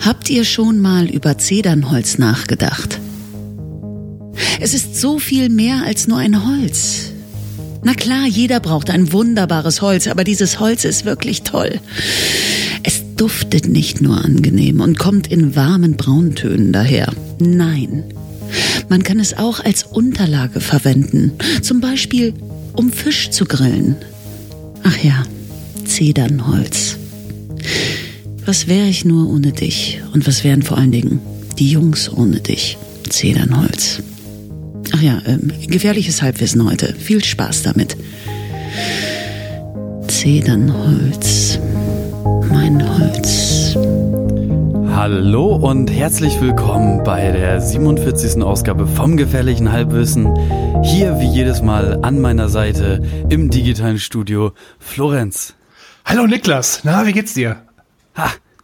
Habt ihr schon mal über Zedernholz nachgedacht? Es ist so viel mehr als nur ein Holz. Na klar, jeder braucht ein wunderbares Holz, aber dieses Holz ist wirklich toll. Es duftet nicht nur angenehm und kommt in warmen Brauntönen daher. Nein, man kann es auch als Unterlage verwenden, zum Beispiel um Fisch zu grillen. Ach ja, Zedernholz. Was wäre ich nur ohne dich? Und was wären vor allen Dingen die Jungs ohne dich? Zedernholz. Ach ja, ähm, gefährliches Halbwissen heute. Viel Spaß damit. Zedernholz. Mein Holz. Hallo und herzlich willkommen bei der 47. Ausgabe vom gefährlichen Halbwissen. Hier wie jedes Mal an meiner Seite im digitalen Studio Florenz. Hallo Niklas, na, wie geht's dir?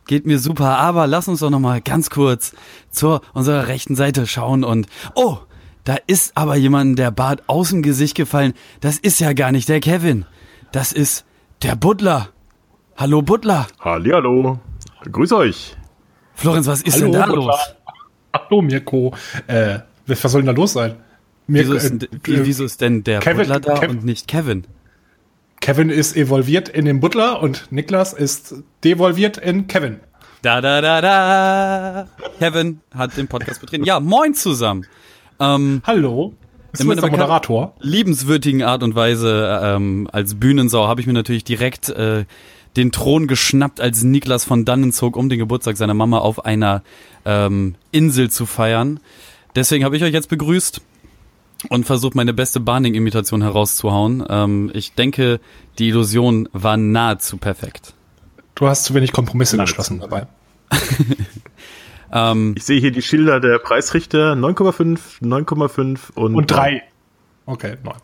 Geht mir super, aber lass uns doch noch mal ganz kurz zur unserer rechten Seite schauen und oh, da ist aber jemand der Bart aus dem Gesicht gefallen. Das ist ja gar nicht der Kevin. Das ist der Butler. Hallo Butler. Hallihallo. Grüß euch. Florenz, was ist Hallo, denn da Butler. los? Hallo Mirko. Äh, was soll denn da los sein? Wieso Mirko, ist, äh, denn- wieso ist denn der Kevin- Butler da Kev- und nicht Kevin? Kevin ist evolviert in den Butler und Niklas ist devolviert in Kevin. Da, da, da, da. Kevin hat den Podcast betreten. Ja, moin zusammen. Ähm, Hallo. Bist In meiner Moderator? liebenswürdigen Art und Weise ähm, als Bühnensau habe ich mir natürlich direkt äh, den Thron geschnappt, als Niklas von dannen zog, um den Geburtstag seiner Mama auf einer ähm, Insel zu feiern. Deswegen habe ich euch jetzt begrüßt und versucht, meine beste Barning-Imitation herauszuhauen. Ähm, ich denke, die Illusion war nahezu perfekt. Du hast zu wenig Kompromisse Nein. geschlossen dabei. Ähm, Ich sehe hier die Schilder der Preisrichter 9,5, 9,5 und, Und drei. Okay, neun.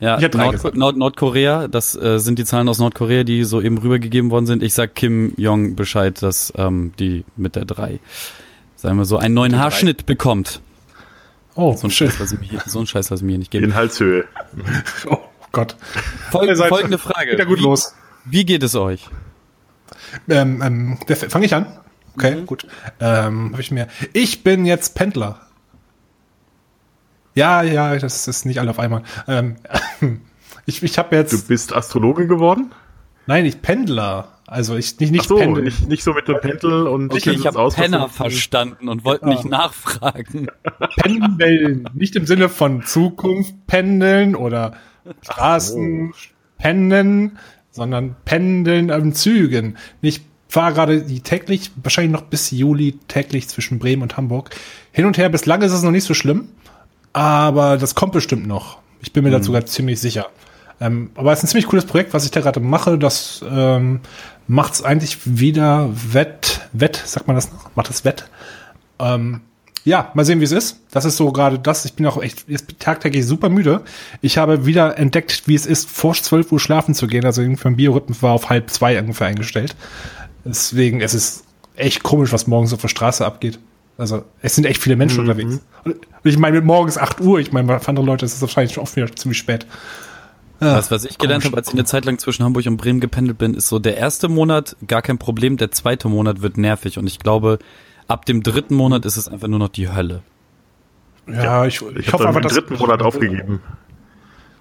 Ja, Nord. Nord Nordkorea, das äh, sind die Zahlen aus Nordkorea, die soeben rübergegeben worden sind. Ich sag Kim Jong Bescheid, dass ähm, die mit der 3, sagen wir so, einen neuen Haarschnitt bekommt. Oh, So ein. Scheiß, lass ich mir hier, so ein Scheiß lass ich mir hier nicht geben. In Halshöhe. Oh Gott. Fol Ihr seid- folgende Frage. Ja gut wie, los. Wie geht es euch? Ähm, ähm, Fange ich an? Okay, gut. Ähm, hab ich mir. Ich bin jetzt Pendler. Ja, ja, das ist nicht alle auf einmal. Ähm, ich ich habe jetzt. Du bist Astrologe geworden? Nein, ich Pendler. Also ich nicht, Ach nicht so, pendel. nicht, nicht so mit dem Pendel und Okay, ich habe Penner verstanden und wollte nicht nachfragen. Pendeln. Nicht im Sinne von Zukunft pendeln oder Straßen pendeln, sondern pendeln an Zügen. Ich fahre gerade die täglich, wahrscheinlich noch bis Juli täglich zwischen Bremen und Hamburg. Hin und her, bislang ist es noch nicht so schlimm, aber das kommt bestimmt noch. Ich bin mir dazu sogar ziemlich sicher. Ähm, aber es ist ein ziemlich cooles Projekt, was ich da gerade mache. Das ähm, macht es eigentlich wieder wett, wett, sagt man das noch? Macht es wett? Ähm, ja, mal sehen, wie es ist. Das ist so gerade das. Ich bin auch echt jetzt tagtäglich super müde. Ich habe wieder entdeckt, wie es ist, vor 12 Uhr schlafen zu gehen. Also irgendwie mein Biorhythmus war auf halb zwei ungefähr eingestellt. Deswegen, es ist echt komisch, was morgens auf der Straße abgeht. Also, es sind echt viele Menschen unterwegs. Und ich meine, mit morgens 8 Uhr, ich meine, für andere Leute ist es wahrscheinlich schon oft wieder ziemlich spät. Das, was ich gelernt habe, als ich eine Zeit lang zwischen Hamburg und Bremen gependelt bin, ist so, der erste Monat gar kein Problem, der zweite Monat wird nervig und ich glaube, ab dem dritten Monat ist es einfach nur noch die Hölle. Ja, ich, Ich, ich habe hoffe dann einfach, im dritten Monat aufgegeben.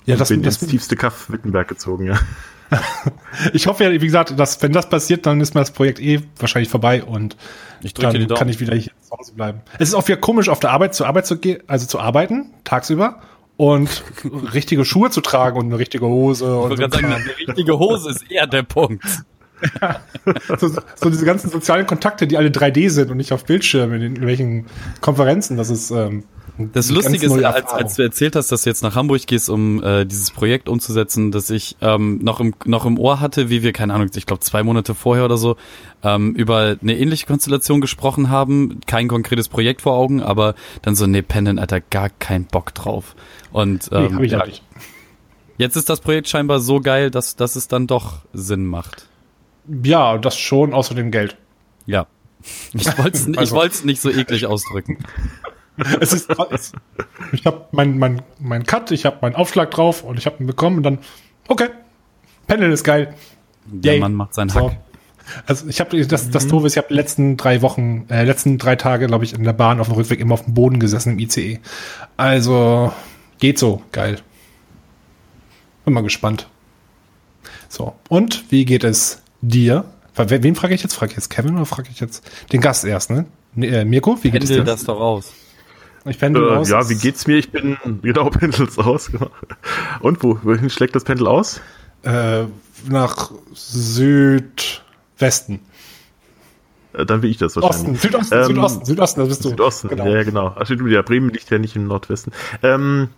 Ja, Das das, bin das, ins tiefste Kaff Wittenberg gezogen, ja. ich hoffe ja, wie gesagt, dass, wenn das passiert, dann ist mir das Projekt eh wahrscheinlich vorbei und Ich dann kann ich wieder hier zu Hause bleiben. Es ist auch wieder komisch, auf der Arbeit zur Arbeit zu gehen, also zu arbeiten, tagsüber, und richtige Schuhe zu tragen und eine richtige Hose Ich wollte gerade sagen, eine richtige Hose ist eher der Punkt. So, so diese ganzen sozialen Kontakte, die alle 3D sind und nicht auf Bildschirmen in irgendwelchen Konferenzen. Das ist ähm, Das Lustige ist, als, als du erzählt hast, dass du jetzt nach Hamburg gehst, um äh, dieses Projekt umzusetzen, dass ich ähm, noch, im, noch im Ohr hatte, wie wir, keine Ahnung, ich glaube zwei Monate vorher oder so, ähm, über eine ähnliche Konstellation gesprochen haben. Kein konkretes Projekt vor Augen, aber dann so, nee, Pendeln, Alter, gar kein Bock drauf. Und nee, ähm, hab ich ja, auch nicht. jetzt ist das Projekt scheinbar so geil, dass, dass es dann doch Sinn macht. Ja, das schon, außer dem Geld. Ja. Ich wollte es Also- nicht so eklig ausdrücken. es ist, es, ich habe mein, mein, mein Cut, ich habe meinen Aufschlag drauf und ich habe ihn bekommen und dann, okay, Pendeln ist geil. Der Yay. Mann macht seinen So. Hack. Also ich habe das, das Doofe ist, ich habe die letzten drei Wochen, äh, letzten drei Tage, glaube ich, in der Bahn auf dem Rückweg immer auf dem Boden gesessen im ICE. Also geht so, geil. Bin mal gespannt. So, und wie geht es dir? Wen frage ich jetzt? Frage ich jetzt Kevin oder frage ich jetzt den Gast erst, ne? Nee, äh, Mirko, wie geht es Pendel dir? das doch aus. Ich pendel Äh, raus. ja, wie geht's mir? Ich bin, genau, Pendels aus. Genau. Und wo, wohin schlägt das Pendel aus? Äh, nach Südwesten. Äh, Dann will ich das Osten, wahrscheinlich. Südosten, Ähm, Südosten, Südosten, das bist du. Südosten, Genau. ja, genau. Ach, stimmt, ja, Bremen liegt ja nicht im Nordwesten. Ähm,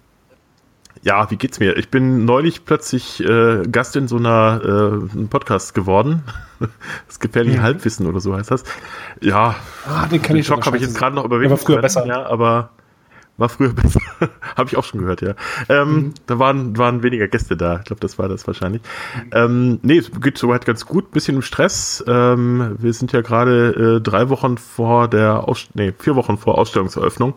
ja, wie geht's mir? Ich bin neulich plötzlich äh, Gast in so einer äh, Podcast geworden. Das gefährliche Mhm. Halbwissen oder so heißt das. Ja, Ah, den den Schock habe ich jetzt gerade noch Der war früher können, besser. Ja, aber war früher besser. habe ich auch schon gehört, ja. Ähm, Mhm. Da waren, waren weniger Gäste da. Ich glaube, das war das wahrscheinlich. Ähm, nee, es geht soweit ganz gut. Bisschen im Stress. Ähm, wir sind ja gerade äh, drei Wochen vor der Aus nee, vier Wochen vor Ausstellungseröffnung.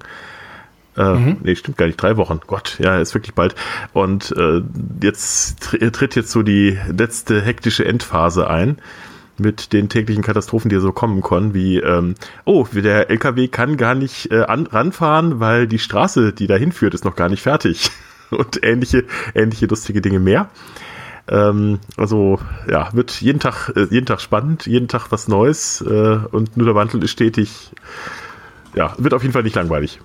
Äh, Mhm. Nee, stimmt gar nicht. Drei Wochen. Gott, ja, ist wirklich bald. Und äh, jetzt tr tritt jetzt so die letzte hektische Endphase ein mit den täglichen Katastrophen, die so kommen können, wie ähm, oh, der LKW kann gar nicht äh, an, ranfahren, weil die Straße, die dahin führt, ist noch gar nicht fertig. Und ähnliche, ähnliche lustige Dinge mehr. Ähm, also ja, wird jeden Tag, äh, jeden Tag spannend, jeden Tag was Neues äh, und nur der Wandel ist stetig. Ja, wird auf jeden Fall nicht langweilig.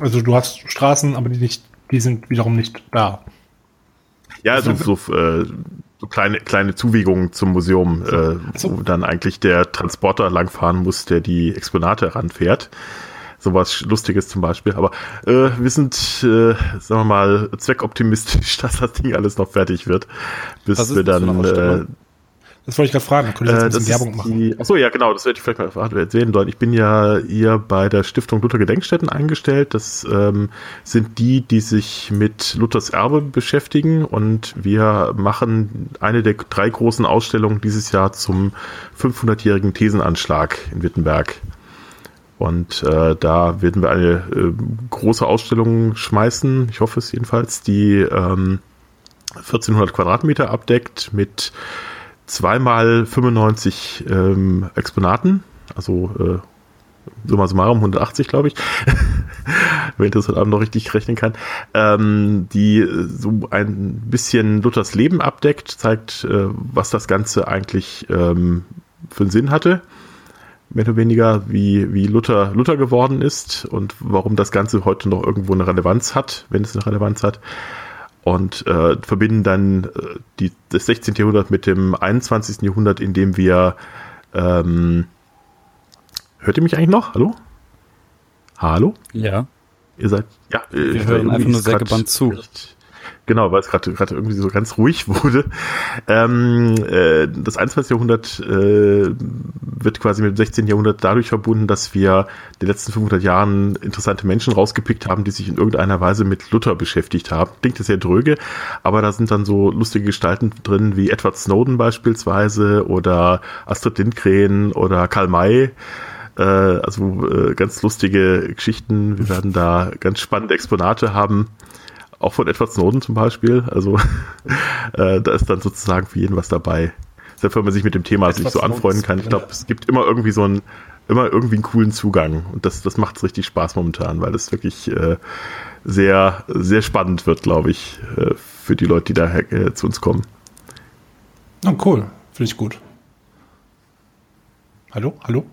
Also du hast Straßen, aber die nicht, die sind wiederum nicht da. Ja, so, so, äh, so kleine, kleine Zuwegungen zum Museum, äh, so. wo dann eigentlich der Transporter langfahren muss, der die Exponate ranfährt. Sowas Lustiges zum Beispiel. Aber äh, wir sind, äh, sagen wir mal, zweckoptimistisch, dass das Ding alles noch fertig wird, bis wir dann äh? Das wollte ich gerade fragen, da könnte ich äh, jetzt ein bisschen ist Werbung machen. die, achso, ja, genau, das werde ich vielleicht mal erzählen sollen. Ich bin ja hier bei der Stiftung Luther Gedenkstätten eingestellt. Das ähm, sind die, die sich mit Luthers Erbe beschäftigen und wir machen eine der drei großen Ausstellungen dieses Jahr zum 500-jährigen Thesenanschlag in Wittenberg. Und äh, da werden wir eine äh, große Ausstellung schmeißen, ich hoffe es jedenfalls, die ähm, 1400 Quadratmeter abdeckt mit zweimal 95 ähm, Exponaten, also äh, summa summarum 180, glaube ich, wenn ich das heute Abend noch richtig rechnen kann, ähm, die äh, so ein bisschen Luthers Leben abdeckt, zeigt, äh, was das Ganze eigentlich ähm, für einen Sinn hatte, mehr oder weniger, wie, wie Luther Luther geworden ist und warum das Ganze heute noch irgendwo eine Relevanz hat, wenn es eine Relevanz hat und äh, verbinden dann äh, die, das 16. Jahrhundert mit dem 21. Jahrhundert, in dem wir ähm, hört ihr mich eigentlich noch? Hallo? Hallo? Ja. Ihr seid ja äh, Wir ich- hören einfach nur sehr gebannt zu. Genau, weil es gerade irgendwie so ganz ruhig wurde. Ähm, äh, das 21. Jahrhundert äh, wird quasi mit dem 16. Jahrhundert dadurch verbunden, dass wir in den letzten 500 Jahren interessante Menschen rausgepickt haben, die sich in irgendeiner Weise mit Luther beschäftigt haben. Klingt das sehr dröge, aber da sind dann so lustige Gestalten drin wie Edward Snowden beispielsweise oder Astrid Lindgren oder Karl May. Äh, also äh, ganz lustige Geschichten. Wir werden da ganz spannende Exponate haben. Auch von Edward Snowden zum Beispiel. Also äh, da ist dann sozusagen für jeden was dabei. Selbst wenn man sich mit dem Thema sich so anfreunden kann. Ich glaube, es gibt immer irgendwie so einen, immer irgendwie einen coolen Zugang. Und das, das macht richtig Spaß momentan, weil es wirklich äh, sehr, sehr spannend wird, glaube ich, äh, für die Leute, die da äh, zu uns kommen. Oh, cool. Finde ich gut. Hallo? Hallo?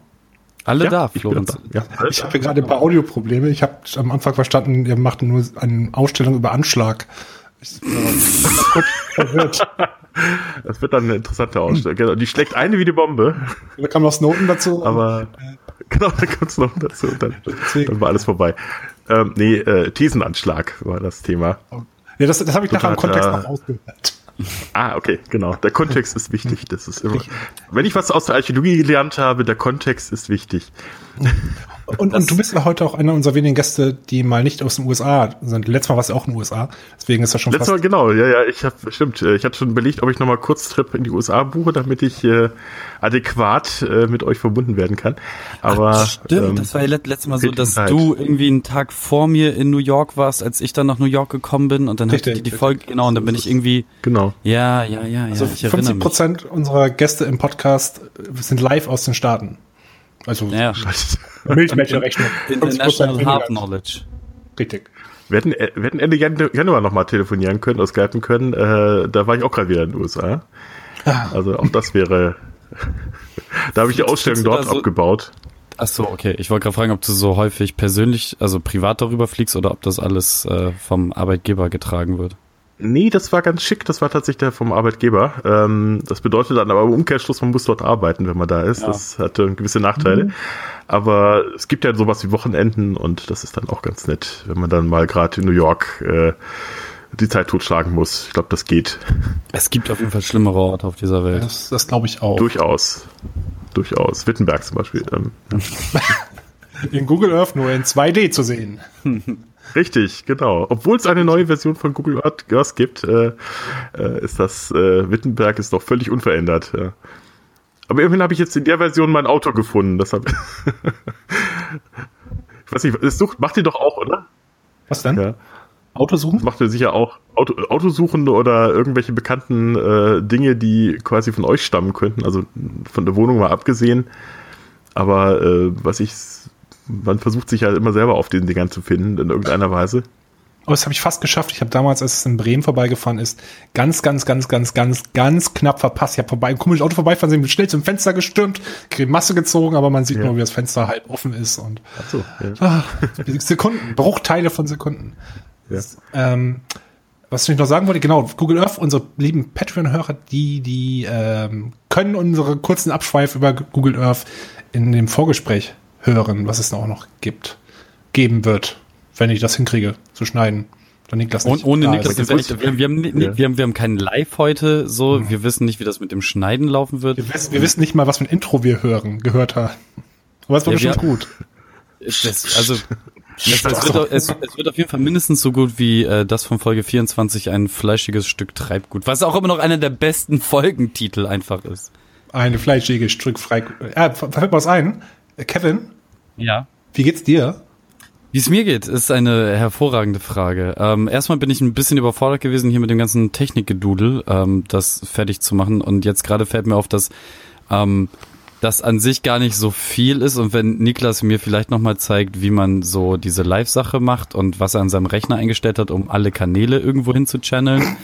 Alle da, ich bin Florenz. da. Ja, Ich habe hier gerade ein paar Audioprobleme. Ich habe am Anfang verstanden, ihr macht nur eine Ausstellung über Anschlag. Ich verwirrt. Das wird dann eine interessante Ausstellung. Genau, die schlägt eine wie die Bombe, Da kam noch Snowden dazu. aber genau, da kommt es noch dazu und dann, dann war alles vorbei. Ähm, nee, äh, Thesenanschlag war das Thema. ja, das, das habe ich nachher im Kontext äh, noch ausgehört. Ah, okay, genau. Der Kontext ist wichtig. Das ist immer. Wenn ich was aus der Archäologie gelernt habe, der Kontext ist wichtig. Und, und du bist ja heute auch einer unserer wenigen Gäste, die mal nicht aus den USA sind. Letztes Mal warst du auch in den USA. Deswegen ist das schon Letztes Mal genau, ja, ja, ich habe stimmt, äh, ich hatte schon überlegt, ob ich nochmal Kurztrip in die USA buche, damit ich äh, adäquat äh, mit euch verbunden werden kann. Aber Stimmt, ähm, das war ja let letztes Mal so, dass Zeit. du irgendwie einen Tag vor mir in New York warst, als ich dann nach New York gekommen bin und dann hatte ich die. Folge, genau, und dann bin ich irgendwie genau. Ja, ja, ja, ja. Also erinnere 50 mich. Prozent unserer Gäste im Podcast sind live aus den Staaten. Also Ja, Milchmädchenrechnung. 50% International. Half Knowledge. Richtig. Wir hätten, äh, wir hätten Ende Jan- Januar nochmal telefonieren können, oder skypen können. Äh, da war ich auch gerade wieder in den USA. Ah. Also auch das wäre. da habe ich die Ausstellung dort so- abgebaut. Ach so, okay. Ich wollte gerade fragen, ob du so häufig persönlich, also privat darüber fliegst oder ob das alles äh, vom Arbeitgeber getragen wird. Nee, das war ganz schick. Das war tatsächlich der vom Arbeitgeber. Ähm, das bedeutet dann aber im Umkehrschluss, man muss dort arbeiten, wenn man da ist. Ja. Das hatte gewisse Nachteile. Aber es gibt ja sowas wie Wochenenden und das ist dann auch ganz nett, wenn man dann mal gerade in New York äh, die Zeit totschlagen muss. Ich glaube, das geht Es gibt auf jeden Fall schlimmere Orte auf dieser Welt. Das, das glaube ich auch. durchaus. Durchaus. Wittenberg zum Beispiel. Ähm, In Google Earth nur in 2D zu sehen. Richtig, genau. Obwohl es eine neue Version von Google Earth gibt, äh, äh, ist das äh, Wittenberg ist doch völlig unverändert. Ja. Aber immerhin habe ich jetzt in der Version mein Auto gefunden. Das hab, ich weiß nicht, sucht, macht ihr doch auch, oder? Was denn? Ja. Auto suchen? Das macht ihr sicher auch Auto, Autosuchende oder irgendwelche bekannten äh, Dinge, die quasi von euch stammen könnten, also von der Wohnung mal abgesehen. Aber äh, was ich, man versucht sich ja immer selber auf den Dingern zu finden, in irgendeiner Weise. Aber das habe ich fast geschafft. Ich habe damals, als es in Bremen vorbeigefahren ist, ganz, ganz, ganz, ganz, ganz, ganz knapp verpasst. Ich habe vorbei, ein komisches Auto vorbeifahren sehen, bin schnell zum Fenster gestürmt, Masse gezogen, aber man sieht Ja. nur, wie das Fenster halb offen ist und Ach so, ja. ah, Sekunden, Bruchteile von Sekunden. Ja. Ähm, was ich noch sagen wollte, genau, Google Earth, unsere lieben Patreon-Hörer, die, die ähm, können unsere kurzen Abschweif über Google Earth in dem Vorgespräch hören, was es auch noch gibt, geben wird, wenn ich das hinkriege, zu schneiden. Dann Niklas Und nicht ohne da Niklas, ist. wir, wir, wir, haben, Ja. wir, haben, wir haben keinen Live heute, so, wir wissen nicht, wie das mit dem Schneiden laufen wird. Wir wissen, wir wissen nicht mal, was für ein Intro wir hören, gehört haben. Aber es war Ja, bestimmt wir- gut. Das, also, es, es, wird, auf- es, es wird auf jeden Fall mindestens so gut wie äh, das von Folge 24, ein fleischiges Stück Treibgut, was auch immer noch einer der besten Folgentitel einfach ist. Eine fleischige Stück frei. Ah, fällt mir was ein? Äh, Kevin, Ja. wie geht's dir? Wie es mir geht, ist eine hervorragende Frage. Ähm, erstmal bin ich ein bisschen überfordert gewesen, hier mit dem ganzen Technikgedudel, ähm, das fertig zu machen. Und jetzt gerade fällt mir auf, dass ähm, das an sich gar nicht so viel ist. Und wenn Niklas mir vielleicht nochmal zeigt, wie man so diese Live-Sache macht und was er an seinem Rechner eingestellt hat, um alle Kanäle irgendwo hin zu channeln.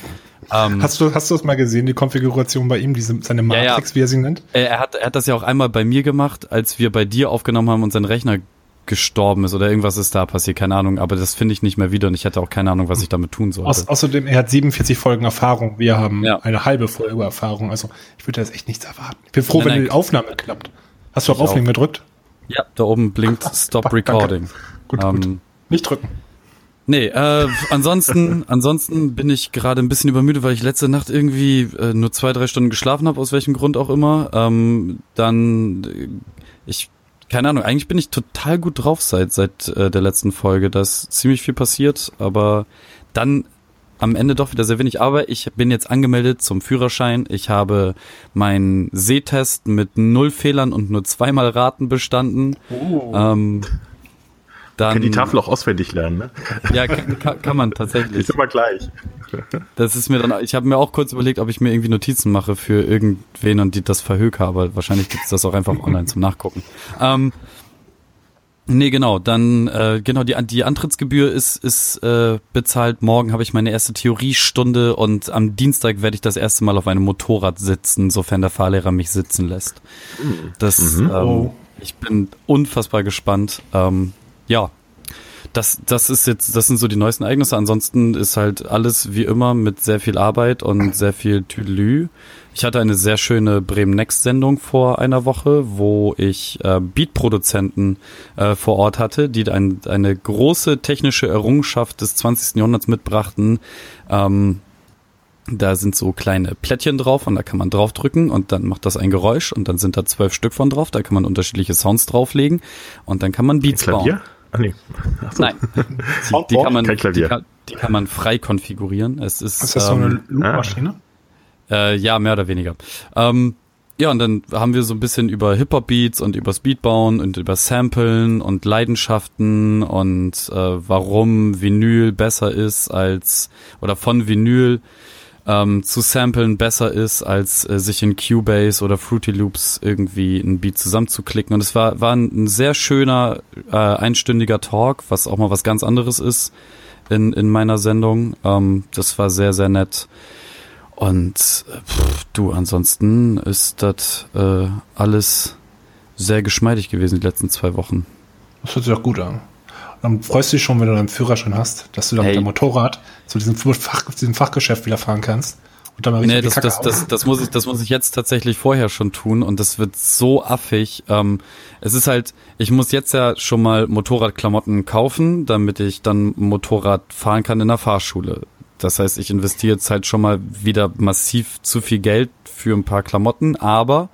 Ähm, Hast du, hast du das mal gesehen, die Konfiguration bei ihm, diese, seine Ja, ja. Matrix, wie er sie nennt? Er hat, er hat das ja auch einmal bei mir gemacht, als wir bei dir aufgenommen haben und sein Rechner gestorben ist oder irgendwas ist da passiert, keine Ahnung, aber das finde ich nicht mehr wieder und ich hatte auch keine Ahnung, was ich damit tun sollte. Aus, außerdem, er hat 47 Folgen Erfahrung. Wir haben Ja. eine halbe Folge Erfahrung. Also, ich würde jetzt echt nichts erwarten. Ich bin froh, Nein, wenn nein. die Aufnahme klappt. Hast du auf Aufnehmen gedrückt? ja, da oben blinkt Stop Danke. Recording. Gut, gut. Ähm, Nicht drücken. Nee, äh, ansonsten, ansonsten bin ich gerade ein bisschen übermüdet, weil ich letzte Nacht irgendwie äh, nur zwei, drei Stunden geschlafen habe, aus welchem Grund auch immer. Ähm, dann, äh, ich, keine Ahnung, eigentlich bin ich total gut drauf seit, seit äh, der letzten Folge. Da ist ziemlich viel passiert, aber dann am Ende doch wieder sehr wenig. Aber ich bin jetzt angemeldet zum Führerschein. Ich habe meinen Sehtest mit null Fehlern und nur zweimal Raten bestanden. Ähm, dann, Kann die Tafel auch auswendig lernen, ne? Ja, kann, kann, kann man tatsächlich. Ist immer gleich. Das ist mir dann, ich habe mir auch kurz überlegt, ob ich mir irgendwie Notizen mache für irgendwen und die das verhöke, aber wahrscheinlich gibt's das auch einfach online zum Nachgucken. Ähm, nee, genau, dann, äh, genau, die, die Antrittsgebühr ist, ist äh, bezahlt. Morgen habe ich meine erste Theoriestunde und am Dienstag werde ich das erste Mal auf einem Motorrad sitzen, sofern der Fahrlehrer mich sitzen lässt. Das, ähm, Oh. ich bin unfassbar gespannt. Ähm, ja, das, das ist jetzt, das sind so die neuesten Ereignisse. Ansonsten ist halt alles wie immer mit sehr viel Arbeit und sehr viel Tüdelü. Ich hatte eine sehr schöne Bremen Next Sendung vor einer Woche, wo ich äh, Beatproduzenten äh, vor Ort hatte, die ein, eine große technische Errungenschaft des 20. Jahrhunderts mitbrachten. Ähm, da sind so kleine Plättchen drauf und da kann man draufdrücken und dann macht das ein Geräusch und dann sind da zwölf Stück von drauf. Da kann man unterschiedliche Sounds drauflegen und dann kann man Beats bauen. Ah, nee. So. Nein, die, die kann man, Kein die kann, die kann man frei konfigurieren. Es ist, Ist das so ähm, eine Loopmaschine? äh, ja, mehr oder weniger. Ähm, ja, und dann haben wir so ein bisschen über Hip-Hop-Beats und über Speedbauen und über Samplen und Leidenschaften und äh, warum Vinyl besser ist als oder von Vinyl ähm, zu samplen besser ist, als äh, sich in Cubase oder Fruity Loops irgendwie ein Beat zusammenzuklicken. Und es war, war ein sehr schöner, äh, einstündiger Talk, was auch mal was ganz anderes ist in, in meiner Sendung. Ähm, das war sehr, sehr nett. Und pff, du, ansonsten ist das äh, alles sehr geschmeidig gewesen die letzten zwei Wochen. Das hört sich auch gut an. Dann freust du dich schon, wenn du deinen Führerschein hast, dass du dann Hey. mit dem Motorrad zu diesem, Fach, zu diesem Fachgeschäft wieder fahren kannst. Und dann mal Nee, das, das, das, das, muss ich, das muss ich jetzt tatsächlich vorher schon tun und das wird so affig. Ähm, es ist halt, ich muss jetzt ja schon mal Motorradklamotten kaufen, damit ich dann Motorrad fahren kann in der Fahrschule. Das heißt, ich investiere jetzt halt schon mal wieder massiv zu viel Geld für ein paar Klamotten, aber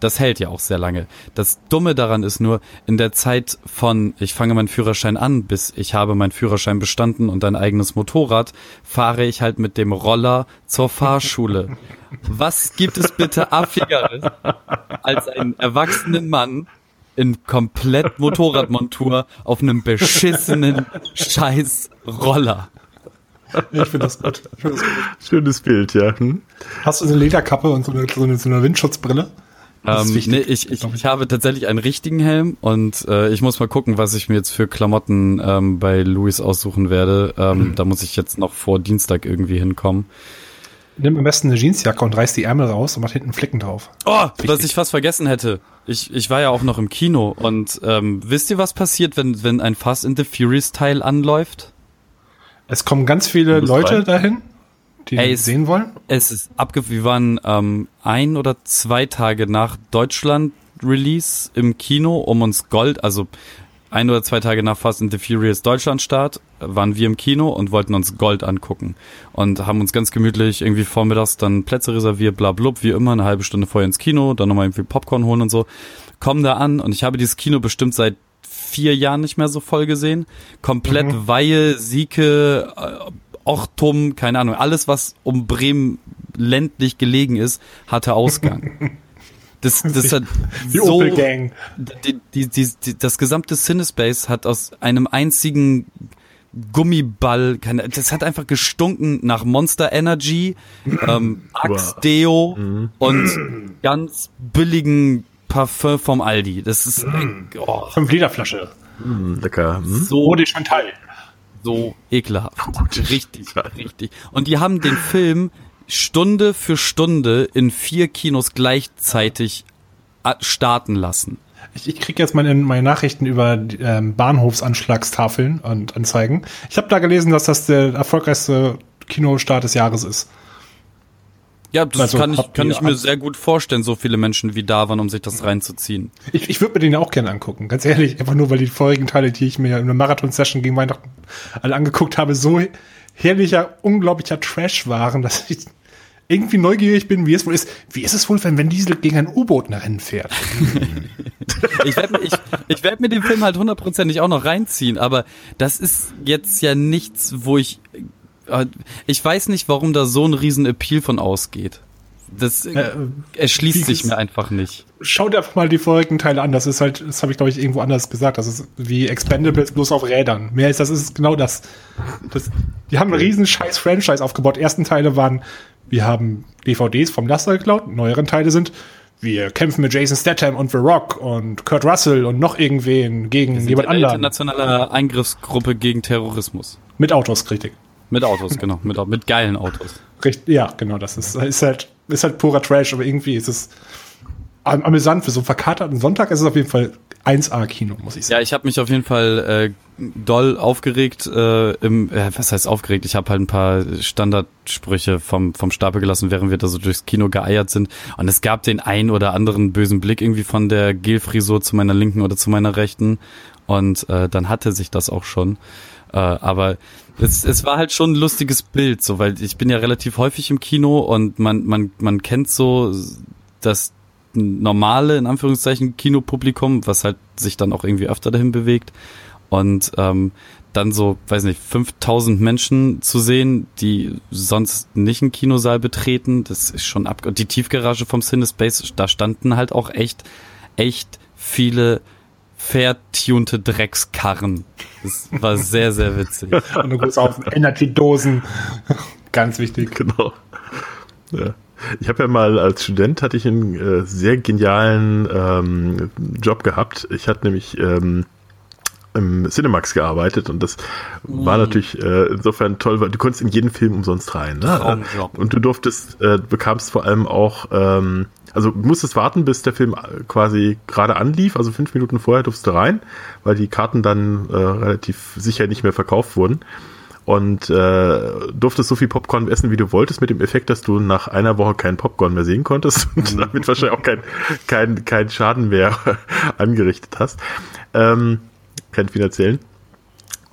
das hält ja auch sehr lange. Das Dumme daran ist nur, in der Zeit von ich fange meinen Führerschein an, bis ich habe meinen Führerschein bestanden und ein eigenes Motorrad, fahre ich halt mit dem Roller zur Fahrschule. Was gibt es bitte affigeres als einen erwachsenen Mann in komplett Motorradmontur auf einem beschissenen scheiß Roller? Ich finde das gut. Ich find das gut. Schönes Bild, ja. Hm? Hast du so eine Lederkappe und so eine, so eine, so eine Windschutzbrille? Ähm, nee, ich, ich, ich. habe tatsächlich einen richtigen Helm und äh, ich muss mal gucken, was ich mir jetzt für Klamotten ähm, bei Louis aussuchen werde. Ähm, Mhm. Da muss ich jetzt noch vor Dienstag irgendwie hinkommen. Nimm am besten eine Jeansjacke und reiß die Ärmel raus und mach hinten Flicken drauf. Oh, was Wichtig. ich fast vergessen hätte. Ich, ich war ja auch noch im Kino und ähm, wisst ihr, was passiert, wenn, wenn ein Fast in the Furious Teil anläuft? Es kommen ganz viele Leute rein. dahin, die Ey, sehen wollen. Es ist abge... Wir waren ähm, ein oder zwei Tage nach Deutschland-Release im Kino, um uns Gold, also ein oder zwei Tage nach Fast and the Furious Deutschland-Start, äh, waren wir im Kino und wollten uns Gold angucken. Und haben uns ganz gemütlich irgendwie vormittags dann Plätze reserviert, bla blub, wie immer, eine halbe Stunde vorher ins Kino, dann nochmal irgendwie Popcorn holen und so. Kommen da an und ich habe dieses Kino bestimmt seit vier Jahren nicht mehr so voll gesehen. Komplett Weihe, Sieke, Ochtum, keine Ahnung, alles, was um Bremen ländlich gelegen ist, hatte Ausgang. Das, das hat Die so, Opel Gang. die, die, die, die, das gesamte Cinespace hat aus einem einzigen Gummiball, keine, das hat einfach gestunken nach Monster Energy, ähm, Axe Wow. Deo und ganz billigen Parfum vom Aldi. Das ist oh, Fünf Liter Flasche. Hm, lecker. Hm? so die Chantal. So ekelhaft. Richtig, richtig. Und die haben den Film Stunde für Stunde in vier Kinos gleichzeitig a- starten lassen. Ich, ich kriege jetzt meine, meine Nachrichten über die, ähm, Bahnhofsanschlagstafeln und Anzeigen. Ich habe da gelesen, dass das der erfolgreichste Kinostart des Jahres ist. Ja, das Also, kann ich, kann ich mir sehr gut vorstellen, so viele Menschen wie da waren, um sich das reinzuziehen. Ich, ich würde mir den ja auch gerne angucken, ganz ehrlich. Einfach nur, weil die vorigen Teile, die ich mir in einer Marathon-Session gegen Weihnachten alle angeguckt habe, so herrlicher, unglaublicher Trash waren, dass ich irgendwie neugierig bin, wie es wohl ist. Wie ist es wohl, wenn Vin Diesel gegen ein U-Boot nach Rennen fährt? Ich werde ich, ich werd mir den Film halt hundertprozentig auch noch reinziehen, aber das ist jetzt ja nichts, wo ich. Äh, Ich weiß nicht, warum da so ein riesen Appeal von ausgeht. Das äh, erschließt wie sich mir einfach nicht. Schau dir einfach mal die vorigen Teile an. Das ist halt, das habe ich glaube ich irgendwo anders gesagt. Das ist wie Expendables bloß auf Rädern. Mehr ist das ist genau das. das die haben einen riesen scheiß Franchise aufgebaut. Die ersten Teile waren, wir haben DVDs vom Laster geklaut. Neueren Teile sind, wir kämpfen mit Jason Statham und The Rock und Kurt Russell und noch irgendwen gegen jemand eine anderen. internationale Eingriffsgruppe gegen Terrorismus. Mit Autos, Kritik. Mit Autos, genau. Mit, mit geilen Autos. Richt, ja, genau, das ist, ist halt, ist halt purer Trash, aber irgendwie ist es am- amüsant. Für so einen verkaterten Sonntag ist es auf jeden Fall 1A-Kino, muss ich sagen. Ja, ich habe mich auf jeden Fall äh, doll aufgeregt. Äh, im, äh, was heißt aufgeregt? Ich habe halt ein paar Standardsprüche vom, vom Stapel gelassen, während wir da so durchs Kino geeiert sind. Und es gab den ein oder anderen bösen Blick irgendwie von der Gelfrisur zu meiner linken oder zu meiner rechten. Und äh, dann hatte sich das auch schon. Äh, aber es, es war halt schon ein lustiges Bild, so weil ich bin ja relativ häufig im Kino und man man man kennt so das normale in Anführungszeichen Kinopublikum, was halt sich dann auch irgendwie öfter dahin bewegt und ähm, dann so, weiß nicht, 5000 Menschen zu sehen, die sonst nicht einen Kinosaal betreten, das ist schon ab. Die Tiefgarage vom Cinespace, da standen halt auch echt, echt viele fair-tunte Dreckskarren. Das war sehr, sehr witzig. Und du guckst auf Energy-Dosen. Ganz wichtig. Genau. Ja. Ich habe ja mal als Student hatte ich einen äh, sehr genialen ähm, Job gehabt. Ich hatte nämlich ähm, im Cinemax gearbeitet und das war natürlich äh, insofern toll, weil du konntest in jeden Film umsonst rein. Ne? Traumjob. Und du durftest, äh, bekamst vor allem auch, ähm, also musstest warten, bis der Film quasi gerade anlief, also fünf Minuten vorher durfst du rein, weil die Karten dann äh, relativ sicher nicht mehr verkauft wurden und äh, durftest so viel Popcorn essen, wie du wolltest, mit dem Effekt, dass du nach einer Woche keinen Popcorn mehr sehen konntest und damit wahrscheinlich auch keinen kein, kein Schaden mehr angerichtet hast. Ähm, keinen finanziellen.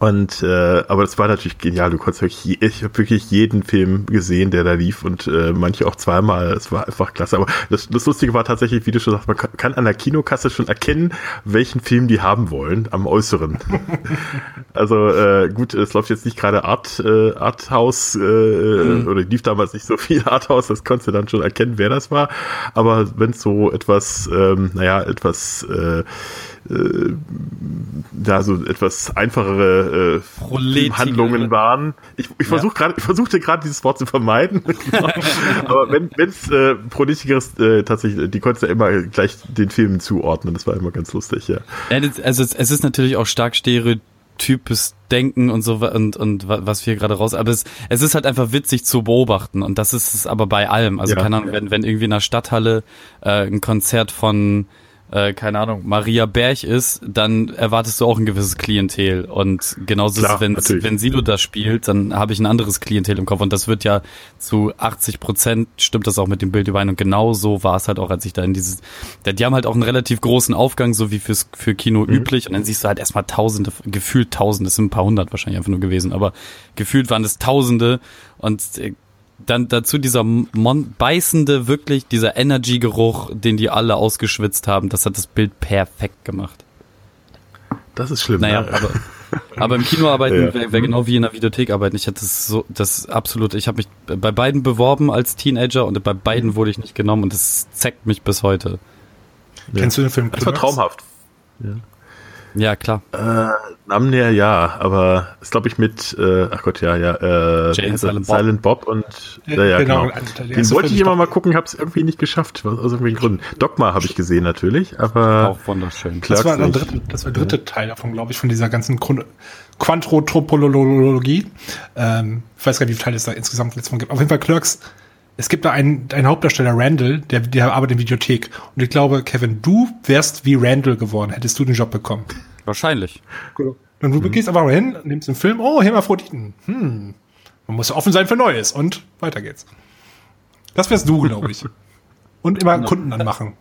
Und äh, aber das war natürlich genial. Du konntest wirklich, je, ich habe wirklich jeden Film gesehen, der da lief und äh, manche auch zweimal. Es war einfach klasse. Aber das, das Lustige war tatsächlich, wie du schon sagst, man kann, kann an der Kinokasse schon erkennen, welchen Film die haben wollen am Äußeren. also äh, gut, es läuft jetzt nicht gerade Art äh, Arthouse äh, mhm. oder lief damals nicht so viel Arthouse. Das konntest du dann schon erkennen, wer das war. Aber wenn es so etwas, ähm, naja, etwas äh, äh, da so etwas einfachere äh, Handlungen waren. Ich, ich versuch ja. gerade, ich versuchte gerade dieses Wort zu vermeiden. Genau. Aber wenn es äh, Proletigeres äh, tatsächlich, die konntest du ja immer gleich den Filmen zuordnen. Das war immer ganz lustig, ja. also es, es ist natürlich auch stark stereotypes Denken und so und und was wir gerade raus, aber es, es ist halt einfach witzig zu beobachten und das ist es aber bei allem. Also ja, keine Ahnung, wenn wenn irgendwie in der Stadthalle äh, ein Konzert von äh, keine Ahnung, Maria Berg ist, dann erwartest du auch ein gewisses Klientel. Und genauso Klar, ist es, wenn, wenn Silo das spielt, dann habe ich ein anderes Klientel im Kopf. Und das wird ja zu 80 Prozent, stimmt das auch mit dem Bild überein. Und genau so war es halt auch, als ich da in dieses, die haben halt auch einen relativ großen Aufgang, so wie fürs, für Kino mhm. üblich. Und dann siehst du halt erstmal Tausende, gefühlt Tausende, es sind ein paar hundert wahrscheinlich einfach nur gewesen, aber gefühlt waren es Tausende. Und äh, dann dazu dieser Mon beißende, wirklich dieser Energy-Geruch, den die alle ausgeschwitzt haben, das hat das Bild perfekt gemacht. Das ist schlimm. Naja, ne? aber, aber im Kino arbeiten ja. wäre wär genau wie in der Videothek arbeiten. Ich hatte das so, das absolut, ich habe mich bei beiden beworben als Teenager und bei beiden wurde ich nicht genommen und das zeckt mich bis heute. Ja. Kennst du den Film? Das war traumhaft. Ja. Ja, klar. Äh, Namen näher ja, aber ist glaube ich mit, äh, ach Gott, ja, ja, äh, Jane, Silent, Bob. Silent Bob und ja, ja, genau. genau. Den wollte ich immer mal gucken, habe es irgendwie nicht geschafft, aus irgendwelchen Gründen. Dogma habe ich gesehen natürlich, aber auch wunderschön. Das war, der dritte, das war der dritte Teil davon, glaube ich, von dieser ganzen Quantropologie. Ähm, ich weiß gar nicht, wie viele Teile es da insgesamt letztes Mal gibt. Auf jeden Fall Clerks es gibt da einen, einen Hauptdarsteller, Randall, der, der arbeitet in Videothek. Und ich glaube, Kevin, du wärst wie Randall geworden, hättest du den Job bekommen. Wahrscheinlich. Und du mhm. gehst aber hin, nimmst einen Film, oh, Hermaphroditen. Hm. Man muss offen sein für Neues. Und weiter geht's. Das wärst du, glaube ich. Und immer Kunden anmachen.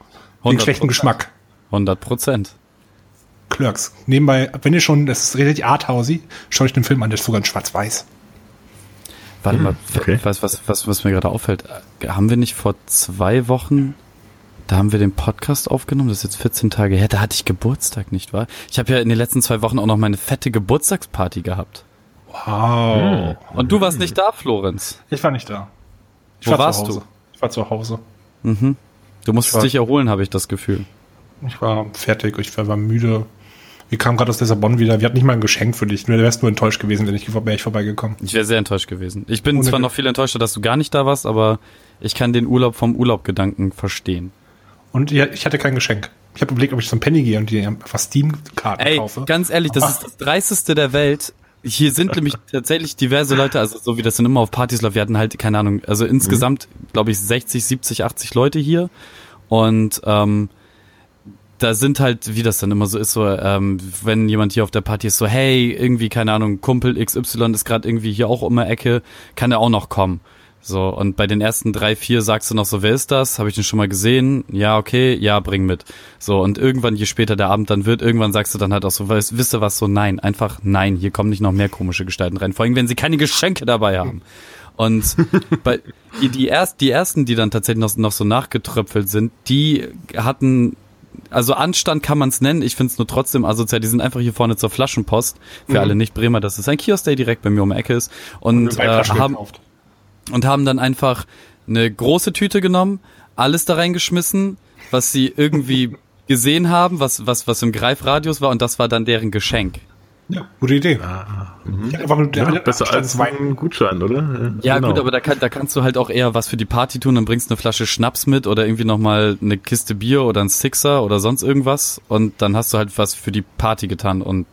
Den schlechten Geschmack. 100 Prozent. Clerks. Nebenbei, wenn ihr schon, das ist richtig arthousey, schaut euch den Film an, der ist sogar in schwarz-weiß. Warte hm, mal, okay. was, was, was, was mir gerade auffällt, haben wir nicht vor zwei Wochen, da haben wir den Podcast aufgenommen, das ist jetzt 14 Tage her, da hatte ich Geburtstag, nicht wahr? Ich habe ja in den letzten zwei Wochen auch noch meine fette Geburtstagsparty gehabt. Wow. Hm. Und du warst nicht da, Florenz? Ich war nicht da. Ich Wo war warst du? Ich war zu Hause. Mhm. Du musstest war, dich erholen, habe ich das Gefühl. Ich war fertig, ich war, war müde. Wir kamen gerade aus Lissabon wieder. Wir hatten nicht mal ein Geschenk für dich. Du wärst nur enttäuscht gewesen, wenn ich wäre ich vorbeigekommen. Ich wäre sehr enttäuscht gewesen. Ich bin Ohne zwar noch viel enttäuschter, dass du gar nicht da warst, aber ich kann den Urlaub vom Urlaubgedanken verstehen. Und ja, ich hatte kein Geschenk. Ich habe überlegt, ob ich zum Penny gehe und dir einfach Steam-Karten Ey, kaufe. ganz ehrlich, das ist das Dreisteste der Welt. Hier sind nämlich tatsächlich diverse Leute, also so wie das dann immer auf Partys läuft, wir hatten halt, keine Ahnung, also insgesamt, mhm. glaube ich, 60, 70, 80 Leute hier. Und ähm, da sind halt, wie das dann immer so ist, so, ähm, wenn jemand hier auf der Party ist, so, hey, irgendwie, keine Ahnung, Kumpel XY ist gerade irgendwie hier auch um die Ecke, kann er auch noch kommen. So, und bei den ersten drei, vier sagst du noch so, wer ist das? Habe ich den schon mal gesehen? Ja, okay, ja, bring mit. So, und irgendwann, je später der Abend dann wird, irgendwann sagst du dann halt auch so, weißt, wisst ihr was, so nein, einfach nein, hier kommen nicht noch mehr komische Gestalten rein. Vor allem, wenn sie keine Geschenke dabei haben. Und bei, die, erst, die ersten, die dann tatsächlich noch, noch so nachgetröpfelt sind, die hatten also Anstand kann man es nennen, ich finde es nur trotzdem asozial. Die sind einfach hier vorne zur Flaschenpost. Für mhm. alle Nicht-Bremer, das ist ein Kiosk, der direkt bei mir um die Ecke ist. Und, und äh, haben, und haben dann einfach eine große Tüte genommen, alles da reingeschmissen, was sie irgendwie gesehen haben, was, was, was im Greifradius war, und das war dann deren Geschenk. Ja, gute Idee. Ah, einfach nur ja, der besser als Abstandswein. ein Gutschein, oder? Ja, genau. gut, aber da, kann, da kannst du halt auch eher was für die Party tun, dann bringst du eine Flasche Schnaps mit oder irgendwie nochmal eine Kiste Bier oder ein Sixer oder sonst irgendwas und dann hast du halt was für die Party getan und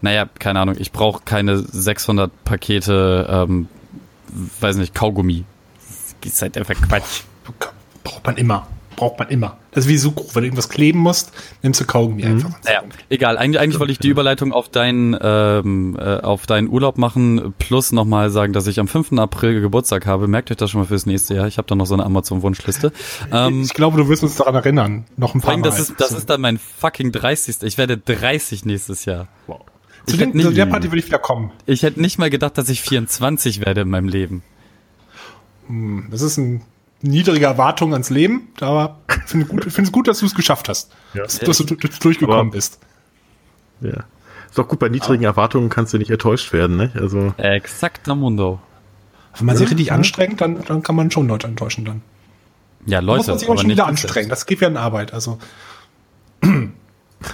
naja, keine Ahnung, ich brauche keine 600 Pakete, ähm, weiß nicht, Kaugummi. Das ist halt einfach Quatsch. Braucht man immer. Braucht man immer. Das ist wie Sucro. Wenn du irgendwas kleben musst, nimmst du Kaugummi einfach. Naja, egal. Eigentlich, eigentlich wollte ich die Überleitung auf deinen, ähm, äh, auf deinen Urlaub machen, plus nochmal sagen, dass ich am 5. April Geburtstag habe. Merkt euch das schon mal fürs nächste Jahr. Ich habe da noch so eine Amazon-Wunschliste. Ähm, Ich glaube, du wirst uns daran erinnern. Noch ein vor paar allem, Mal. das ist, das ist dann mein fucking 30. Ich werde 30 nächstes Jahr. Zu, ich den, hätte nicht- zu der Party will ich wieder kommen. Ich hätte nicht mal gedacht, dass ich 24 werde in meinem Leben. Das ist eine niedrige Erwartung ans Leben, aber ich finde gut, es gut, dass du es geschafft hast. Ja. Dass, dass du durchgekommen Aber- bist. Ja. Ist doch gut, bei niedrigen Erwartungen kannst du nicht enttäuscht werden, ne? Also, Exakt Mundo. Wenn man sich richtig anstrengt, dann, dann kann man schon Leute enttäuschen dann. Ja, Da Leute, muss man sich auch aber schon wieder anstrengen. Das geht ja in Arbeit. Also,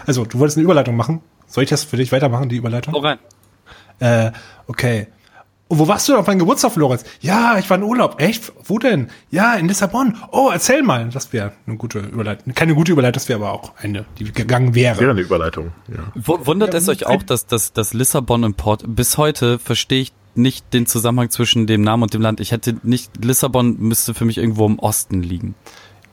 also du wolltest eine Überleitung machen. Soll ich das für dich weitermachen, die Überleitung? Hau rein. Äh, okay. Und wo warst du denn auf meinem Geburtstag, Florenz? Ja, ich war in Urlaub. Echt? Wo denn? Ja, in Lissabon. Oh, erzähl mal. Das wäre eine gute Überleitung. Keine gute Überleitung, das wäre aber auch eine, die gegangen wäre. wäre eine Überleitung, ja. Wundert Ja, es euch auch, dass, dass, dass Lissabon und Port, bis heute verstehe ich nicht den Zusammenhang zwischen dem Namen und dem Land. Ich hätte nicht, Lissabon müsste für mich irgendwo im Osten liegen.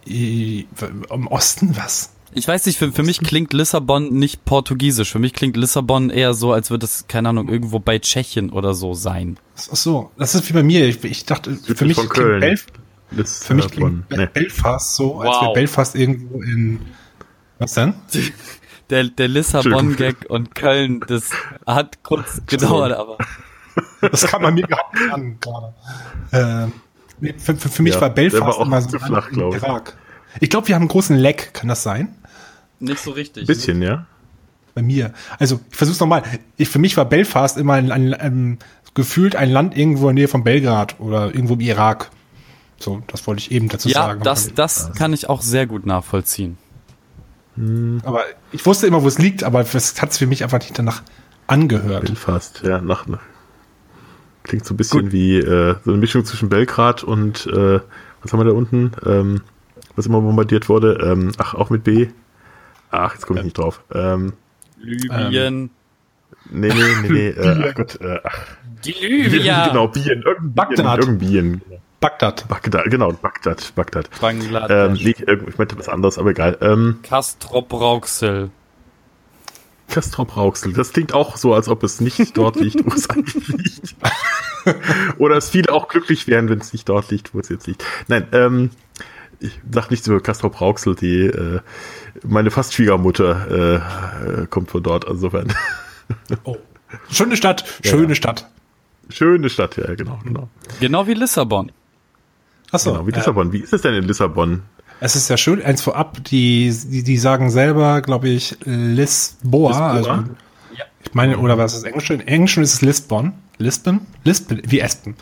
Im Osten was? Ich weiß nicht, für, für mich klingt Lissabon nicht portugiesisch. Für mich klingt Lissabon eher so, als würde es, keine Ahnung, irgendwo bei Tschechien oder so sein. Ach so, das ist wie bei mir. Ich, ich dachte, für Südlich mich von klingt Köln. Belf für mich klingt nee. Belfast so, als Wow. wäre Belfast irgendwo in was denn? Der, der Lissabon-Gag und Köln, das hat kurz gedauert, aber. Das kann man mir gar nicht an gerade. Äh, für, für, für mich Ja, war Belfast war auch immer so flach, ich. Irak. Ich glaube, wir haben einen großen Leck, kann das sein? Nicht so richtig. Bisschen, ja. Bei mir. Also, ich versuch's nochmal. Ich, für mich war Belfast immer ein, ein, ein, gefühlt ein Land irgendwo in der Nähe von Belgrad oder irgendwo im Irak. So, das wollte ich eben dazu Ja, sagen. das, das kann ich auch sehr gut nachvollziehen. Aber ich wusste immer, wo es liegt, aber es hat für mich einfach nicht danach angehört. Belfast, ja, nach, nach. Klingt so ein bisschen Gut. wie äh, so eine Mischung zwischen Belgrad und äh, was haben wir da unten? Ähm, was immer bombardiert wurde. Ähm, ach, auch mit B. Ach, jetzt komme ich nicht drauf. Ähm, Libyen. nee, nee, nee, nee. Äh, ach Gott, äh, ach, die Libyen. genau, Bien, irgendein Bagdad. Bien. Bagdad. Bagdad, genau, Bagdad, Bagdad. Ähm, Bangladesch. nee, irgend- ich meinte was anderes, aber egal. Ähm, Kastrop Rauxel. Castrop Rauxel, das klingt auch so, als ob es nicht dort liegt, wo es eigentlich liegt. Oder es viele auch glücklich wären, wenn es nicht dort liegt, wo es jetzt liegt. Nein, ähm, ich sag nichts über Castrop Rauxel, die äh, meine fast Schwiegermutter äh, äh, kommt von dort, insofern. Oh. Schöne Stadt, schöne Stadt. Schöne Stadt, ja, genau, genau. Genau wie Lissabon. Achso, genau wie äh, Lissabon. Wie ist es denn in Lissabon? es ist ja schön, eins vorab, die, die, die sagen selber, glaube ich, Lisboa, Lisboa? also ich meine, oder was ist Englisch? In Englischen ist es Lisbon. Lisbon? Lisbon, wie Espen.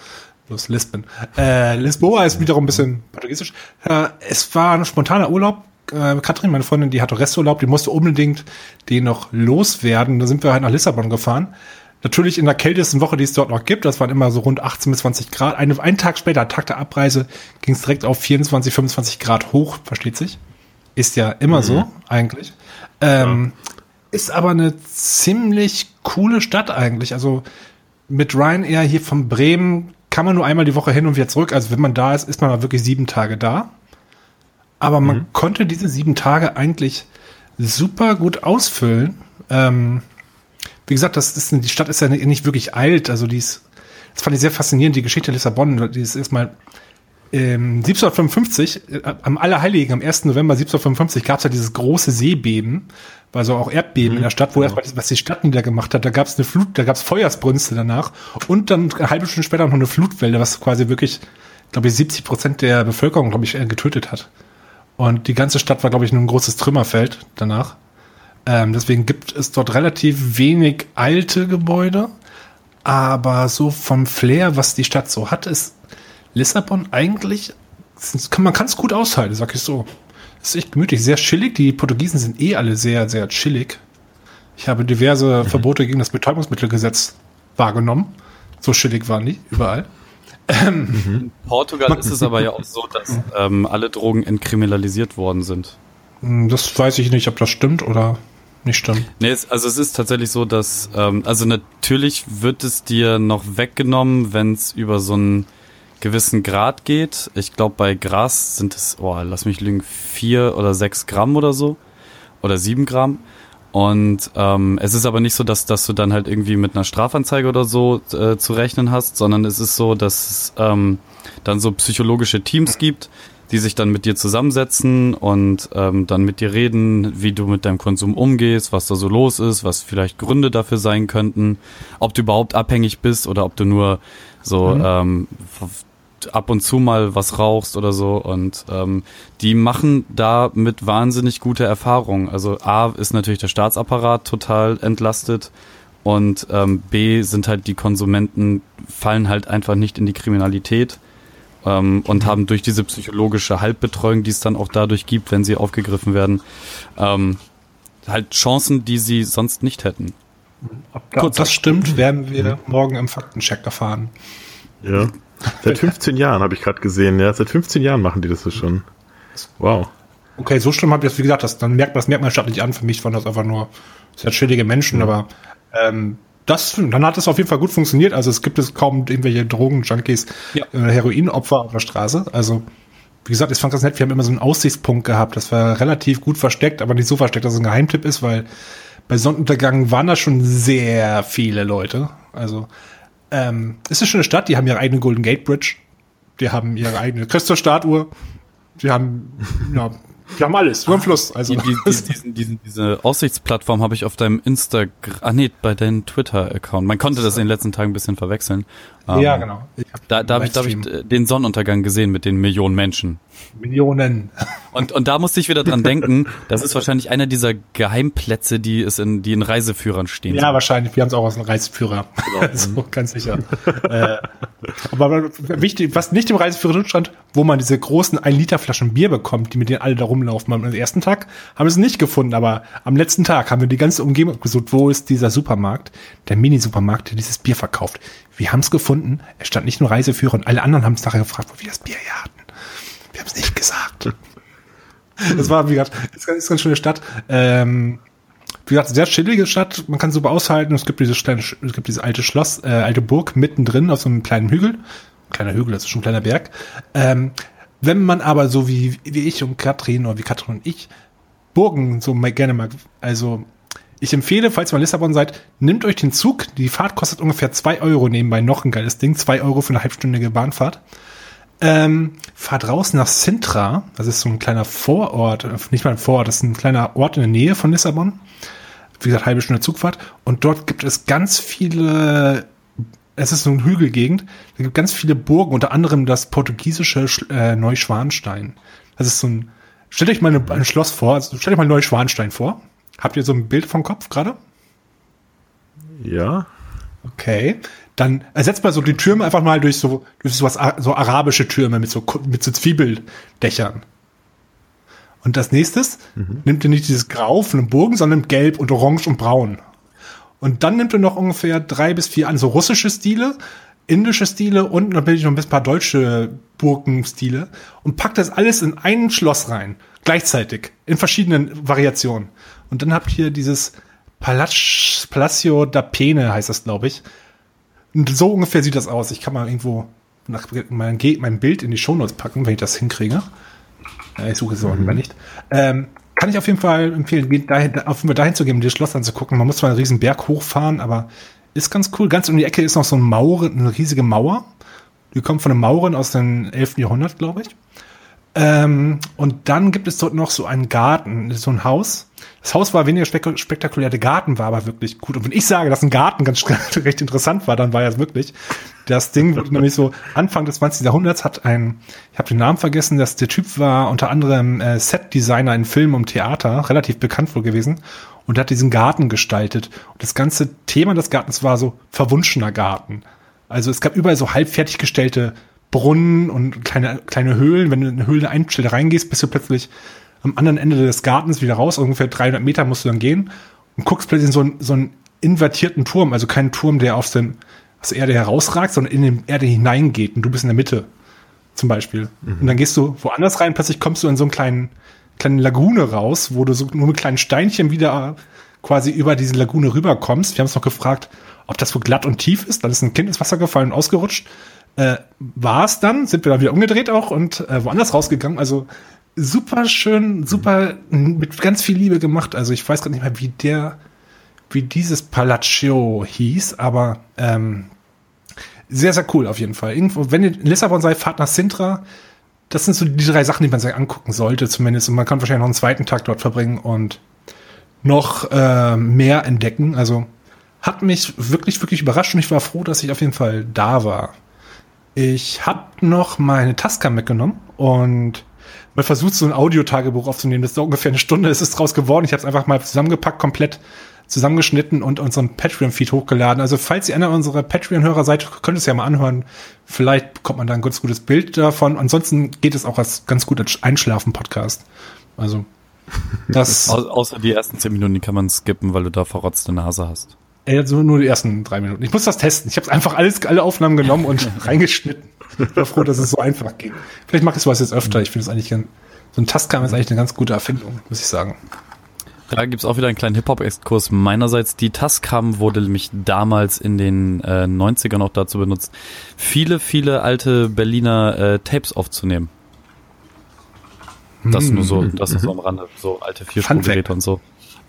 Bloß Lisbon. Äh, Lisboa ist wiederum ein bisschen portugiesisch. Äh, es war ein spontaner Urlaub. Äh, Katrin, meine Freundin, die hatte Resturlaub, die musste unbedingt den noch loswerden. Da sind wir halt nach Lissabon gefahren. Natürlich in der kältesten Woche, die es dort noch gibt. Das waren immer so rund 18 bis 20 Grad. Eine, einen Tag später, Tag der Abreise, ging es direkt auf 24, 25 Grad hoch, versteht sich. Ist ja immer so, eigentlich. Ähm, Ist aber eine ziemlich coole Stadt eigentlich. Also mit Ryanair hier von Bremen kann man nur einmal die Woche hin und wieder zurück. Also wenn man da ist, ist man mal wirklich sieben Tage da. Aber man konnte diese sieben Tage eigentlich super gut ausfüllen. Ähm, wie gesagt, das ist, die Stadt ist ja nicht, wirklich alt. Also die ist, das fand ich sehr faszinierend, die Geschichte Lissabon. Die ist erstmal ähm, 1755, äh, am Allerheiligen, am 1. November 1755 gab es ja dieses große Seebeben, also auch Erdbeben in der Stadt, wo erstmal das, was die Stadt niedergemacht hat, da gab es eine Flut, da gab es Feuersbrünste danach und dann eine halbe Stunde später noch eine Flutwelle, was quasi wirklich, glaube ich, 70 Prozent der Bevölkerung, glaube ich, äh, getötet hat. Und die ganze Stadt war, glaube ich, nur ein großes Trümmerfeld danach. Ähm, deswegen gibt es dort relativ wenig alte Gebäude. Aber so vom Flair, was die Stadt so hat, ist Lissabon eigentlich, kann, man kann es gut aushalten, sag ich so. Ist echt gemütlich, sehr chillig. Die Portugiesen sind eh alle sehr, sehr chillig. Ich habe diverse mhm. Verbote gegen das Betäubungsmittelgesetz wahrgenommen. So schillig waren die überall. In Portugal ist es aber ja auch so, dass ähm, alle Drogen entkriminalisiert worden sind. Hm, das weiß ich nicht, ob das stimmt oder nicht stimmt. Nee, es, also es ist tatsächlich so, dass, ähm, also natürlich wird es dir noch weggenommen, wenn es über so einen gewissen Grad geht. Ich glaube, bei Gras sind es, oh, lass mich lügen, vier oder sechs Gramm oder so. Oder sieben Gramm. Und ähm, es ist aber nicht so, dass, dass du dann halt irgendwie mit einer Strafanzeige oder so äh, zu rechnen hast, sondern es ist so, dass es ähm, dann so psychologische Teams gibt, die sich dann mit dir zusammensetzen und ähm, dann mit dir reden, wie du mit deinem Konsum umgehst, was da so los ist, was vielleicht Gründe dafür sein könnten, ob du überhaupt abhängig bist oder ob du nur so mhm. ähm, ab und zu mal was rauchst oder so und ähm, die machen da mit wahnsinnig gute Erfahrungen. Also A ist natürlich der Staatsapparat total entlastet und ähm, B sind halt die Konsumenten fallen halt einfach nicht in die Kriminalität ähm, und haben durch diese psychologische Halbbetreuung, die es dann auch dadurch gibt, wenn sie aufgegriffen werden, ähm, halt Chancen, die sie sonst nicht hätten. Ob das stimmt, werden wir morgen im Faktencheck erfahren. Ja. Seit 15 Jahren habe ich gerade gesehen, ja. Seit 15 Jahren machen die das so schon. Wow. Okay, so schlimm habe ich das, wie gesagt, das, dann merkt man, das merkt man statt nicht an. Für mich waren das einfach nur sehr chillige Menschen, mhm. aber ähm, das, dann hat es auf jeden Fall gut funktioniert. Also es gibt es kaum irgendwelche Drogen-Junkies, ja. äh, Heroinopfer auf der Straße. Also, wie gesagt, ich fand das nett. Wir haben immer so einen Aussichtspunkt gehabt. Das war relativ gut versteckt, aber nicht so versteckt, dass es ein Geheimtipp ist, weil bei Sonnenuntergang waren da schon sehr viele Leute. Also ähm, ist eine schöne Stadt, die haben ihre eigene Golden Gate Bridge, die haben ihre eigene Christus-Statue, die haben, ja, die haben alles, nur im Fluss. Also. Die, die, die, diesen, diesen, diese Aussichtsplattform habe ich auf deinem Instagram, ah nee, bei deinem Twitter-Account. Man konnte das in den letzten Tagen ein bisschen verwechseln. Ja, um, ähm, genau. Da, da habe ich, da hab ich den Sonnenuntergang gesehen mit den Millionen Menschen. Millionen. Und, und da musste ich wieder dran denken, das ist wahrscheinlich einer dieser Geheimplätze, die es in, die in Reiseführern stehen. Ja, wahrscheinlich. Wir haben es auch aus einem Reiseführer. Genau. so, ganz sicher. äh, aber wichtig, was nicht im Reiseführer stand, wo man diese großen 1 Liter Flaschen Bier bekommt, die mit denen alle da rumlaufen. Am ersten Tag haben wir es nicht gefunden, aber am letzten Tag haben wir die ganze Umgebung gesucht, wo ist dieser Supermarkt, der Mini-Supermarkt, der dieses Bier verkauft. Wir haben es gefunden. Es stand nicht nur Reiseführer und alle anderen haben es nachher gefragt, wo wir das Bier hier hatten. Wir haben es nicht gesagt. das war, wie gesagt, ist ganz, ist ganz schöne Stadt. Ähm, wie gesagt, sehr chillige Stadt. Man kann super aushalten. Es gibt dieses kleine, es gibt dieses alte Schloss, äh, alte Burg mittendrin auf so einem kleinen Hügel. Kleiner Hügel, das ist schon ein kleiner Berg. Ähm, wenn man aber so wie, wie ich und Katrin oder wie Katrin und ich Burgen so gerne mag, also ich empfehle, falls ihr mal Lissabon seid, nehmt euch den Zug. Die Fahrt kostet ungefähr zwei Euro nebenbei. Noch ein geiles Ding. zwei Euro für eine halbstündige Bahnfahrt. Ähm, fahrt raus nach Sintra. Das ist so ein kleiner Vorort. Äh, nicht mal ein Vorort, das ist ein kleiner Ort in der Nähe von Lissabon. Wie gesagt, halbe Stunde Zugfahrt. Und dort gibt es ganz viele es ist so eine Hügelgegend, da gibt ganz viele Burgen, unter anderem das portugiesische äh, Neuschwanstein. Das ist so ein, stellt euch mal eine, ein Schloss vor, also stellt euch mal Neuschwanstein vor. Habt ihr so ein Bild vom Kopf gerade? Ja. Okay. Dann ersetzt mal so die Türme einfach mal durch so, durch so was, so arabische Türme mit so, mit so Zwiebeldächern. Und das nächstes mhm. nimmt ihr nicht dieses Grau von einem Bogen, sondern gelb und orange und braun. Und dann nimmt ihr noch ungefähr drei bis vier an, so russische Stile, indische Stile und natürlich noch ein paar deutsche Burgenstile und packt das alles in ein Schloss rein. Gleichzeitig. In verschiedenen Variationen. Und dann habt ihr dieses Palaz Palacio da Pene, heißt das, glaube ich. Und so ungefähr sieht das aus. Ich kann mal irgendwo nach mein, mein Bild in die Shownotes packen, wenn ich das hinkriege. Ja, ich suche es auch mhm. nicht. Ähm, kann ich auf jeden Fall empfehlen, dahin, auf jeden Fall dahin zu gehen, um das Schloss anzugucken. Man muss zwar einen riesen Berg hochfahren, aber ist ganz cool. Ganz um die Ecke ist noch so eine Mauer, eine riesige Mauer. Die kommt von den Mauren aus dem 11. Jahrhundert, glaube ich. Ähm, und dann gibt es dort noch so einen Garten, so ein Haus. Das Haus war weniger spek spektakulär, der Garten war aber wirklich gut. Und wenn ich sage, dass ein Garten ganz recht interessant war, dann war es wirklich. Das Ding wurde nämlich so Anfang des 20. Jahrhunderts hat ein, ich habe den Namen vergessen, dass der Typ war unter anderem äh, Set-Designer in Film und Theater, relativ bekannt wohl gewesen und hat diesen Garten gestaltet. Und das ganze Thema des Gartens war so verwunschener Garten. Also es gab überall so halb fertiggestellte Brunnen und kleine, kleine Höhlen. Wenn du in eine Höhle einstellt reingehst, bist du plötzlich am anderen Ende des Gartens wieder raus. Ungefähr 300 Meter musst du dann gehen. und guckst plötzlich in so, einen, so einen invertierten Turm, also keinen Turm, der aus, dem, aus der Erde herausragt, sondern in die Erde hineingeht und du bist in der Mitte zum Beispiel. Mhm. Und dann gehst du woanders rein, plötzlich kommst du in so einen kleinen, kleinen Lagune raus, wo du so nur mit kleinen Steinchen wieder quasi über diese Lagune rüberkommst. Wir haben uns noch gefragt, ob das wohl glatt und tief ist. Dann ist ein Kind ins Wasser gefallen und ausgerutscht. Äh, war es dann, sind wir dann wieder umgedreht auch und äh, woanders rausgegangen. Also super schön, super mit ganz viel Liebe gemacht. Also ich weiß gar nicht mehr, wie der, wie dieses Palaccio hieß, aber ähm, sehr, sehr cool auf jeden Fall. Irgendwo, wenn ihr in Lissabon seid, fahrt nach Sintra. Das sind so die drei Sachen, die man sich angucken sollte, zumindest. Und man kann wahrscheinlich noch einen zweiten Tag dort verbringen und noch äh, mehr entdecken. Also hat mich wirklich, wirklich überrascht und ich war froh, dass ich auf jeden Fall da war. Ich habe noch meine Tascam mitgenommen und mal versucht, so ein Audiotagebuch aufzunehmen. Das ist ungefähr eine Stunde, es ist draus geworden. Ich habe es einfach mal zusammengepackt, komplett zusammengeschnitten und unseren Patreon-Feed hochgeladen. Also falls ihr einer unserer Patreon-Hörer seid, könnt ihr es ja mal anhören. Vielleicht bekommt man da ein ganz gutes Bild davon. Ansonsten geht es auch als ganz guter Einschlafen-Podcast. Also das. Au außer die ersten zehn Minuten, die kann man skippen, weil du da verrotzte Nase hast. Ja, so nur die ersten drei Minuten. Ich muss das testen. Ich habe einfach alles, alle Aufnahmen genommen und reingeschnitten. Ich war froh, dass es so einfach ging. Vielleicht mache ich sowas jetzt öfter. Ich finde es eigentlich, ein, so ein Tascam ist eigentlich eine ganz gute Erfindung, muss ich sagen. Da gibt's auch wieder einen kleinen Hip-Hop-Exkurs meinerseits. Die Tascam wurde nämlich damals in den äh, 90ern auch dazu benutzt, viele, viele alte Berliner äh, Tapes aufzunehmen. Das nur so, das ist so am Rande, so alte Vierspurgeräte und so.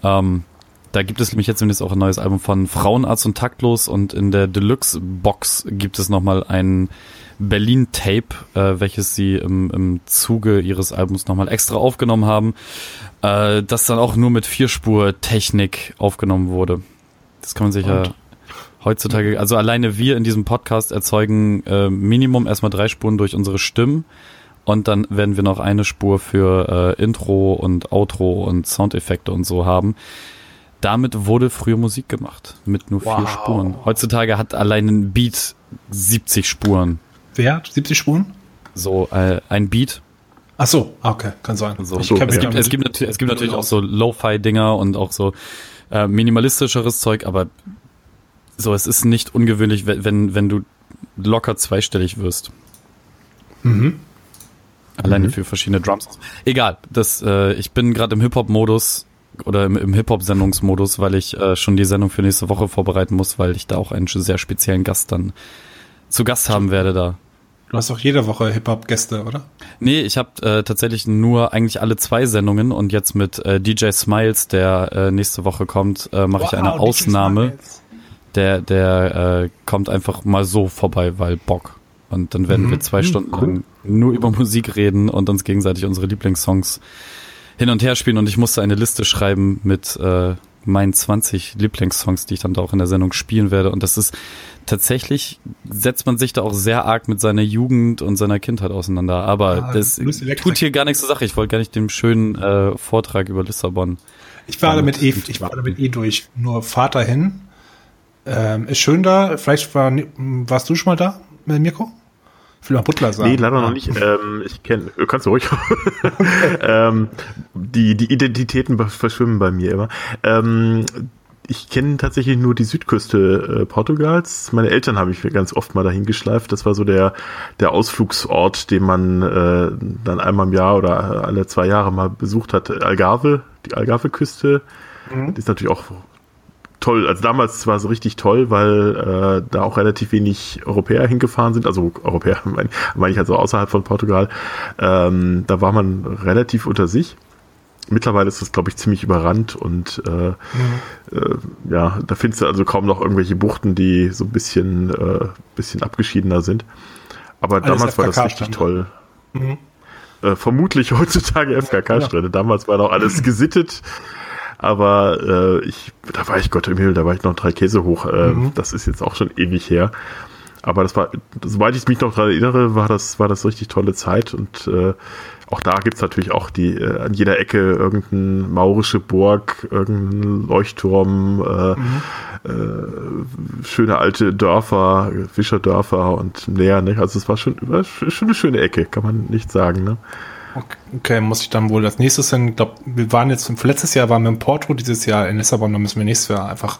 Ähm, da gibt es nämlich jetzt zumindest auch ein neues Album von Frauenarzt und Taktlos und in der Deluxe-Box gibt es nochmal ein Berlin-Tape, äh, welches sie im, im Zuge ihres Albums nochmal extra aufgenommen haben äh, das dann auch nur mit Vierspur-Technik aufgenommen wurde. Das kann man sich ja heutzutage, also alleine wir in diesem Podcast erzeugen äh, Minimum erstmal drei Spuren durch unsere Stimmen und dann werden wir noch eine Spur für äh, Intro und Outro und Soundeffekte und so haben. Damit wurde früher Musik gemacht mit nur wow. vier Spuren. Heutzutage hat allein ein Beat 70 Spuren. Wer hat 70 Spuren? So äh, ein Beat Ach so, ah, okay, kann sein. So. es, gibt, es, gibt, es gibt natürlich auch so Lo-Fi-Dinger und auch so äh, minimalistischeres Zeug, aber so, es ist nicht ungewöhnlich, wenn, wenn du locker zweistellig wirst. Mhm. Alleine mhm. für verschiedene Drums. Egal, das, äh, ich bin gerade im Hip-Hop-Modus oder im, im Hip-Hop-Sendungsmodus, weil ich äh, schon die Sendung für nächste Woche vorbereiten muss, weil ich da auch einen sehr speziellen Gast dann zu Gast haben werde da. Du hast auch jede Woche Hip-Hop-Gäste, oder? Nee, ich habe äh, tatsächlich nur eigentlich alle zwei Sendungen und jetzt mit äh, DJ Smiles, der äh, nächste Woche kommt, äh, mache wow, ich eine Ausnahme. Der, der äh, kommt einfach mal so vorbei, weil Bock. Und dann werden mhm. wir zwei mhm, Stunden cool. lang nur über Musik reden und uns gegenseitig unsere Lieblingssongs hin und her spielen. Und ich musste eine Liste schreiben mit äh, meinen 20 Lieblingssongs, die ich dann da auch in der Sendung spielen werde. Und das ist tatsächlich, setzt man sich da auch sehr arg mit seiner Jugend und seiner Kindheit auseinander. Aber ah, das tut hier gar nichts zur Sache. Ich wollte gar nicht den schönen äh, Vortrag über Lissabon. Ich war damit eh, ich war damit eh durch. Nur Vater hin. Ähm, ist schön da. Vielleicht war, warst du schon mal da, Mirko? Ich will mal Butler sagen. Nee, leider noch nicht. Ähm, ich kenne, kannst du ruhig. ähm, die, die Identitäten verschwimmen bei mir immer. Ähm, ich kenne tatsächlich nur die Südküste äh, Portugals. Meine Eltern habe ich ganz oft mal dahin geschleift. Das war so der, der Ausflugsort, den man äh, dann einmal im Jahr oder alle zwei Jahre mal besucht hat. Algarve, die Algarve-Küste. Mhm. Die ist natürlich auch toll. Also damals war es richtig toll, weil äh, da auch relativ wenig Europäer hingefahren sind. Also Europäer meine mein ich also außerhalb von Portugal. Ähm, da war man relativ unter sich. Mittlerweile ist das, glaube ich, ziemlich überrannt und äh, mhm. äh, ja, da findest du also kaum noch irgendwelche Buchten, die so ein bisschen, äh, bisschen abgeschiedener sind. Aber Alles damals FKK war das richtig toll. Mhm. Äh, vermutlich heutzutage FKK-Strände. Ja. Damals war noch alles gesittet. Aber äh, ich, da war ich Gott im Himmel, da war ich noch drei Käse hoch. Äh, mhm. Das ist jetzt auch schon ewig her. Aber das war, soweit ich mich noch daran erinnere, war das, war das richtig tolle Zeit und äh, auch da gibt's natürlich auch die äh, an jeder Ecke irgendeine maurische Burg, irgendein Leuchtturm, äh, mhm. äh, schöne alte Dörfer, Fischerdörfer und näher, ne? Also es war schon, war schon eine schöne Ecke, kann man nicht sagen, ne? Okay, muss ich dann wohl als nächstes hin. Ich glaube, wir waren jetzt, letztes Jahr waren wir in Porto, dieses Jahr in Lissabon, dann müssen wir nächstes Jahr einfach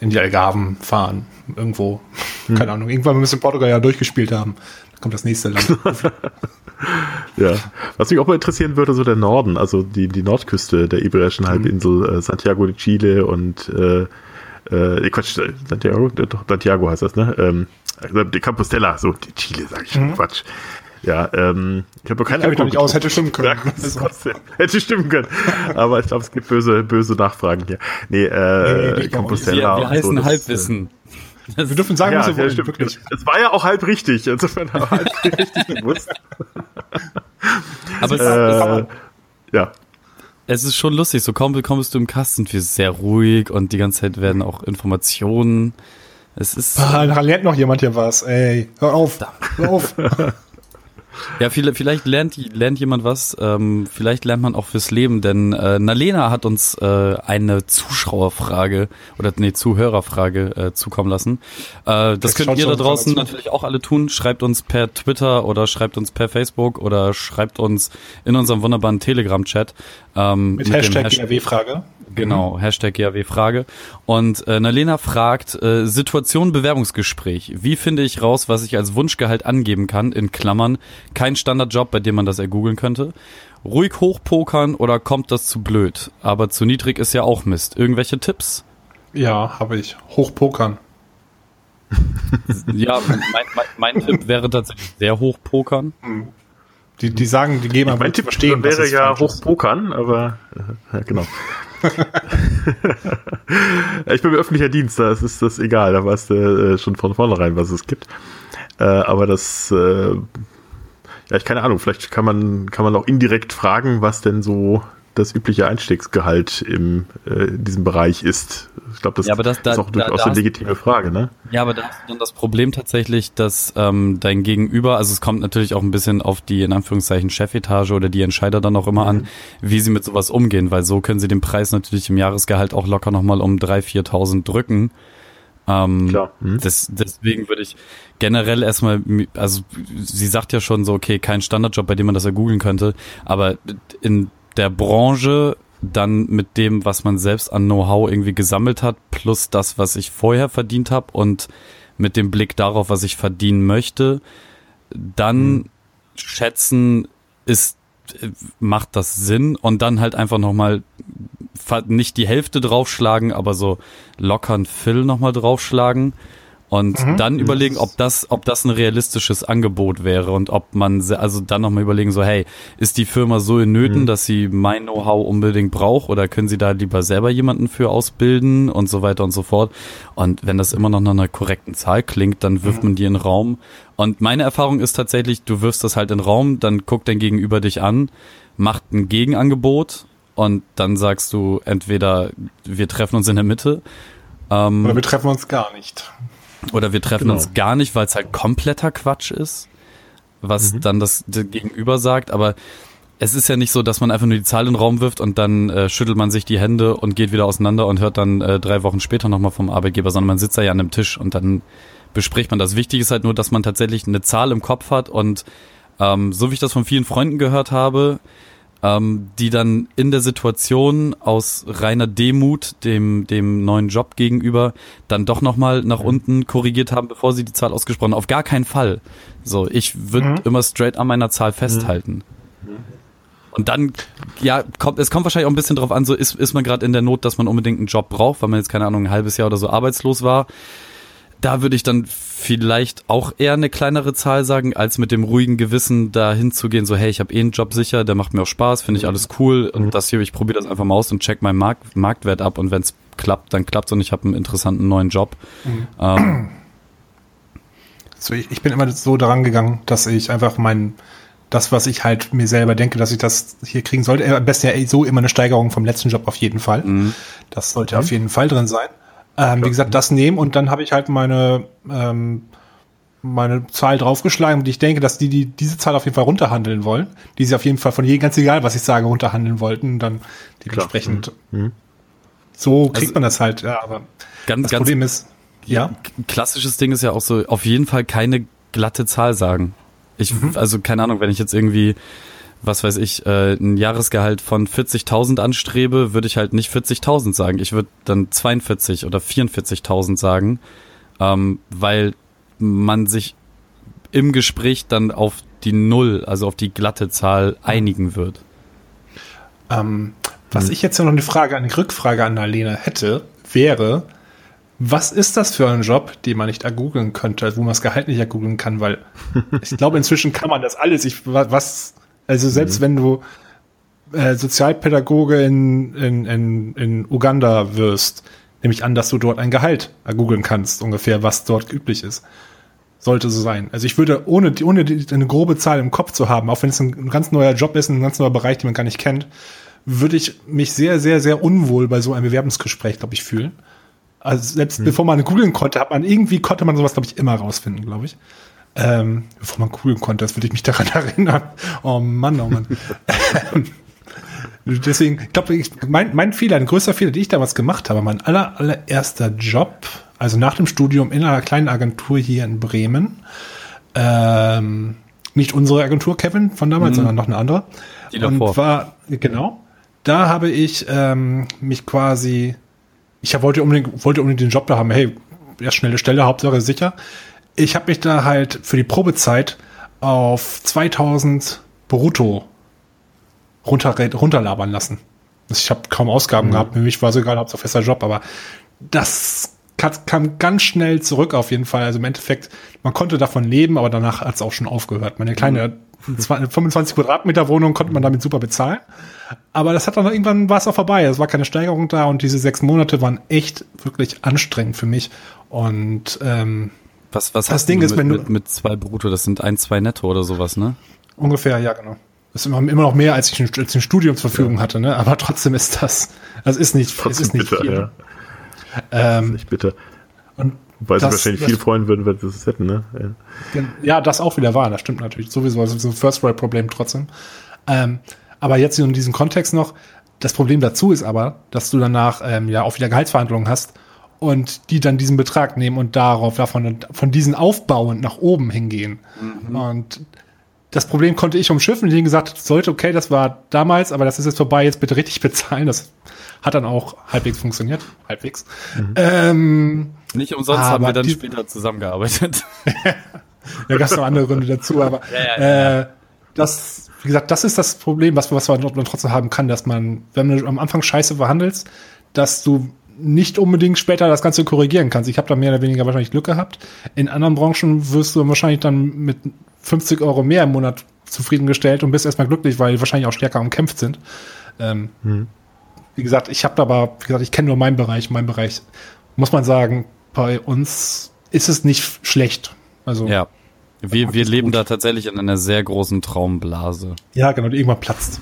in die Algarven fahren. Irgendwo. Hm. Keine Ahnung. Irgendwann müssen wir Portugal ja durchgespielt haben. Dann kommt das nächste Land. ja. Was mich auch mal interessieren würde, so der Norden, also die, die Nordküste der Iberischen Halbinsel, mhm. äh, Santiago de Chile und äh, äh, Quatsch, Santiago, doch, Santiago heißt das, ne? Ähm, also die Compostela, so die Chile, sag ich schon, mhm. Quatsch. Ja, ähm, ich habe keine Ahnung. nicht aus, hätte stimmen können. hätte stimmen können. Aber ich glaube, es gibt böse, böse Nachfragen hier. Nee, äh, nee, Compostela. Wir, wir heißen so, Halbwissen. Das, wir dürfen sagen, ja, was wir wollen, ja, wirklich. Es war ja auch halb richtig, insofern halb richtig gewusst. Aber es äh, ist, ja. Es ist schon lustig, so kaum kommst du im Cast, sind wir sehr ruhig und die ganze Zeit werden auch Informationen. Es ist. Ah, lernt noch jemand hier was, ey. Hör auf. Hör auf. Ja, viele, vielleicht lernt, lernt jemand was, ähm, vielleicht lernt man auch fürs Leben, denn äh, Nalena hat uns äh, eine Zuschauerfrage oder nee, Zuhörerfrage äh, zukommen lassen. Äh, das könnt ihr da draußen natürlich auch alle tun. Schreibt uns per Twitter oder schreibt uns per Facebook oder schreibt uns in unserem wunderbaren Telegram-Chat. Ähm, mit, mit Hashtag, Hashtag frage Genau, mhm. Hashtag GAW-Frage. Und äh, Nalena fragt, äh, Situation Bewerbungsgespräch. Wie finde ich raus, was ich als Wunschgehalt angeben kann? In Klammern, kein Standardjob, bei dem man das ergoogeln könnte. Ruhig hochpokern oder kommt das zu blöd? Aber zu niedrig ist ja auch Mist. Irgendwelche Tipps? Ja, habe ich. Hochpokern. ja, mein, mein, mein Tipp wäre tatsächlich sehr hochpokern. Mhm. Die, die sagen, die geben Mein Tipp verstehen, wäre ja hochpokern, aber ja, genau. ich bin öffentlicher Dienst, da ist das egal, da weißt du äh, schon von vornherein, was es gibt. Äh, aber das, äh, ja, ich keine Ahnung, vielleicht kann man, kann man auch indirekt fragen, was denn so das übliche Einstiegsgehalt im, äh, in diesem Bereich ist. Ich glaube, das, ja, das da, ist auch durchaus da, da eine legitime Frage, ne? Ja, aber da hast du dann das Problem tatsächlich, dass ähm, dein Gegenüber, also es kommt natürlich auch ein bisschen auf die in Anführungszeichen Chefetage oder die Entscheider dann auch immer mhm. an, wie sie mit sowas umgehen, weil so können sie den Preis natürlich im Jahresgehalt auch locker nochmal um 3.000, 4.000 drücken. Ähm, Klar. Mhm. Das, deswegen würde ich generell erstmal, also sie sagt ja schon so, okay, kein Standardjob, bei dem man das ja googeln könnte, aber in der Branche dann mit dem, was man selbst an Know-how irgendwie gesammelt hat, plus das, was ich vorher verdient habe und mit dem Blick darauf, was ich verdienen möchte, dann mhm. schätzen ist macht das Sinn und dann halt einfach nochmal nicht die Hälfte draufschlagen, aber so lockern Fill nochmal draufschlagen und mhm. dann überlegen, ob das, ob das ein realistisches Angebot wäre und ob man, also dann nochmal überlegen, so, hey, ist die Firma so in Nöten, mhm. dass sie mein Know-how unbedingt braucht oder können sie da lieber selber jemanden für ausbilden und so weiter und so fort. Und wenn das immer noch nach einer korrekten Zahl klingt, dann wirft mhm. man die in den Raum. Und meine Erfahrung ist tatsächlich, du wirfst das halt in den Raum, dann guckt dein Gegenüber dich an, macht ein Gegenangebot und dann sagst du entweder wir treffen uns in der Mitte ähm, oder wir treffen uns gar nicht. Oder wir treffen genau. uns gar nicht, weil es halt kompletter Quatsch ist, was mhm. dann das Gegenüber sagt. Aber es ist ja nicht so, dass man einfach nur die Zahl in den Raum wirft und dann äh, schüttelt man sich die Hände und geht wieder auseinander und hört dann äh, drei Wochen später nochmal vom Arbeitgeber, sondern man sitzt da ja an einem Tisch und dann bespricht man das. Wichtig ist halt nur, dass man tatsächlich eine Zahl im Kopf hat und ähm, so wie ich das von vielen Freunden gehört habe, ähm, die dann in der Situation aus reiner Demut dem, dem neuen Job gegenüber dann doch nochmal nach mhm. unten korrigiert haben, bevor sie die Zahl ausgesprochen haben. Auf gar keinen Fall. So, ich würde mhm. immer straight an meiner Zahl festhalten. Mhm. Und dann, ja, kommt, es kommt wahrscheinlich auch ein bisschen drauf an, so ist, ist man gerade in der Not, dass man unbedingt einen Job braucht, weil man jetzt, keine Ahnung, ein halbes Jahr oder so arbeitslos war da würde ich dann vielleicht auch eher eine kleinere Zahl sagen, als mit dem ruhigen Gewissen da hinzugehen, so hey, ich habe eh einen Job sicher, der macht mir auch Spaß, finde ich alles cool und das hier, ich probiere das einfach mal aus und check meinen Markt, Marktwert ab und wenn es klappt, dann klappt und ich habe einen interessanten neuen Job. Mhm. Ähm, so, ich, ich bin immer so daran gegangen, dass ich einfach mein das, was ich halt mir selber denke, dass ich das hier kriegen sollte, am besten ja so immer eine Steigerung vom letzten Job auf jeden Fall. Mhm. Das sollte mhm. auf jeden Fall drin sein. Ähm, wie gesagt, das nehmen und dann habe ich halt meine, ähm, meine Zahl draufgeschlagen und ich denke, dass die, die diese Zahl auf jeden Fall runterhandeln wollen, die sie auf jeden Fall von jedem, ganz egal, was ich sage, runterhandeln wollten, dann dementsprechend. Mhm. mhm. So kriegt also, man das halt, ja, aber ganz, das ganz Problem ist, ja. Klassisches Ding ist ja auch so, auf jeden Fall keine glatte Zahl sagen. Ich, mhm. also keine Ahnung, wenn ich jetzt irgendwie was weiß ich, äh, ein Jahresgehalt von 40.000 anstrebe, würde ich halt nicht 40.000 sagen. Ich würde dann 42 oder 44.000 sagen, ähm, weil man sich im Gespräch dann auf die Null, also auf die glatte Zahl einigen wird. Ähm, was ich jetzt noch eine Frage, eine Rückfrage an Alena hätte, wäre, was ist das für ein Job, den man nicht ergoogeln könnte, wo man das Gehalt nicht ergoogeln kann, weil ich glaube, inzwischen kann man das alles. Ich, was, also selbst mhm. wenn du äh, Sozialpädagoge in, in, in, in Uganda wirst, nehme ich an, dass du dort ein Gehalt ergoogeln kannst, ungefähr, was dort üblich ist. Sollte so sein. Also ich würde, ohne, ohne eine grobe Zahl im Kopf zu haben, auch wenn es ein ganz neuer Job ist, ein ganz neuer Bereich, den man gar nicht kennt, würde ich mich sehr, sehr, sehr unwohl bei so einem Bewerbungsgespräch, glaube ich, fühlen. Also selbst hm. bevor man googeln konnte, hat man irgendwie, konnte man sowas, glaube ich, immer rausfinden, glaube ich. Ähm, bevor man googeln konnte, das würde ich mich daran erinnern. Oh Mann, oh Mann. Deswegen, ich glaube, mein, mein Fehler, ein größter Fehler, den ich damals gemacht habe, mein aller, allererster Job, also nach dem Studium in einer kleinen Agentur hier in Bremen, ähm, nicht unsere Agentur, Kevin, von damals, mhm. sondern noch eine andere. Die davor. Und war, genau, da habe ich ähm, mich quasi, ich wollte unbedingt, wollte unbedingt den Job da haben, hey, ja, schnelle Stelle, Hauptsache sicher. Ich habe mich da halt für die Probezeit auf 2000 brutto runter, runterlabern lassen. Ich habe kaum Ausgaben mhm. gehabt, für mich war es egal, Hauptsache fester Job, aber das kam ganz schnell zurück auf jeden Fall. Also im Endeffekt, man konnte davon leben, aber danach hat es auch schon aufgehört. Meine kleine mhm. 25 Quadratmeter Wohnung konnte man damit super bezahlen. Aber das hat dann irgendwann war es auch vorbei. Es war keine Steigerung da und diese sechs Monate waren echt wirklich anstrengend für mich. Und ähm, was, was das Ding ist, mit, wenn du mit, mit zwei Brutto, das sind ein, zwei Netto oder sowas, ne? Ungefähr, ja, genau. Das ist immer, immer noch mehr, als ich ein, als ein Studium zur Verfügung ja. hatte, ne? Aber trotzdem ist das, das ist nicht, trotzdem es ist nicht bitter, viel. Ja. Ähm, nicht bitter. Und Weil sie wahrscheinlich das, viel freuen würden, wenn sie es hätten, ne? Ja. ja, das auch wieder war, das stimmt natürlich. Sowieso, also so ein First-World-Problem trotzdem. Ähm, aber jetzt in diesem Kontext noch, das Problem dazu ist aber, dass du danach ähm, ja auch wieder Gehaltsverhandlungen hast und die dann diesen Betrag nehmen und darauf davon von diesen aufbauend nach oben hingehen. Mhm. Und das Problem konnte ich umschiffen, die gesagt, sollte okay, das war damals, aber das ist jetzt vorbei, jetzt bitte richtig bezahlen. Das hat dann auch halbwegs funktioniert, halbwegs. Mhm. Ähm, Nicht umsonst haben wir dann später zusammengearbeitet. ja, gab noch andere Gründe dazu, aber ja, ja, äh, das, wie gesagt, das ist das Problem, was, was man trotzdem haben kann, dass man, wenn du am Anfang Scheiße verhandelst, dass du nicht unbedingt später das Ganze korrigieren kannst. Ich habe da mehr oder weniger wahrscheinlich Glück gehabt. In anderen Branchen wirst du wahrscheinlich dann mit 50 Euro mehr im Monat zufriedengestellt und bist erstmal glücklich, weil die wahrscheinlich auch stärker umkämpft sind. Ähm, mhm. Wie gesagt, ich habe aber, wie gesagt, ich kenne nur meinen Bereich. Mein Bereich, muss man sagen, bei uns ist es nicht schlecht. Also ja. Wir, wir leben gut. da tatsächlich in einer sehr großen Traumblase. Ja, genau, die irgendwann platzt.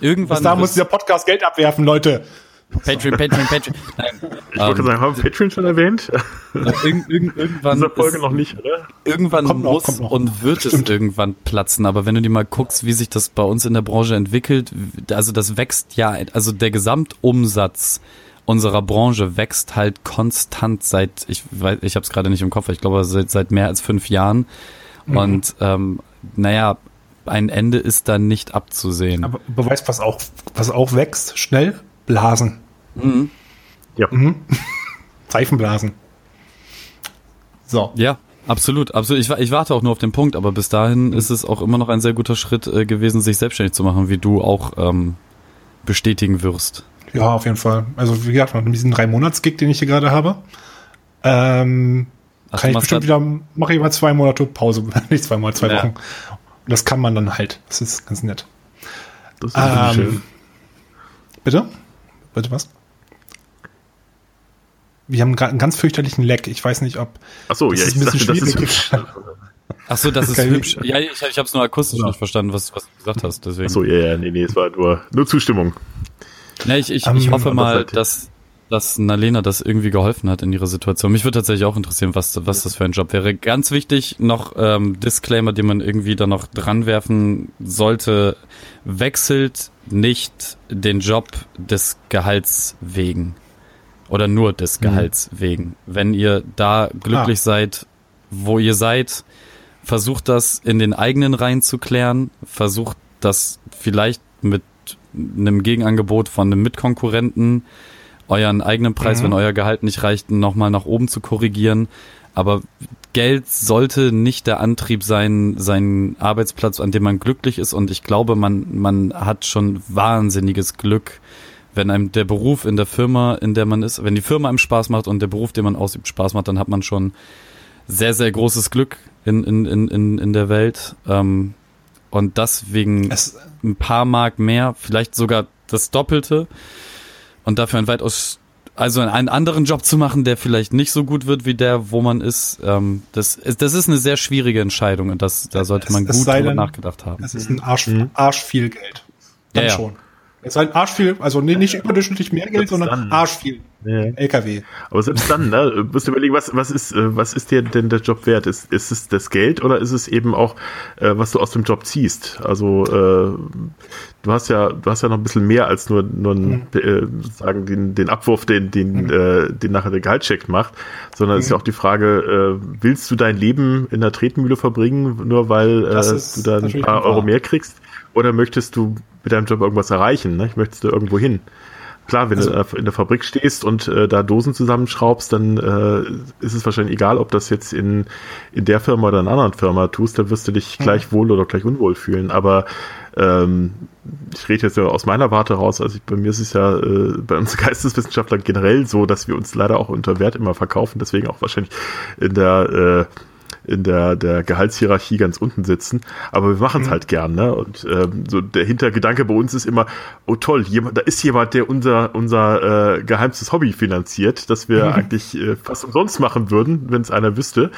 irgendwann. Bis da muss dieser Podcast Geld abwerfen, Leute. Patreon, Patreon, Patreon. Nein. Ich wollte ähm, sagen, haben wir Patreon schon erwähnt? Irg irg irgendwann. Diese Folge ist, noch nicht, oder? Irgendwann kommt muss noch, und wird Stimmt. es irgendwann platzen. Aber wenn du dir mal guckst, wie sich das bei uns in der Branche entwickelt, also das wächst ja, also der Gesamtumsatz unserer Branche wächst halt konstant seit, ich weiß, ich habe es gerade nicht im Kopf, ich glaube seit, seit mehr als fünf Jahren. Mhm. Und ähm, naja, ein Ende ist da nicht abzusehen. Aber beweist, was auch, was auch wächst, schnell, Blasen. Mhm. Ja. Mhm. Seifenblasen. So. Ja, absolut, absolut. Ich, ich, warte auch nur auf den Punkt, aber bis dahin ist es auch immer noch ein sehr guter Schritt äh, gewesen, sich selbstständig zu machen, wie du auch ähm, bestätigen wirst. Ja, auf jeden Fall. Also wie gesagt, mit diesem drei Monats Gig, den ich hier gerade habe, ähm, Ach, kann ich bestimmt wieder mache ich mal zwei Monate Pause, nicht zwei Monate, zwei ja. Wochen. Und das kann man dann halt. Das ist ganz nett. Das ist ähm, schön. Bitte? Bitte was? Wir haben einen ganz fürchterlichen Leck. Ich weiß nicht, ob. Ach so, ja, ist ein bisschen dachte, schwierig. Ach so, das ist hübsch. Ja, ich, ich habe es nur akustisch ja. nicht verstanden, was, was du gesagt hast. Deswegen. Ach so, ja, ja, nee, nee, es war nur, nur Zustimmung. Ja, ich, ich, um, ich hoffe mal, dass, dass Nalena das irgendwie geholfen hat in ihrer Situation. Mich würde tatsächlich auch interessieren, was, was das für ein Job wäre. Ganz wichtig, noch ähm, Disclaimer, den man irgendwie da noch dranwerfen sollte. Wechselt nicht den Job des Gehalts wegen. Oder nur des mhm. Gehalts mhm. wegen. Wenn ihr da glücklich ah. seid, wo ihr seid, versucht das in den eigenen Reihen zu klären, versucht das vielleicht mit einem Gegenangebot von einem Mitkonkurrenten euren eigenen Preis, Mhm. wenn euer Gehalt nicht reicht, nochmal nach oben zu korrigieren. Aber Geld sollte nicht der Antrieb sein, sein Arbeitsplatz, an dem man glücklich ist. Und ich glaube, man, man hat schon wahnsinniges Glück, wenn einem der Beruf in der Firma, in der man ist, wenn die Firma einem Spaß macht und der Beruf, den man ausübt, Spaß macht, dann hat man schon sehr, sehr großes Glück in, in, in, in, in der Welt. Ähm, und deswegen Es, ein paar Mark mehr, vielleicht sogar das Doppelte und dafür ein weitaus, also einen anderen Job zu machen, der vielleicht nicht so gut wird wie der, wo man ist, ähm, das, ist das ist eine sehr schwierige Entscheidung und das, da sollte man es gut drüber denn, nachgedacht haben. es ist ein Arsch, Mhm. Arsch viel Geld. Dann Ja, ja. Es ist ein Arsch viel, also nee, nicht überdurchschnittlich mehr Geld, sondern dann. Arsch viel. Ja. LKW. Aber selbst dann, ne, musst du überlegen, was, was ist, äh, was ist dir denn der Job wert? Ist, ist es das Geld oder ist es eben auch, äh, was du aus dem Job ziehst? Also, äh, du hast ja, du hast ja noch ein bisschen mehr als nur, nur einen, äh, sozusagen den, den Abwurf, den, den, äh, den nachher der Gehaltscheck macht, sondern es ist ja auch die Frage, äh, willst du dein Leben in der Tretmühle verbringen, nur weil äh, du da ein paar. Euro mehr kriegst? Oder möchtest du mit deinem Job irgendwas erreichen? Ne? Möchtest du irgendwo hin? Klar, wenn Also- du in der Fabrik stehst und äh, da Dosen zusammenschraubst, dann äh, ist es wahrscheinlich egal, ob das jetzt in, in der Firma oder in einer anderen Firma tust, dann wirst du dich gleich wohl oder gleich unwohl fühlen. Aber ähm, ich rede jetzt ja aus meiner Warte raus, also ich, bei mir ist es ja äh, bei uns Geisteswissenschaftlern generell so, dass wir uns leider auch unter Wert immer verkaufen, deswegen auch wahrscheinlich in der äh, in der, der Gehaltshierarchie ganz unten sitzen. Aber wir machen es halt gern, ne? Und ähm, so der Hintergedanke bei uns ist immer, oh toll, jemand, da ist jemand, der unser, unser äh, geheimstes Hobby finanziert, das wir eigentlich äh, fast umsonst machen würden, wenn es einer wüsste.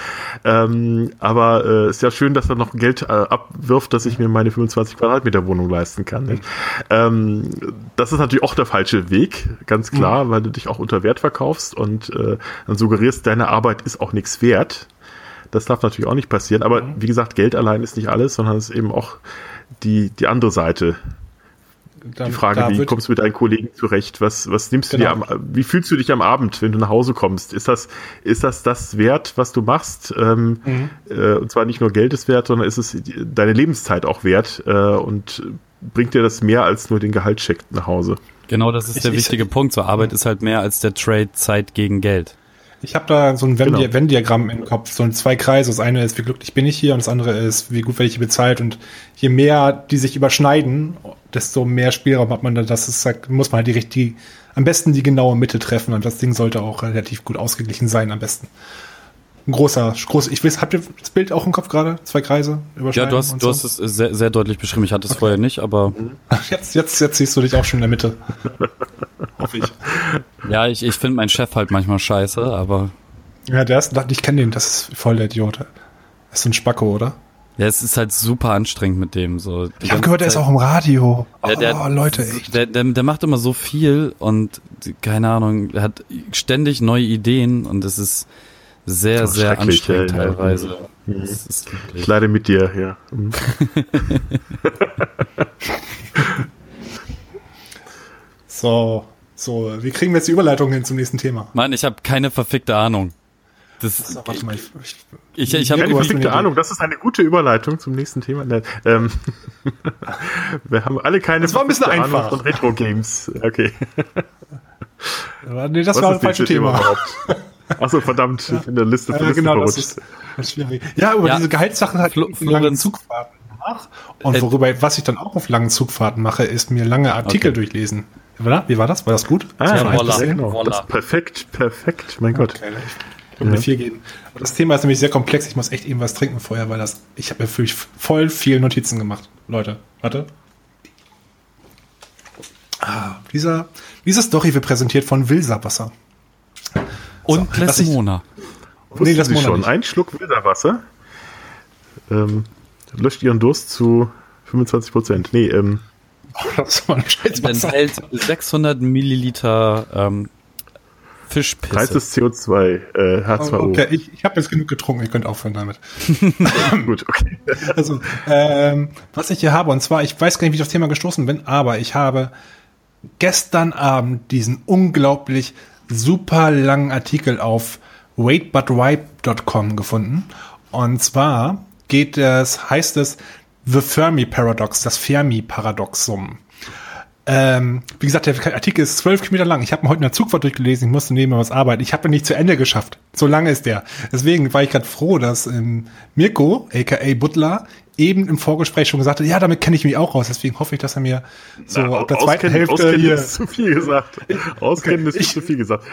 Ähm, aber äh, ist ja schön, dass er noch Geld äh, abwirft, dass ich mir meine 25 Quadratmeter Wohnung leisten kann. Nicht? Ähm, das ist natürlich auch der falsche Weg, ganz klar, weil du dich auch unter Wert verkaufst und äh, dann suggerierst, deine Arbeit ist auch nichts wert. Das darf natürlich auch nicht passieren. Aber wie gesagt, Geld allein ist nicht alles, sondern es ist eben auch die, die andere Seite. Die Frage, wie kommst du mit deinen Kollegen zurecht? Was, was nimmst du Genau. dir am, wie fühlst du dich am Abend, wenn du nach Hause kommst? Ist das, ist das das wert, was du machst? Ähm, Mhm. äh, und zwar nicht nur Geld ist wert, sondern ist es deine Lebenszeit auch wert? Äh, und bringt dir das mehr als nur den Gehaltscheck nach Hause? Genau, das ist Ich- der ich- wichtige Punkt. So Arbeit ist halt mehr als der Trade Zeit gegen Geld. Ich habe da so ein Venn- Genau. Venn-Diagramm im Kopf, so ein zwei Kreise. Das eine ist, wie glücklich bin ich hier und das andere ist, wie gut werde ich hier bezahlt. Und je mehr die sich überschneiden, desto mehr Spielraum hat man da. Das ist, muss man halt die richtige, am besten die genaue Mitte treffen. Und das Ding sollte auch relativ gut ausgeglichen sein, am besten. Ein großer, groß, ich weiß, habt ihr das Bild auch im Kopf gerade? Zwei Kreise Ja, du hast, und du so? hast es sehr, sehr deutlich beschrieben. Ich hatte es vorher nicht, aber Jetzt, jetzt, jetzt siehst du dich auch schon in der Mitte. Hoffe ich. ja, ich, ich finde meinen Chef halt manchmal scheiße, aber Ja, der ist, ich kenne den, das ist voll der Idiot. Das ist ein Spacko, oder? ja, es ist halt super anstrengend mit dem. So, die Ich habe gehört, er ist auch im Radio. Ja, der, oh, Leute, echt. Der, der, der macht immer so viel und keine Ahnung, er hat ständig neue Ideen und es ist sehr, sehr anstrengend ja, ja. teilweise. Das ist Ich leide mit dir, ja. Mhm. So, so, wie kriegen wir jetzt die Überleitung hin zum nächsten Thema? Mann, ich habe keine verfickte Ahnung. Das, So, warte mal, ich, ich, ich, ich habe Ja, Keine verfickte. Ahnung, das ist eine gute Überleitung zum nächsten Thema. Nein, ähm, wir haben alle keine Das war ein bisschen einfach. von Retro-Games. Okay. nee, das Was war ist das falsche nächste Thema. Achso, verdammt, in der Liste Ja, genau, das verrutscht. ist, das ist schwierig. Ja, über Ja, diese Gehaltssachen halt Flo- ich lange Zugfahrten nach. Und Äh, worüber, was ich dann auch auf langen Zugfahrten mache, ist mir lange Artikel Okay. durchlesen. Wie war das? War das gut? Ah, Das Ja, ja, gesehen? genau. Das ist perfekt, perfekt, mein Gott. Okay, ich würde mir vier geben. Aber das Thema ist nämlich sehr komplex. Ich muss echt eben was trinken vorher, weil das, ich habe mir wirklich voll viel Notizen gemacht. Leute, warte. Ah, dieser, diese Story wird präsentiert von Wilsa-Wasser. Und So, Lesmona. Nee, das Sie schon. nicht. Ein Schluck Wilderwasser ähm, löscht Ihren Durst zu 25 Prozent. Nee, ähm, Das war ein Wasser. enthält 600 Milliliter ähm, Fischpisse. Preis des CO2, äh, H2O. Oh, Okay, ich, ich habe jetzt genug getrunken, ihr könnt aufhören damit. Gut, okay. Also, ähm, was ich hier habe, und zwar, ich weiß gar nicht, wie ich auf das Thema gestoßen bin, aber ich habe gestern Abend diesen unglaublich super langen Artikel auf waitbutwipe.com gefunden. Und zwar geht es, heißt es, The Fermi Paradox, das Fermi-Paradoxum. Ähm, wie gesagt, der Artikel ist zwölf Kilometer lang. Ich habe ihn heute in der Zugfahrt durchgelesen. Ich musste nebenbei was arbeiten. Ich habe ihn nicht zu Ende geschafft. So lange ist der. Deswegen war ich gerade froh, dass ähm, Mirko, aka Butler, eben im Vorgespräch schon gesagt hat, ja, damit kenne ich mich auch raus. Deswegen hoffe ich, dass er mir so Na, auf der zweiten Hälfte auskennen hier. ist zu viel gesagt. Auskennen ist ich- zu viel gesagt.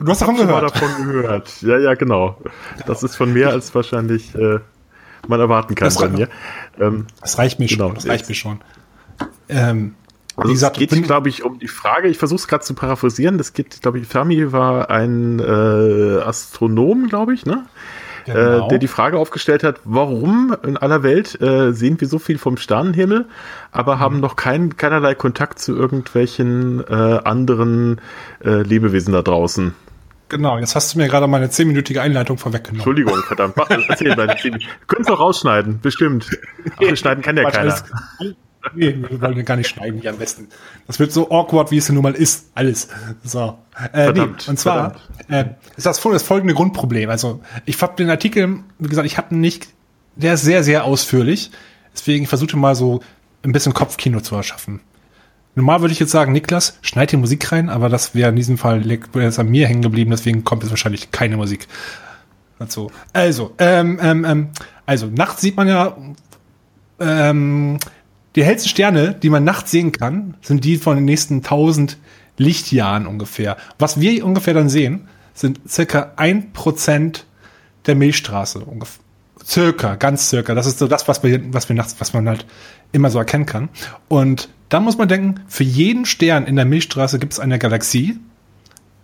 Du hast davon gehört. davon gehört. Ja, ja, genau. Das ist von mehr als wahrscheinlich äh, man erwarten kann Das bei reicht- mir. Ähm, Das reicht mir Genau. schon. Das reicht mir schon. Ähm, Also es geht, glaube ich, um die Frage, ich versuche es gerade zu paraphrasieren, das geht, glaube ich, Fermi war ein äh, Astronom, glaube ich, ne? Genau. Äh, der die Frage aufgestellt hat, warum in aller Welt äh, sehen wir so viel vom Sternenhimmel, aber haben Mhm. noch kein, keinerlei Kontakt zu irgendwelchen äh, anderen äh, Lebewesen da draußen. genau, jetzt hast du mir gerade meine zehnminütige Einleitung vorweggenommen. Entschuldigung, verdammt. Mach, erzähl deine Themen. Können es auch rausschneiden, bestimmt. Wir schneiden kann ja keiner. Nee, wir wollen gar nicht schneiden, hier am besten. Das wird so awkward, wie es nun mal ist. Alles. So. Äh, Verdammt, nee, und zwar äh, ist das, das folgende Grundproblem. Also, ich habe den Artikel, wie gesagt, ich habe nicht, der ist sehr, sehr ausführlich. Deswegen versuche mal so ein bisschen Kopfkino zu erschaffen. Normal würde ich jetzt sagen, Niklas, schneid die Musik rein, aber das wäre in diesem Fall es an mir hängen geblieben, deswegen kommt jetzt wahrscheinlich keine Musik dazu. Also, ähm, ähm, ähm, also nachts sieht man ja ähm, die hellsten Sterne, die man nachts sehen kann, sind die von den nächsten 1000 Lichtjahren ungefähr. Was wir ungefähr dann sehen, sind circa ein Prozent der Milchstraße ungefähr. Circa, ganz circa. Das ist so das, was wir, was wir nachts, was man halt immer so erkennen kann. Und da muss man denken, für jeden Stern in der Milchstraße gibt es eine Galaxie.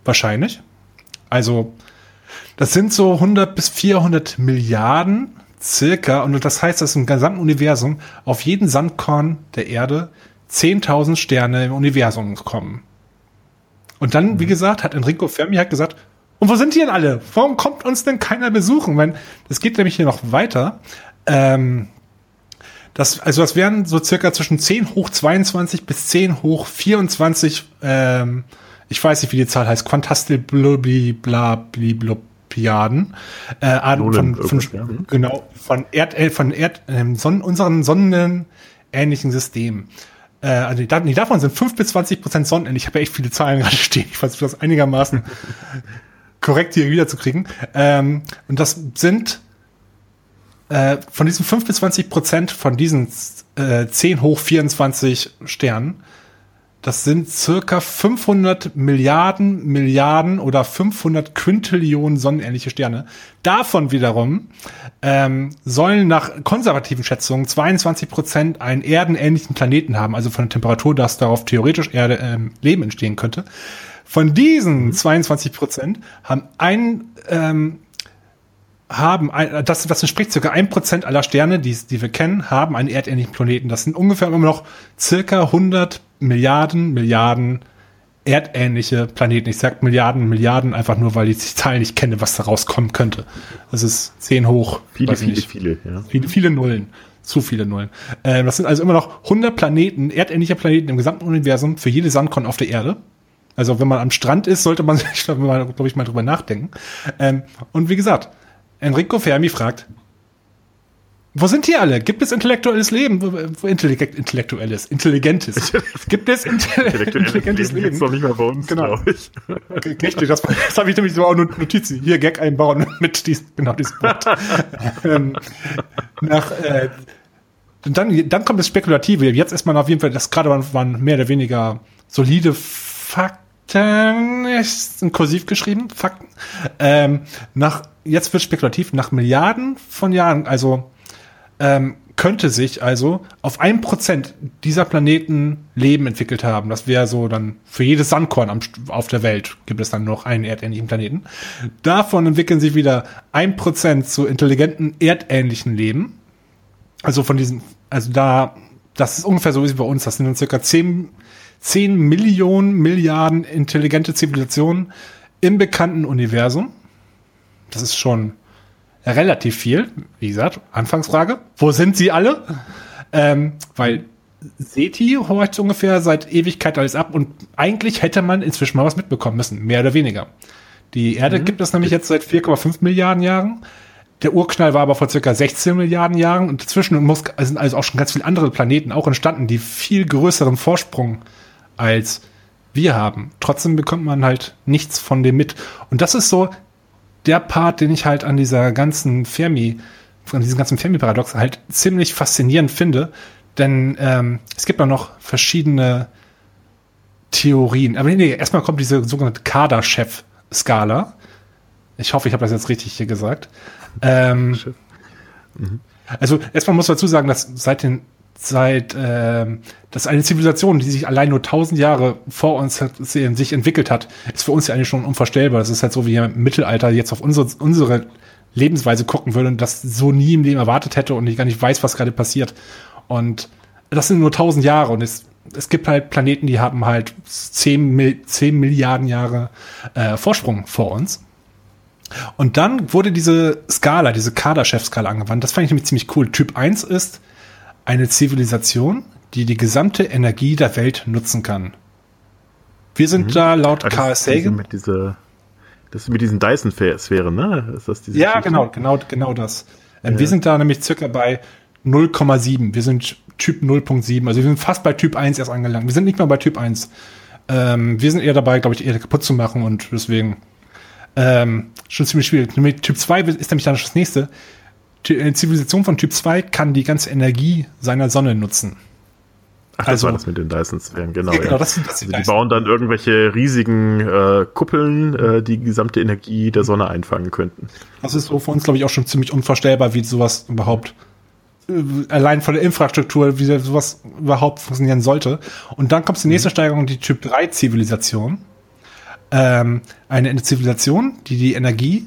Wahrscheinlich. Also, das sind so 100 bis 400 Milliarden circa. Und das heißt, dass im gesamten Universum auf jeden Sandkorn der Erde 10.000 Sterne im Universum kommen. Und dann, wie gesagt, hat Enrico Fermi hat gesagt, und wo sind die denn alle? Warum kommt uns denn keiner besuchen? Wenn, das geht nämlich hier noch weiter. Ähm, das, also das wären so circa zwischen 10 hoch 22 bis 10 hoch 24, ähm, ich weiß nicht, wie die Zahl heißt, Quantastilblablablabladen, äh, Arten von, von, ja. Mhm. genau, von Erd, äh, von Erd, ähm, Sonnen, unseren sonnenähnlichen Systemen. Äh, also die, nee, davon sind 5 bis 20 Prozent Sonnen. Ich habe ja echt viele Zahlen gerade stehen. Ich versuche das einigermaßen korrekt hier wiederzukriegen. Ähm, und das sind äh, von diesen 5 bis 20 Prozent von diesen äh, 10 hoch 24 Sternen, das sind circa 500 Milliarden Milliarden oder 500 Quintillionen sonnenähnliche Sterne. Davon wiederum ähm, sollen nach konservativen Schätzungen 22 Prozent einen erdenähnlichen Planeten haben, also von der Temperatur, dass darauf theoretisch Erde, ähm, Leben entstehen könnte. Von diesen 22 Prozent haben ein ähm, haben, ein, das, das entspricht circa ein Prozent aller Sterne, die, die wir kennen, haben einen erdähnlichen Planeten. Das sind ungefähr immer noch circa 100 Milliarden, Milliarden erdähnliche Planeten. Ich sag Milliarden, Milliarden einfach nur, weil ich die Zahl nicht kenne, was da rauskommen könnte. Das ist 10 hoch. Viele, viele, nicht. viele. Ja. Viele, viele Nullen. Zu viele Nullen. Ähm, das sind also immer noch 100 Planeten, erdähnliche Planeten im gesamten Universum für jede Sandkorn auf der Erde. Also wenn man am Strand ist, sollte man sich, glaube ich, mal drüber nachdenken. Ähm, und wie gesagt, Enrico Fermi fragt, wo sind die alle? Gibt es intellektuelles Leben? Intellekt, intellektuelles, intelligentes. Gibt es inte intelligentes Leben gibt's Leben? noch nicht mal bei uns, Genau. Richtig, das, das habe ich nämlich so auch nur Notizen. Hier Gag einbauen mit diesem, genau diesem Wort. ähm, nach, äh, dann, dann kommt das Spekulative. Jetzt ist man auf jeden Fall, das gerade waren, waren mehr oder weniger solide Fakten, ist in Kursiv geschrieben, Fakten. Ähm, nach, jetzt wird spekulativ, nach Milliarden von Jahren, also ähm, könnte sich also auf ein Prozent dieser Planeten Leben entwickelt haben. Das wäre so dann für jedes Sandkorn am, auf der Welt gibt es dann noch einen erdähnlichen Planeten. Davon entwickeln sich wieder ein Prozent zu intelligenten erdähnlichen Leben. Also von diesen, also da, das ist ungefähr so wie bei uns. Das sind dann circa 10, 10 Millionen Milliarden intelligente Zivilisationen im bekannten Universum. Das ist schon relativ viel. Wie gesagt, Anfangsfrage. Wo sind sie alle? Ähm, weil SETI horcht ungefähr seit Ewigkeit alles ab und eigentlich hätte man inzwischen mal was mitbekommen müssen, mehr oder weniger. Die Erde gibt es nämlich jetzt seit 4,5 Milliarden Jahren. Der Urknall war aber vor circa 16 Milliarden Jahren und dazwischen sind also auch schon ganz viele andere Planeten auch entstanden, die viel größeren Vorsprung als wir haben. Trotzdem bekommt man halt nichts von dem mit. Und das ist so der Part, den ich halt an dieser ganzen Fermi, von diesem ganzen Fermi-Paradox halt ziemlich faszinierend finde. Denn ähm, es gibt auch noch verschiedene Theorien. Aber nee, erstmal kommt diese sogenannte Kader-Chef-Skala. Ich hoffe, ich habe das jetzt richtig hier gesagt. Ähm, mhm. Also erstmal muss man dazu sagen, dass seit den seit äh, dass eine Zivilisation, die sich allein nur tausend Jahre vor uns hat, sich entwickelt hat, ist für uns ja eigentlich schon unvorstellbar. Das ist halt so, wie im Mittelalter jetzt auf unsere, unsere Lebensweise gucken würde und das so nie im Leben erwartet hätte und ich gar nicht weiß, was gerade passiert. Und das sind nur tausend Jahre und es, es gibt halt Planeten, die haben halt zehn, zehn Milliarden Jahre äh, Vorsprung vor uns. Und dann wurde diese Skala, diese Kaderchef-Skala angewandt. Das fand ich nämlich ziemlich cool. Typ 1 ist eine Zivilisation, die die gesamte Energie der Welt nutzen kann. Wir sind mhm. da laut ah, Carl Sagan. Mit dieser, das ist mit diesen Dyson-Sphären, ne? Ist das diese ja, Geschichte? genau, genau, genau das. Ähm, ja. Wir sind da nämlich circa bei 0,7. Wir sind Typ 0.7. Also wir sind fast bei Typ 1 erst angelangt. Wir sind nicht mal bei Typ 1. Ähm, wir sind eher dabei, glaube ich, eher kaputt zu machen und deswegen ähm, schon ziemlich schwierig. Typ 2 ist nämlich dann das nächste. Eine Zivilisation von Typ 2 kann die ganze Energie seiner Sonne nutzen. Ach, das also, war das mit den Dyson-Sphären, genau. Ja, genau ja. das sind, das sind also die bauen dann irgendwelche riesigen äh, Kuppeln, äh, die gesamte Energie der Sonne einfangen könnten. Das ist so für uns, glaube ich, auch schon ziemlich unvorstellbar, wie sowas überhaupt äh, allein von der Infrastruktur, wie sowas überhaupt funktionieren sollte. Und dann kommt die nächste mhm. Steigerung, die Typ 3 Zivilisation ähm, eine Zivilisation, die die Energie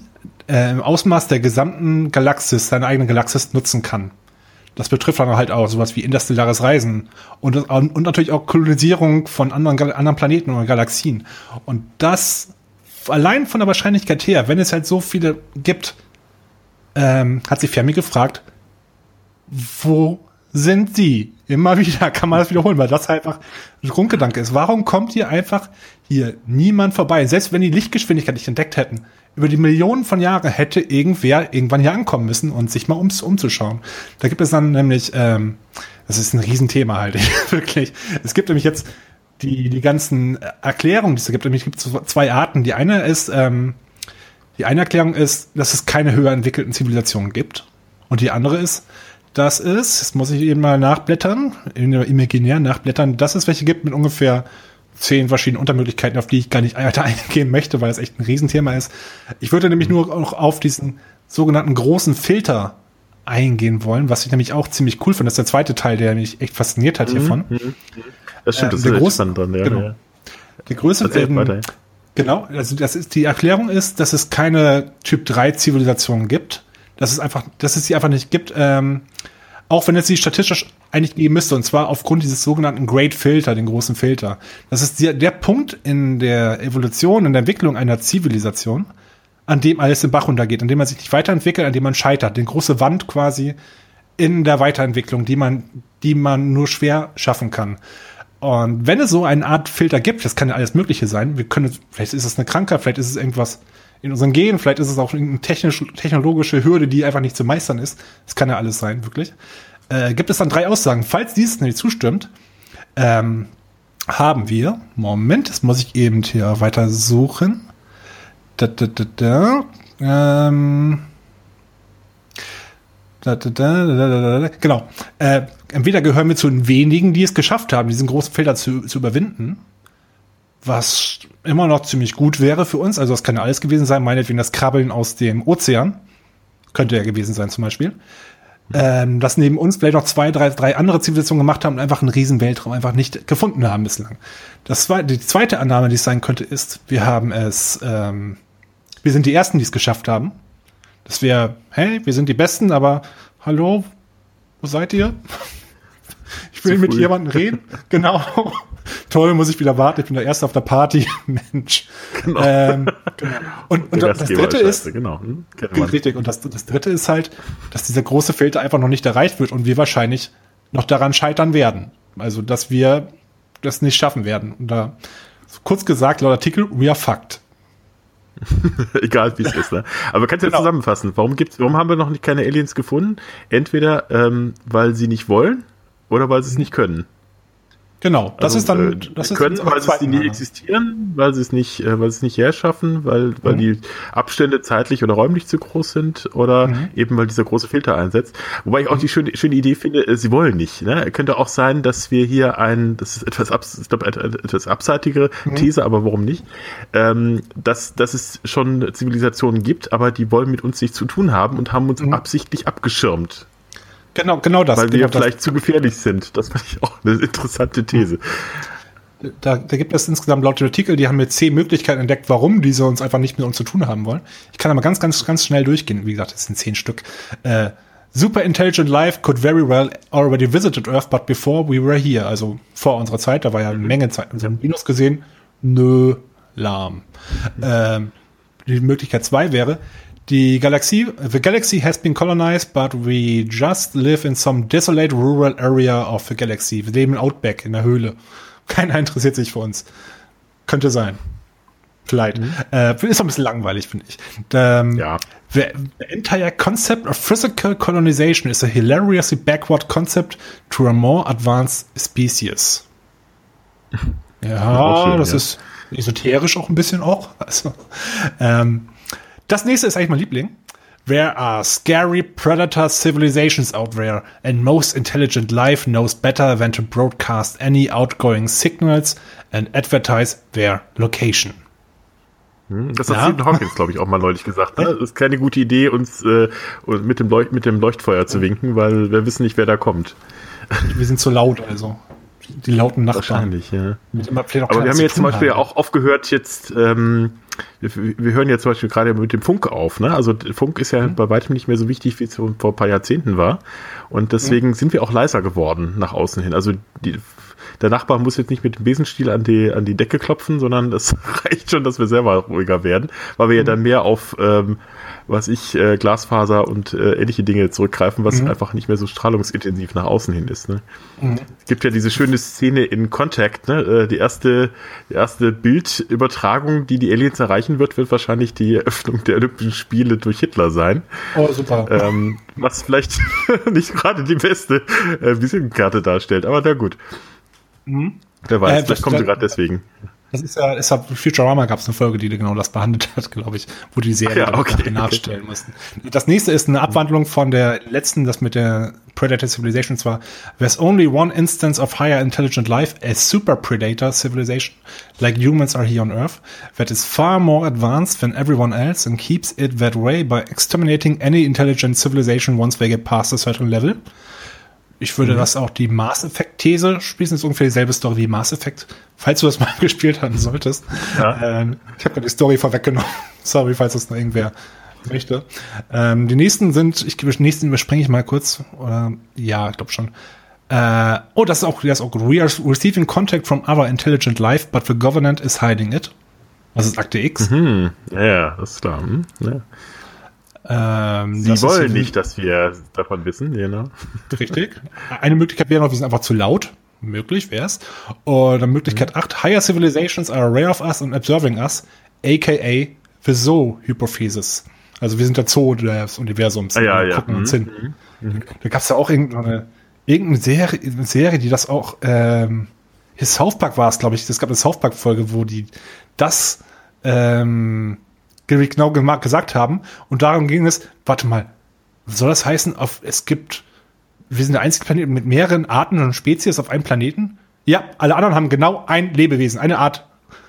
äh, im Ausmaß der gesamten Galaxis, seiner eigenen Galaxis nutzen kann. Das betrifft dann halt auch sowas wie interstellares Reisen und, und natürlich auch Kolonisierung von anderen, anderen Planeten oder Galaxien. Und das allein von der Wahrscheinlichkeit her, wenn es halt so viele gibt, ähm, hat sich Fermi gefragt, wo sind sie? Immer wieder kann man das wiederholen, weil das halt einfach ein Grundgedanke ist. Warum kommt hier einfach hier niemand vorbei? Selbst wenn die Lichtgeschwindigkeit nicht entdeckt hätten, über die Millionen von Jahren hätte irgendwer irgendwann hier ankommen müssen und sich mal ums, umzuschauen. Da gibt es dann nämlich, ähm, das ist ein Riesenthema halt, wirklich. Es gibt nämlich jetzt die, die ganzen Erklärungen, die es gibt. Nämlich gibt es zwei Arten. Die eine ist, ähm, die eine Erklärung ist, dass es keine höher entwickelten Zivilisationen gibt. Und die andere ist, das ist, jetzt muss ich eben mal nachblättern, imaginär nachblättern, dass es welche gibt mit ungefähr zehn verschiedenen Untermöglichkeiten, auf die ich gar nicht weiter eingehen möchte, weil es echt ein Riesenthema ist. Ich würde nämlich nur auch auf diesen sogenannten großen Filter eingehen wollen, was ich nämlich auch ziemlich cool finde. Das ist der zweite Teil, der mich echt fasziniert hat hiervon. Mhm, mhm. Das stimmt, das äh, ist große, dran, ja. Genau. Ja. Die Größe werden, genau, also das ist, die Erklärung ist, dass es keine Typ 3 Zivilisation gibt, dass es einfach, dass es sie einfach nicht gibt, ähm, auch wenn es sie statistisch eigentlich geben müsste, und zwar aufgrund dieses sogenannten Great Filter, den großen Filter. Das ist der, der Punkt in der Evolution, in der Entwicklung einer Zivilisation, an dem alles im Bach runtergeht, an dem man sich nicht weiterentwickelt, an dem man scheitert. Den große Wand quasi in der Weiterentwicklung, die man, die man nur schwer schaffen kann. Und wenn es so eine Art Filter gibt, das kann ja alles Mögliche sein. Wir können, vielleicht ist es eine Krankheit, vielleicht ist es irgendwas, in unseren Genen, vielleicht ist es auch eine technisch, technologische Hürde, die einfach nicht zu meistern ist. Das kann ja alles sein, wirklich. Äh, gibt es dann drei Aussagen. Falls dies nicht zustimmt, ähm, haben wir, Moment, das muss ich eben hier weiter suchen. Da, da, da, da, ähm, genau. Äh, entweder gehören wir zu den wenigen, die es geschafft haben, diesen großen Filter zu, zu überwinden, was immer noch ziemlich gut wäre für uns. Also das kann ja alles gewesen sein, meinetwegen das Krabbeln aus dem Ozean. Könnte ja gewesen sein zum Beispiel. Ähm, dass neben uns vielleicht noch zwei, drei, drei andere Zivilisationen gemacht haben und einfach einen riesen Weltraum einfach nicht gefunden haben bislang. Das war, die zweite Annahme, die es sein könnte, ist, wir haben es, ähm, wir sind die Ersten, die es geschafft haben. Das wäre, hey, wir sind die Besten, aber hallo, wo seid ihr? Ich will mit jemandem reden. Genau. Toll, muss ich wieder warten. Ich bin der Erste auf der Party. Mensch. Genau. Ähm, genau. Und, und das dritte ist, genau. Hm? richtig. Und das, das dritte ist halt, dass dieser große Filter einfach noch nicht erreicht wird und wir wahrscheinlich noch daran scheitern werden. Also, dass wir das nicht schaffen werden. Und da, kurz gesagt, laut Artikel, we are fucked. Egal wie es ist, ne? Aber kannst du genau. ja zusammenfassen, warum gibt's, warum haben wir noch nicht keine Aliens gefunden? Entweder ähm, weil sie nicht wollen oder weil sie es nicht können. Genau, das also, ist dann äh, das können, ist weil sie nie existieren, weil sie es nicht, äh, weil sie es nicht herschaffen, weil weil mhm. die Abstände zeitlich oder räumlich zu groß sind oder mhm. eben weil dieser große Filter einsetzt. Wobei ich auch die schöne, schöne Idee finde, äh, sie wollen nicht. Ne? Könnte auch sein, dass wir hier ein, das ist etwas, abs, ich glaube, etwas abseitigere mhm. These, aber warum nicht? Ähm, dass dass es schon Zivilisationen gibt, aber die wollen mit uns nichts zu tun haben und haben uns mhm. absichtlich abgeschirmt. Genau, genau das. Weil genau wir das. vielleicht zu gefährlich sind. Das finde ich auch eine interessante These. Da, da gibt es insgesamt laut Artikel, die haben mir zehn Möglichkeiten entdeckt, warum diese uns einfach nicht mit uns zu tun haben wollen. Ich kann aber ganz, ganz, ganz schnell durchgehen. Wie gesagt, es sind zehn Stück. Äh, Super intelligent life could very well already visited Earth, but before we were here. Also vor unserer Zeit, da war ja eine Menge Zeit. Also Minus gesehen, nö, lahm. Ähm, die Möglichkeit zwei wäre, die Galaxie, the galaxy has been colonized, but we just live in some desolate rural area of the galaxy. Wir leben im Outback, in der Höhle. Keiner interessiert sich für uns. Könnte sein. Vielleicht. Mhm. Äh, ist ein bisschen langweilig, finde ich. Ähm, ja. The, the entire concept of physical colonization is a hilariously backward concept to a more advanced species. Ja, schön, das ja. ist esoterisch auch ein bisschen auch. Also, ähm, das nächste ist eigentlich mein Liebling. There are scary predator civilizations out there, and most intelligent life knows better than to broadcast any outgoing signals and advertise their location. Hm, das hat ja. Stephen Hawkins, glaube ich, auch mal neulich gesagt. Ne? Das ist keine gute Idee, uns äh, mit, dem Leucht mit dem Leuchtfeuer zu winken, weil wir wissen nicht, wer da kommt. Wir sind zu laut, also. Die lauten Nachbarn. Wahrscheinlich, ja. Aber wir haben jetzt zum Beispiel haben. auch aufgehört, jetzt ähm, wir, wir hören jetzt zum Beispiel gerade mit dem Funk auf. Ne? Also Funk ist ja mhm. bei weitem nicht mehr so wichtig, wie es vor ein paar Jahrzehnten war. Und deswegen mhm. sind wir auch leiser geworden nach außen hin. Also die, der Nachbar muss jetzt nicht mit dem Besenstiel an die, an die Decke klopfen, sondern es reicht schon, dass wir selber ruhiger werden, weil wir mhm. ja dann mehr auf ähm, was ich, äh, Glasfaser und äh, ähnliche Dinge zurückgreifen, was mhm. einfach nicht mehr so strahlungsintensiv nach außen hin ist. Ne? Mhm. Es gibt ja diese schöne Szene in Contact, ne? Äh, die erste, die erste Bildübertragung, die die Aliens erreichen wird, wird wahrscheinlich die Eröffnung der Olympischen Spiele durch Hitler sein. Oh, super. Ähm, was vielleicht nicht gerade die beste äh, Visitenkarte darstellt, aber na gut. Mhm. Wer weiß, äh, vielleicht kommen sie gerade deswegen. Das ist ja, ist ja Futurama gab es eine Folge, die genau das behandelt hat, glaube ich, wo die Serie ja, okay, nachstellen okay. mussten. Das nächste ist eine Abwandlung von der letzten, das mit der Predator Civilization, zwar There's only one instance of higher intelligent life, a super predator civilization, like humans are here on Earth, that is far more advanced than everyone else and keeps it that way by exterminating any intelligent civilization once they get past a certain level. Ich würde mhm. das auch die Mass Effect-These spielen. Das ist ungefähr dieselbe Story wie Mass Effect, falls du das mal gespielt haben solltest. Ja. Ähm, ich habe die Story vorweggenommen. Sorry, falls das noch irgendwer möchte. Ähm, die nächsten sind, ich gebe nächsten überspringe ich mal kurz. Oder, ja, ich glaube schon. Äh, oh, das ist auch, das ist auch We are receiving contact from other intelligent life, but the government is hiding it. Das ist Akte X. Mhm. Ja, das ist klar. Mhm. Ja. Ähm, Sie wollen nicht, dass wir davon wissen, genau. Richtig. Eine Möglichkeit wäre noch, wir sind einfach zu laut. Möglich wäre es. Oder Möglichkeit mhm. 8, Higher Civilizations are aware of us and observing us, aka the Zoo-Hypothesis. Also wir sind der Zoo des Universums. Ah, ja, ja. gucken mhm. uns hin. Mhm. Da gab es ja auch irgendeine, irgendeine Serie, eine Serie, die das auch, ähm, South Park war es, glaube ich. Es gab eine South Park-Folge, wo die das ähm, genau gesagt haben. Und darum ging es, warte mal, soll das heißen, auf, es gibt, wir sind der einzige Planet mit mehreren Arten und Spezies auf einem Planeten? Ja, alle anderen haben genau ein Lebewesen, eine Art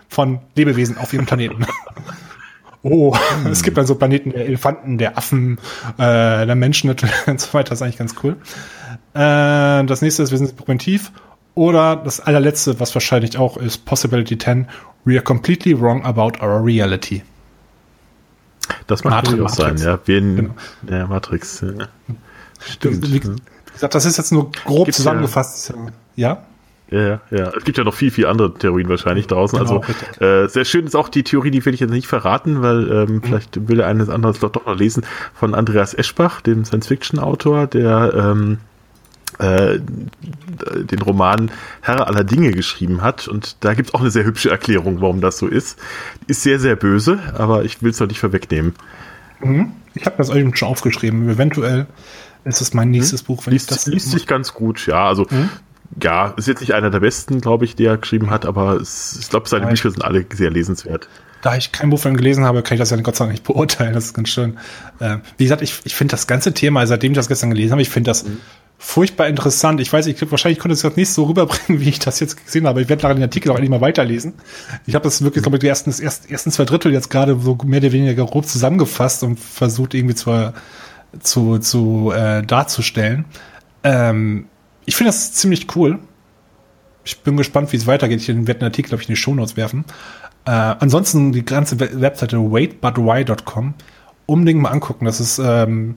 von Lebewesen auf ihrem Planeten. oh, hm. es gibt dann so Planeten der Elefanten, der Affen, äh, der Menschen und so weiter. Das ist eigentlich ganz cool. Äh, das nächste ist, wir sind primitiv. Oder das allerletzte, was wahrscheinlich auch ist, Possibility 10, we are completely wrong about our reality. Das mag Matri durchaus sein, ja. Wen, genau. ja, Matrix. Ja. Stimmt. Wie, gesagt, das ist jetzt nur grob Gibt's zusammengefasst. Ja. ja? Ja, ja, Es gibt ja noch viel, viel andere Theorien wahrscheinlich draußen. Genau, also äh, sehr schön ist auch die Theorie, die will ich jetzt nicht verraten, weil ähm, mhm. vielleicht will der eine anderes doch, doch noch lesen, von Andreas Eschbach, dem Science-Fiction-Autor, der ähm, äh, den Roman Herr aller Dinge geschrieben hat. Und da gibt es auch eine sehr hübsche Erklärung, warum das so ist. Ist sehr, sehr böse, aber ich will es noch nicht vorwegnehmen. Mhm. Ich habe das euch schon aufgeschrieben. Eventuell ist es mein nächstes mhm. Buch. Wenn liest, das liest sich ganz gut, ja. Also mhm. ja, ist jetzt nicht einer der besten, glaube ich, der er geschrieben hat, aber es, ich glaube, seine Bücher sind alle sehr lesenswert da ich kein Buch von ihm gelesen habe, kann ich das ja Gott sei Dank nicht beurteilen. Das ist ganz schön. Äh, wie gesagt, ich, ich finde das ganze Thema, seitdem ich das gestern gelesen habe, ich finde das mhm. Furchtbar interessant. Ich weiß, ich wahrscheinlich konnte es jetzt nicht so rüberbringen, wie ich das jetzt gesehen habe. Ich werde nachher den Artikel auch endlich mal weiterlesen. Ich habe das wirklich, glaube ich, die ersten, ersten, ersten zwei Drittel jetzt gerade so mehr oder weniger grob zusammengefasst und versucht irgendwie zwar zu, zu äh, darzustellen. Ähm, ich finde das ziemlich cool. Ich bin gespannt, wie es weitergeht. Ich werde den Artikel, glaube ich, in die Shownotes werfen. Äh, ansonsten die ganze Webseite waitbutwhy.com unbedingt mal angucken. Das ist ähm,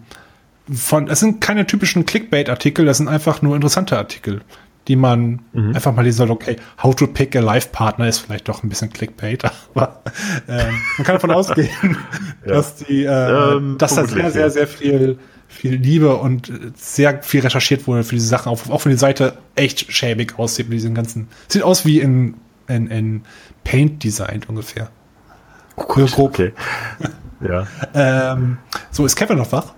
von, es sind keine typischen Clickbait-Artikel, das sind einfach nur interessante Artikel, die man mhm. einfach mal lesen soll. Okay, how to pick a life partner ist vielleicht doch ein bisschen Clickbait, aber äh, man kann davon ausgehen, ja. dass die, äh, ähm, dass da sehr, sehr, sehr viel viel Liebe und sehr viel recherchiert wurde für diese Sachen, auch, auch wenn die Seite echt schäbig aussieht mit diesen ganzen. Sieht aus wie in, in, in Paint designt ungefähr. Oh Gott, grob. Okay. ja. ähm, so, ist Kevin noch wach?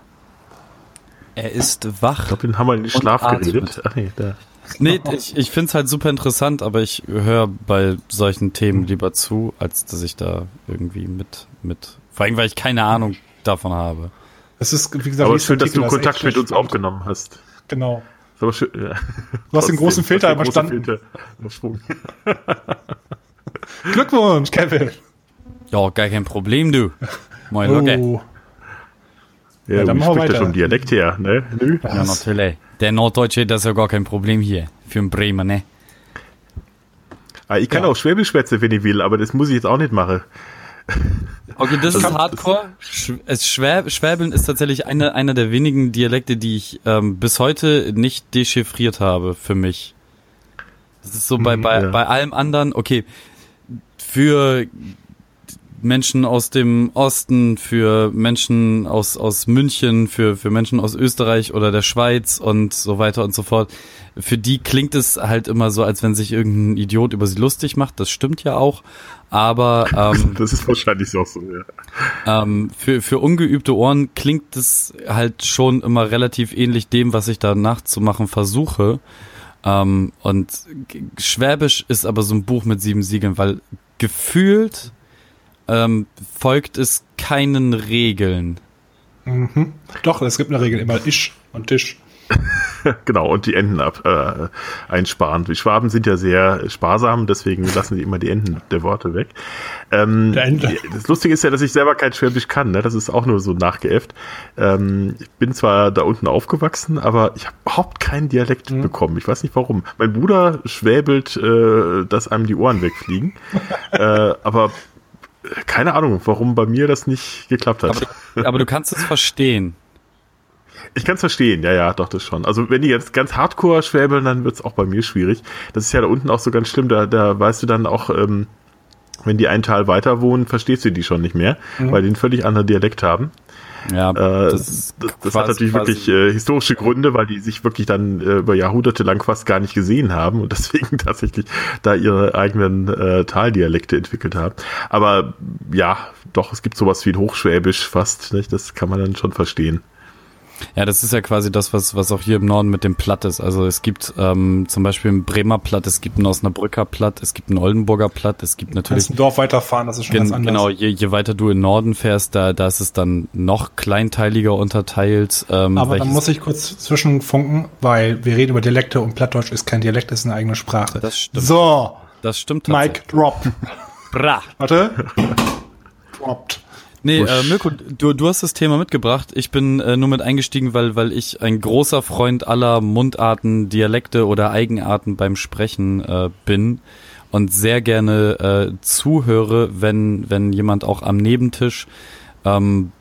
Er ist wach. Ich glaube, den haben wir in den Schlaf geredet. Ach nee, da. Nee, ich, ich finde es halt super interessant, aber ich höre bei solchen Themen lieber zu, als dass ich da irgendwie mit, mit, vor allem, weil ich keine Ahnung davon habe. Es ist, wie gesagt, aber schön, dass du Kontakt mit uns aufgenommen hast. Genau. Schön, ja. Du hast den großen Filter überstanden. Filter Glückwunsch, Kevin. Ja, gar kein Problem, du. Moin. Oh. Ja, ja dann machen wir weiter. schon Dialekt her, ne? Nö. Ja, natürlich. Der Norddeutsche, das ist ja gar kein Problem hier. Für einen Bremer, ne? Ah, ich kann ja. auch Schwäbisch schwätzen, wenn ich will, aber das muss ich jetzt auch nicht machen. Okay, das, das ist Hardcore. Es Schwäb Schwäbeln ist tatsächlich einer einer der wenigen Dialekte, die ich ähm, bis heute nicht dechiffriert habe für mich. Das ist so bei, mhm, bei, ja. bei allem anderen, okay, für Menschen aus dem Osten, für Menschen aus, aus München, für, für Menschen aus Österreich oder der Schweiz und so weiter und so fort. Für die klingt es halt immer so, als wenn sich irgendein Idiot über sie lustig macht. Das stimmt ja auch. Aber ähm, das ist wahrscheinlich auch so, ja. Ähm, für, für ungeübte Ohren klingt es halt schon immer relativ ähnlich dem, was ich da nachzumachen versuche. Ähm, und Schwäbisch ist aber so ein Buch mit sieben Siegeln, weil gefühlt ähm, folgt es keinen Regeln. Mhm. Doch, es gibt eine Regel, immer Isch und Tisch. genau, und die Enden ab, äh, einsparen. Die Schwaben sind ja sehr sparsam, deswegen lassen die immer die Enden der Worte weg. Ähm, das Lustige ist ja, dass ich selber kein Schwäbisch kann, ne? das ist auch nur so nachgeäfft. Ähm, ich bin zwar da unten aufgewachsen, aber ich habe überhaupt keinen Dialekt mhm. bekommen. Ich weiß nicht warum. Mein Bruder schwäbelt, äh, dass einem die Ohren wegfliegen, äh, aber keine Ahnung, warum bei mir das nicht geklappt hat. Aber, aber du kannst es verstehen. Ich kann es verstehen, ja, ja, doch, das schon. Also wenn die jetzt ganz hardcore schwäbeln, dann wird es auch bei mir schwierig. Das ist ja da unten auch so ganz schlimm, da, da weißt du dann auch, ähm, wenn die einen Teil weiter wohnen, verstehst du die schon nicht mehr, mhm. weil die einen völlig anderen Dialekt haben. Ja, äh, das, das, das hat natürlich wirklich äh, historische Gründe, weil die sich wirklich dann äh, über Jahrhunderte lang fast gar nicht gesehen haben und deswegen tatsächlich da ihre eigenen äh, Taldialekte entwickelt haben. Aber ja, doch, es gibt sowas wie ein Hochschwäbisch fast, nicht? das kann man dann schon verstehen. Ja, das ist ja quasi das, was, was auch hier im Norden mit dem Platt ist. Also es gibt ähm, zum Beispiel ein Bremer Platt, es gibt ein Osnabrücker Platt, es gibt ein Oldenburger Platt, es gibt natürlich... Du kannst ein Dorf weiterfahren, das ist schon ganz anders. Genau, je, je weiter du in Norden fährst, da, da ist es dann noch kleinteiliger unterteilt. Ähm, Aber dann muss ich kurz zwischenfunken, weil wir reden über Dialekte und Plattdeutsch ist kein Dialekt, ist eine eigene Sprache. Das stimmt. So. Das stimmt Mike drop. Bra. Warte. Dropped. Nee, äh, Mirko, du, du hast das Thema mitgebracht. Ich bin äh, nur mit eingestiegen, weil, weil ich ein großer Freund aller Mundarten, Dialekte oder Eigenarten beim Sprechen äh, bin und sehr gerne äh, zuhöre, wenn, wenn jemand auch am Nebentisch ähm,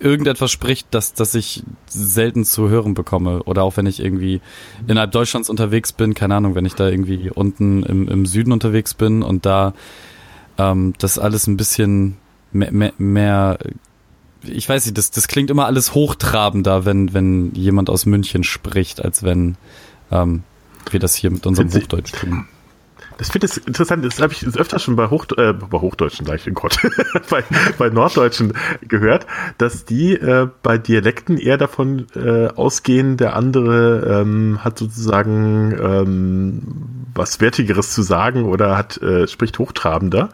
irgendetwas spricht, das, das ich selten zu hören bekomme. Oder auch wenn ich irgendwie innerhalb Deutschlands unterwegs bin, keine Ahnung, wenn ich da irgendwie unten im, im Süden unterwegs bin und da ähm, das alles ein bisschen mehr, mehr, mehr ich weiß nicht, das, das klingt immer alles hochtrabender, wenn, wenn jemand aus München spricht, als wenn ähm, wir das hier mit unserem Hochdeutsch tun. Das finde ich interessant, das habe ich öfter schon bei, Hoch, äh, bei Hochdeutschen, sage ich, in Gott, bei, bei Norddeutschen gehört, dass die äh, bei Dialekten eher davon äh, ausgehen, der andere ähm, hat sozusagen ähm, was Wertigeres zu sagen oder hat äh, spricht hochtrabender.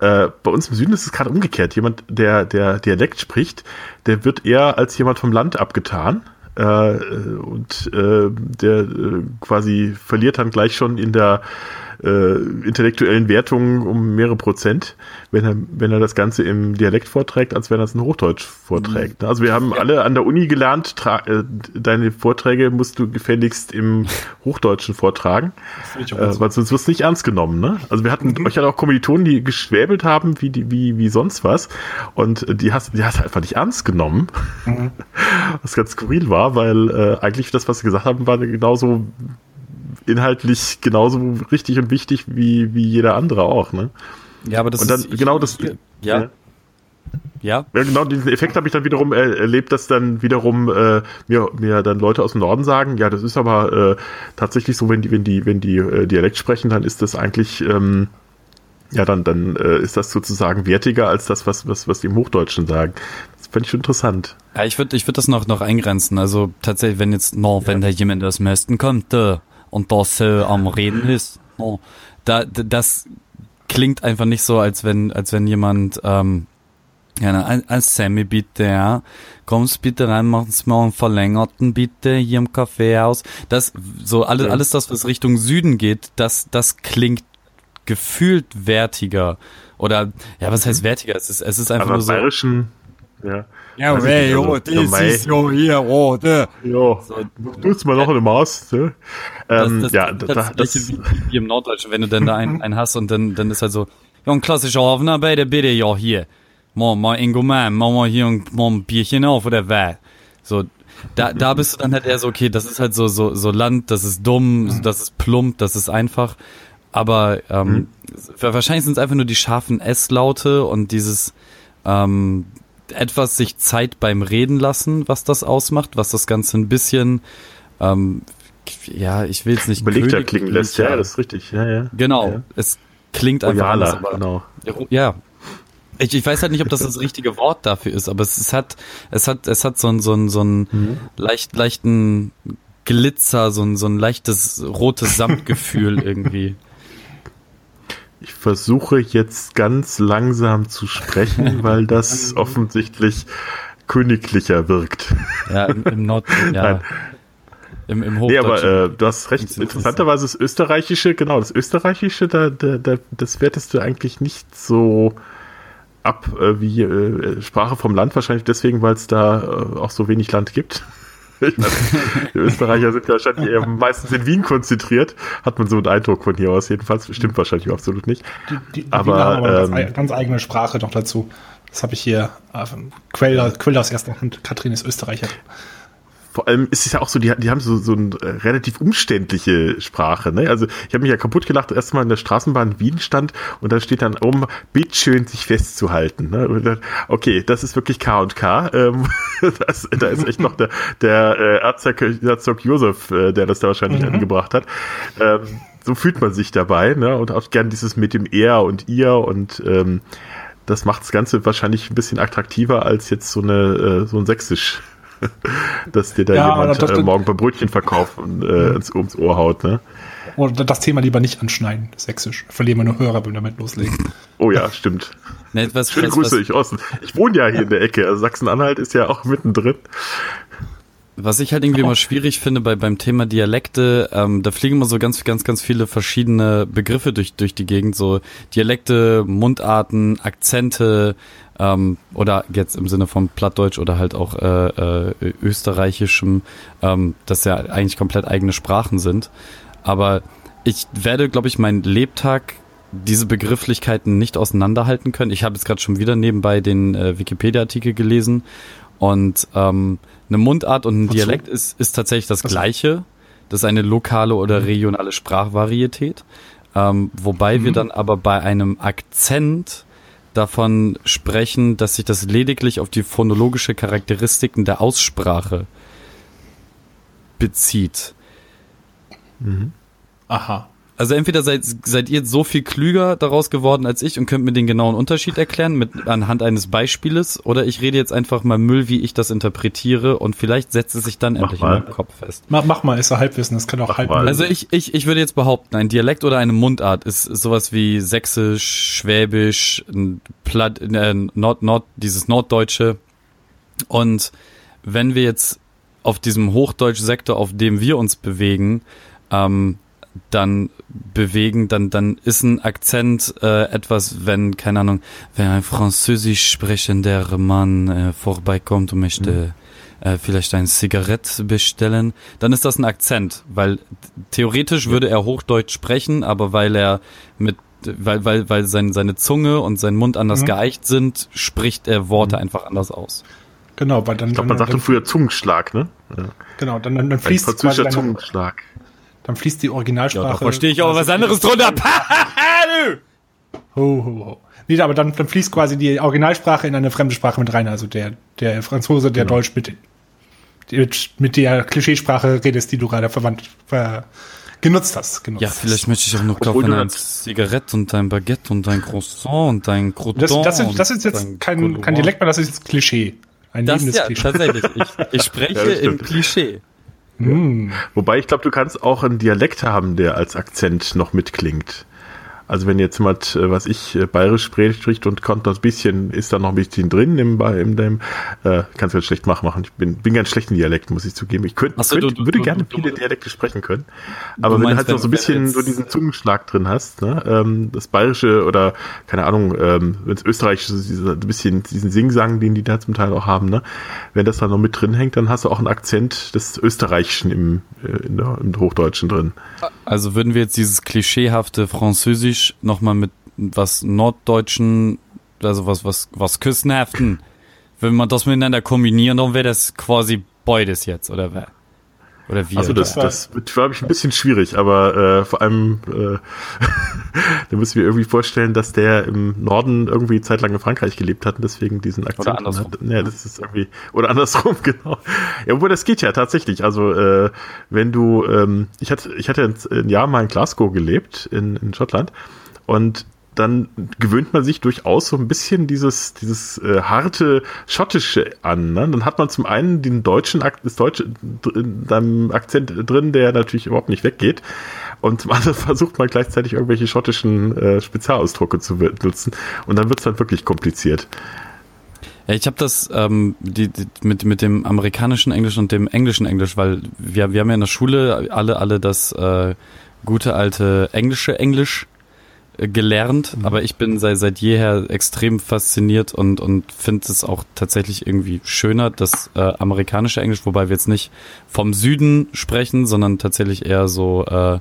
Äh, bei uns im Süden ist es gerade umgekehrt. Jemand, der der Dialekt spricht, der wird eher als jemand vom Land abgetan. Äh, und äh, der äh, quasi verliert dann gleich schon in der äh, intellektuellen Wertungen um mehrere Prozent, wenn er, wenn er das Ganze im Dialekt vorträgt, als wenn er es in Hochdeutsch vorträgt. Also wir haben alle an der Uni gelernt, äh, deine Vorträge musst du gefälligst im Hochdeutschen vortragen, äh, weil sonst wirst du nicht ernst genommen. Ne? Also wir hatten, mhm. ich hatte auch Kommilitonen, die geschwäbelt haben, wie, die, wie, wie sonst was und die hast, die hast einfach nicht ernst genommen, mhm. was ganz skurril war, weil äh, eigentlich das, was sie gesagt haben, war genauso inhaltlich genauso richtig und wichtig wie, wie jeder andere auch, ne? Ja, aber das und dann ist, genau das. Ja. ja. Ja. ja, genau, diesen Effekt habe ich dann wiederum erlebt, dass dann wiederum äh, mir, mir dann Leute aus dem Norden sagen, ja, das ist aber äh, tatsächlich so, wenn die, wenn die, wenn die äh, Dialekt sprechen, dann ist das eigentlich, ähm, ja, dann, dann äh, ist das sozusagen wertiger als das, was, was, was die im Hochdeutschen sagen. Das fand ich schon interessant. Ja, ich würde ich würd das noch, noch eingrenzen. Also tatsächlich, wenn jetzt noch, ja. wenn da jemand aus dem Westen kommt, äh, und das äh, am Reden ist. Oh, da, das klingt einfach nicht so, als wenn, als wenn jemand, ähm, ja, ein, ein Sammy bitte, ja. Kommst bitte rein, machen's mal einen verlängerten bitte hier im Café aus. Das, so alles, alles das, was Richtung Süden geht, das, das klingt gefühlt wertiger. Oder, ja, was heißt wertiger? Es ist, es ist einfach Aber nur so. Bayerischen, ja. Ja, also, weh, jo, das ist jo hier, oh, Ja, so, tut's mal noch eine Maus. Ne? Ähm, das, das, ja, das, das, das wie, wie im Norddeutschen, wenn du dann da einen, einen hast und dann, dann ist halt so, ja, ein klassischer Hafenarbeiter, bitte, ja, hier. Mal, mal Ingo Mann, mach mal hier ein, mal ein Bierchen auf, oder was? So, da, da bist du dann halt eher so, okay, das ist halt so, so, so Land, das ist dumm, das ist plump, das ist einfach. Aber ähm, mhm. wahrscheinlich sind es einfach nur die scharfen S-Laute und dieses, ähm, etwas sich Zeit beim Reden lassen, was das ausmacht, was das Ganze ein bisschen, ähm, ja, ich will es nicht belegter klingen lässt. Ja, das ist richtig. Ja, ja. Genau, ja. es klingt einfach anders, aber, genau. Ja, ich, ich weiß halt nicht, ob das das richtige Wort dafür ist, aber es, es hat, es hat, es hat so ein, so ein, so ein mhm. leicht, leichten Glitzer, so ein, so ein leichtes rotes Samtgefühl irgendwie. Ich versuche jetzt ganz langsam zu sprechen, weil das offensichtlich königlicher wirkt. Ja, im, im Nord, ja. Nein. Im, im nee, aber äh, du hast recht. Interessanterweise das Österreichische, genau, das Österreichische, da, da, da, das wertest du eigentlich nicht so ab äh, wie äh, Sprache vom Land, wahrscheinlich deswegen, weil es da äh, auch so wenig Land gibt. Meine, die Österreicher sind wahrscheinlich eher meistens in Wien konzentriert, hat man so einen Eindruck von hier aus jedenfalls. Stimmt wahrscheinlich absolut nicht. Die, die, die aber, haben aber ähm, ganz, ganz eigene Sprache noch dazu. Das habe ich hier, äh, Quelle, Quelle aus erster Hand. Katrin ist Österreicher vor allem ist es ja auch so, die, die haben so, so eine äh, relativ umständliche Sprache. Ne? Also ich habe mich ja kaputt gelacht, erstmal in der Straßenbahn in Wien stand und da steht dann um, bitteschön sich festzuhalten. Ne? Dann, okay, das ist wirklich K und K. Ähm, das, da ist echt noch der, der äh, Erzog, Erzog Josef, äh, der das da wahrscheinlich mhm. angebracht hat. Ähm, so fühlt man sich dabei. Ne? Und auch gern dieses mit dem Er und Ihr und ähm, das macht das Ganze wahrscheinlich ein bisschen attraktiver als jetzt so eine äh, so ein Sächsisch dass dir da ja, jemand das, äh, morgen beim Brötchenverkauf äh, ins, ums Ohr haut, ne? Oder das Thema lieber nicht anschneiden, sächsisch. Verlieren wir nur Hörer, wenn wir damit loslegen. Oh ja, stimmt. Was, Schöne was, Grüße, was, ich Osten. Ich wohne ja hier in der Ecke, also Sachsen-Anhalt ist ja auch mittendrin. Was ich halt irgendwie immer schwierig finde bei, beim Thema Dialekte, ähm, da fliegen immer so ganz, ganz, ganz viele verschiedene Begriffe durch, durch die Gegend, so Dialekte, Mundarten, Akzente, ähm, oder jetzt im Sinne von Plattdeutsch oder halt auch äh, äh, österreichischem, ähm, das ja eigentlich komplett eigene Sprachen sind. Aber ich werde, glaube ich, meinen Lebtag diese Begrifflichkeiten nicht auseinanderhalten können. Ich habe jetzt gerade schon wieder nebenbei den äh, Wikipedia-Artikel gelesen und ähm, eine Mundart und ein Dialekt ist, ist tatsächlich das Gleiche. Das ist eine lokale oder mhm. regionale Sprachvarietät. Ähm, wobei mhm. wir dann aber bei einem Akzent davon sprechen, dass sich das lediglich auf die phonologische Charakteristiken der Aussprache bezieht. Aha. Also entweder seid, seid ihr so viel klüger daraus geworden als ich und könnt mir den genauen Unterschied erklären mit anhand eines Beispieles oder ich rede jetzt einfach mal Müll, wie ich das interpretiere und vielleicht setzt es sich dann Mach endlich mal. in meinem Kopf fest. Mach, mach mal, ist ja Halbwissen, das kann auch halb. mal. Also ich, ich, ich würde jetzt behaupten, ein Dialekt oder eine Mundart ist, ist sowas wie Sächsisch, Schwäbisch, ein Platt, äh, Nord, Nord, dieses Norddeutsche. Und wenn wir jetzt auf diesem Hochdeutsch-Sektor, auf dem wir uns bewegen, ähm, dann bewegen, dann, dann ist ein Akzent äh, etwas, wenn, keine Ahnung, wenn ein französisch sprechender Mann äh, vorbeikommt und möchte äh, vielleicht ein Zigarett bestellen, dann ist das ein Akzent, weil theoretisch würde er Hochdeutsch sprechen, aber weil er mit weil, weil, weil sein, seine Zunge und sein Mund anders Mhm. geeicht sind, spricht er Worte einfach anders aus. Genau, weil dann, Ich glaube, man dann, sagte dann, früher Zungenschlag, ne? Ja. genau, dann, dann, dann Ein fließt quasi französischer deine, Zungenschlag. Dann fließt die Ja, Originalsprache. da verstehe ich auch was anderes drunter. Ho, ho, ho. Nee, aber dann, dann fließt quasi die Originalsprache in eine fremde Sprache mit rein. Also der, der Franzose, der Genau. Deutsch mit, mit, mit der Klischeesprache redest, die du gerade verwandt, ver, genutzt hast. Genutzt Ja, vielleicht möchte ich auch noch kaufen du ein das- Zigarette und ein Baguette und ein Croissant und ein Crouton. Das, das, ist, das ist jetzt ein kein, Couloir. kein Dialekt mehr, das ist jetzt Klischee. Ein Das lebendes ja, Klischee. tatsächlich. Ich, ich spreche Ja, im. Klischee. Hm. Wobei ich glaube, du kannst auch einen Dialekt haben, der als Akzent noch mitklingt. Also wenn jetzt jemand, äh, was ich, äh, bayerisch spricht und kommt das bisschen, ist da noch ein bisschen drin im, im dem, äh, kannst du ganz schlecht machen. Ich bin, bin ganz schlecht in Dialekt, muss ich zugeben. Ich könnte, so, könnte du- würde du- gerne du- viele Dialekte sprechen können. Aber wenn du halt noch so ein bisschen so diesen Zungenschlag drin hast, ne, ähm, das bayerische oder, keine Ahnung, ähm, wenn es österreichische, so dieser, ein bisschen diesen Singsang, den die da zum Teil auch haben, ne, wenn das da noch mit drin hängt, dann hast du auch einen Akzent des Österreichischen im, äh, in der, im Hochdeutschen drin. Also würden wir jetzt dieses klischeehafte Französisch nochmal mit was Norddeutschen, also was, was, was Küstenhaften, wenn man das miteinander kombinieren, dann wäre das quasi beides jetzt, oder wer? Oder wie? Also das, das wird, glaube ich, ein bisschen schwierig, aber äh, vor allem, äh, da müssen wir irgendwie vorstellen, dass der im Norden irgendwie zeitlang in Frankreich gelebt hat und deswegen diesen Akzent Oder andersrum. hat. Ja, das ist irgendwie, oder andersrum, genau. Ja, obwohl das geht ja tatsächlich. Also äh, wenn du, ähm, ich hatte, ich hatte ein, ein Jahr mal in Glasgow gelebt, in, in Schottland, und dann gewöhnt man sich durchaus so ein bisschen dieses, dieses äh, harte Schottische an. Ne? Dann hat man zum einen den deutschen Akt, das deutsche dann Akzent drin, der natürlich überhaupt nicht weggeht. Und zum anderen versucht man gleichzeitig irgendwelche schottischen äh, Spezialausdrucke zu nutzen. Und dann wird es dann wirklich kompliziert. Ja, ich habe das ähm, die, die, mit, mit dem amerikanischen Englisch und dem englischen Englisch, weil wir, wir haben ja in der Schule alle, alle das äh, gute alte englische Englisch gelernt, aber ich bin seit, seit jeher extrem fasziniert und, und finde es auch tatsächlich irgendwie schöner, das äh, amerikanische Englisch, wobei wir jetzt nicht vom Süden sprechen, sondern tatsächlich eher so äh,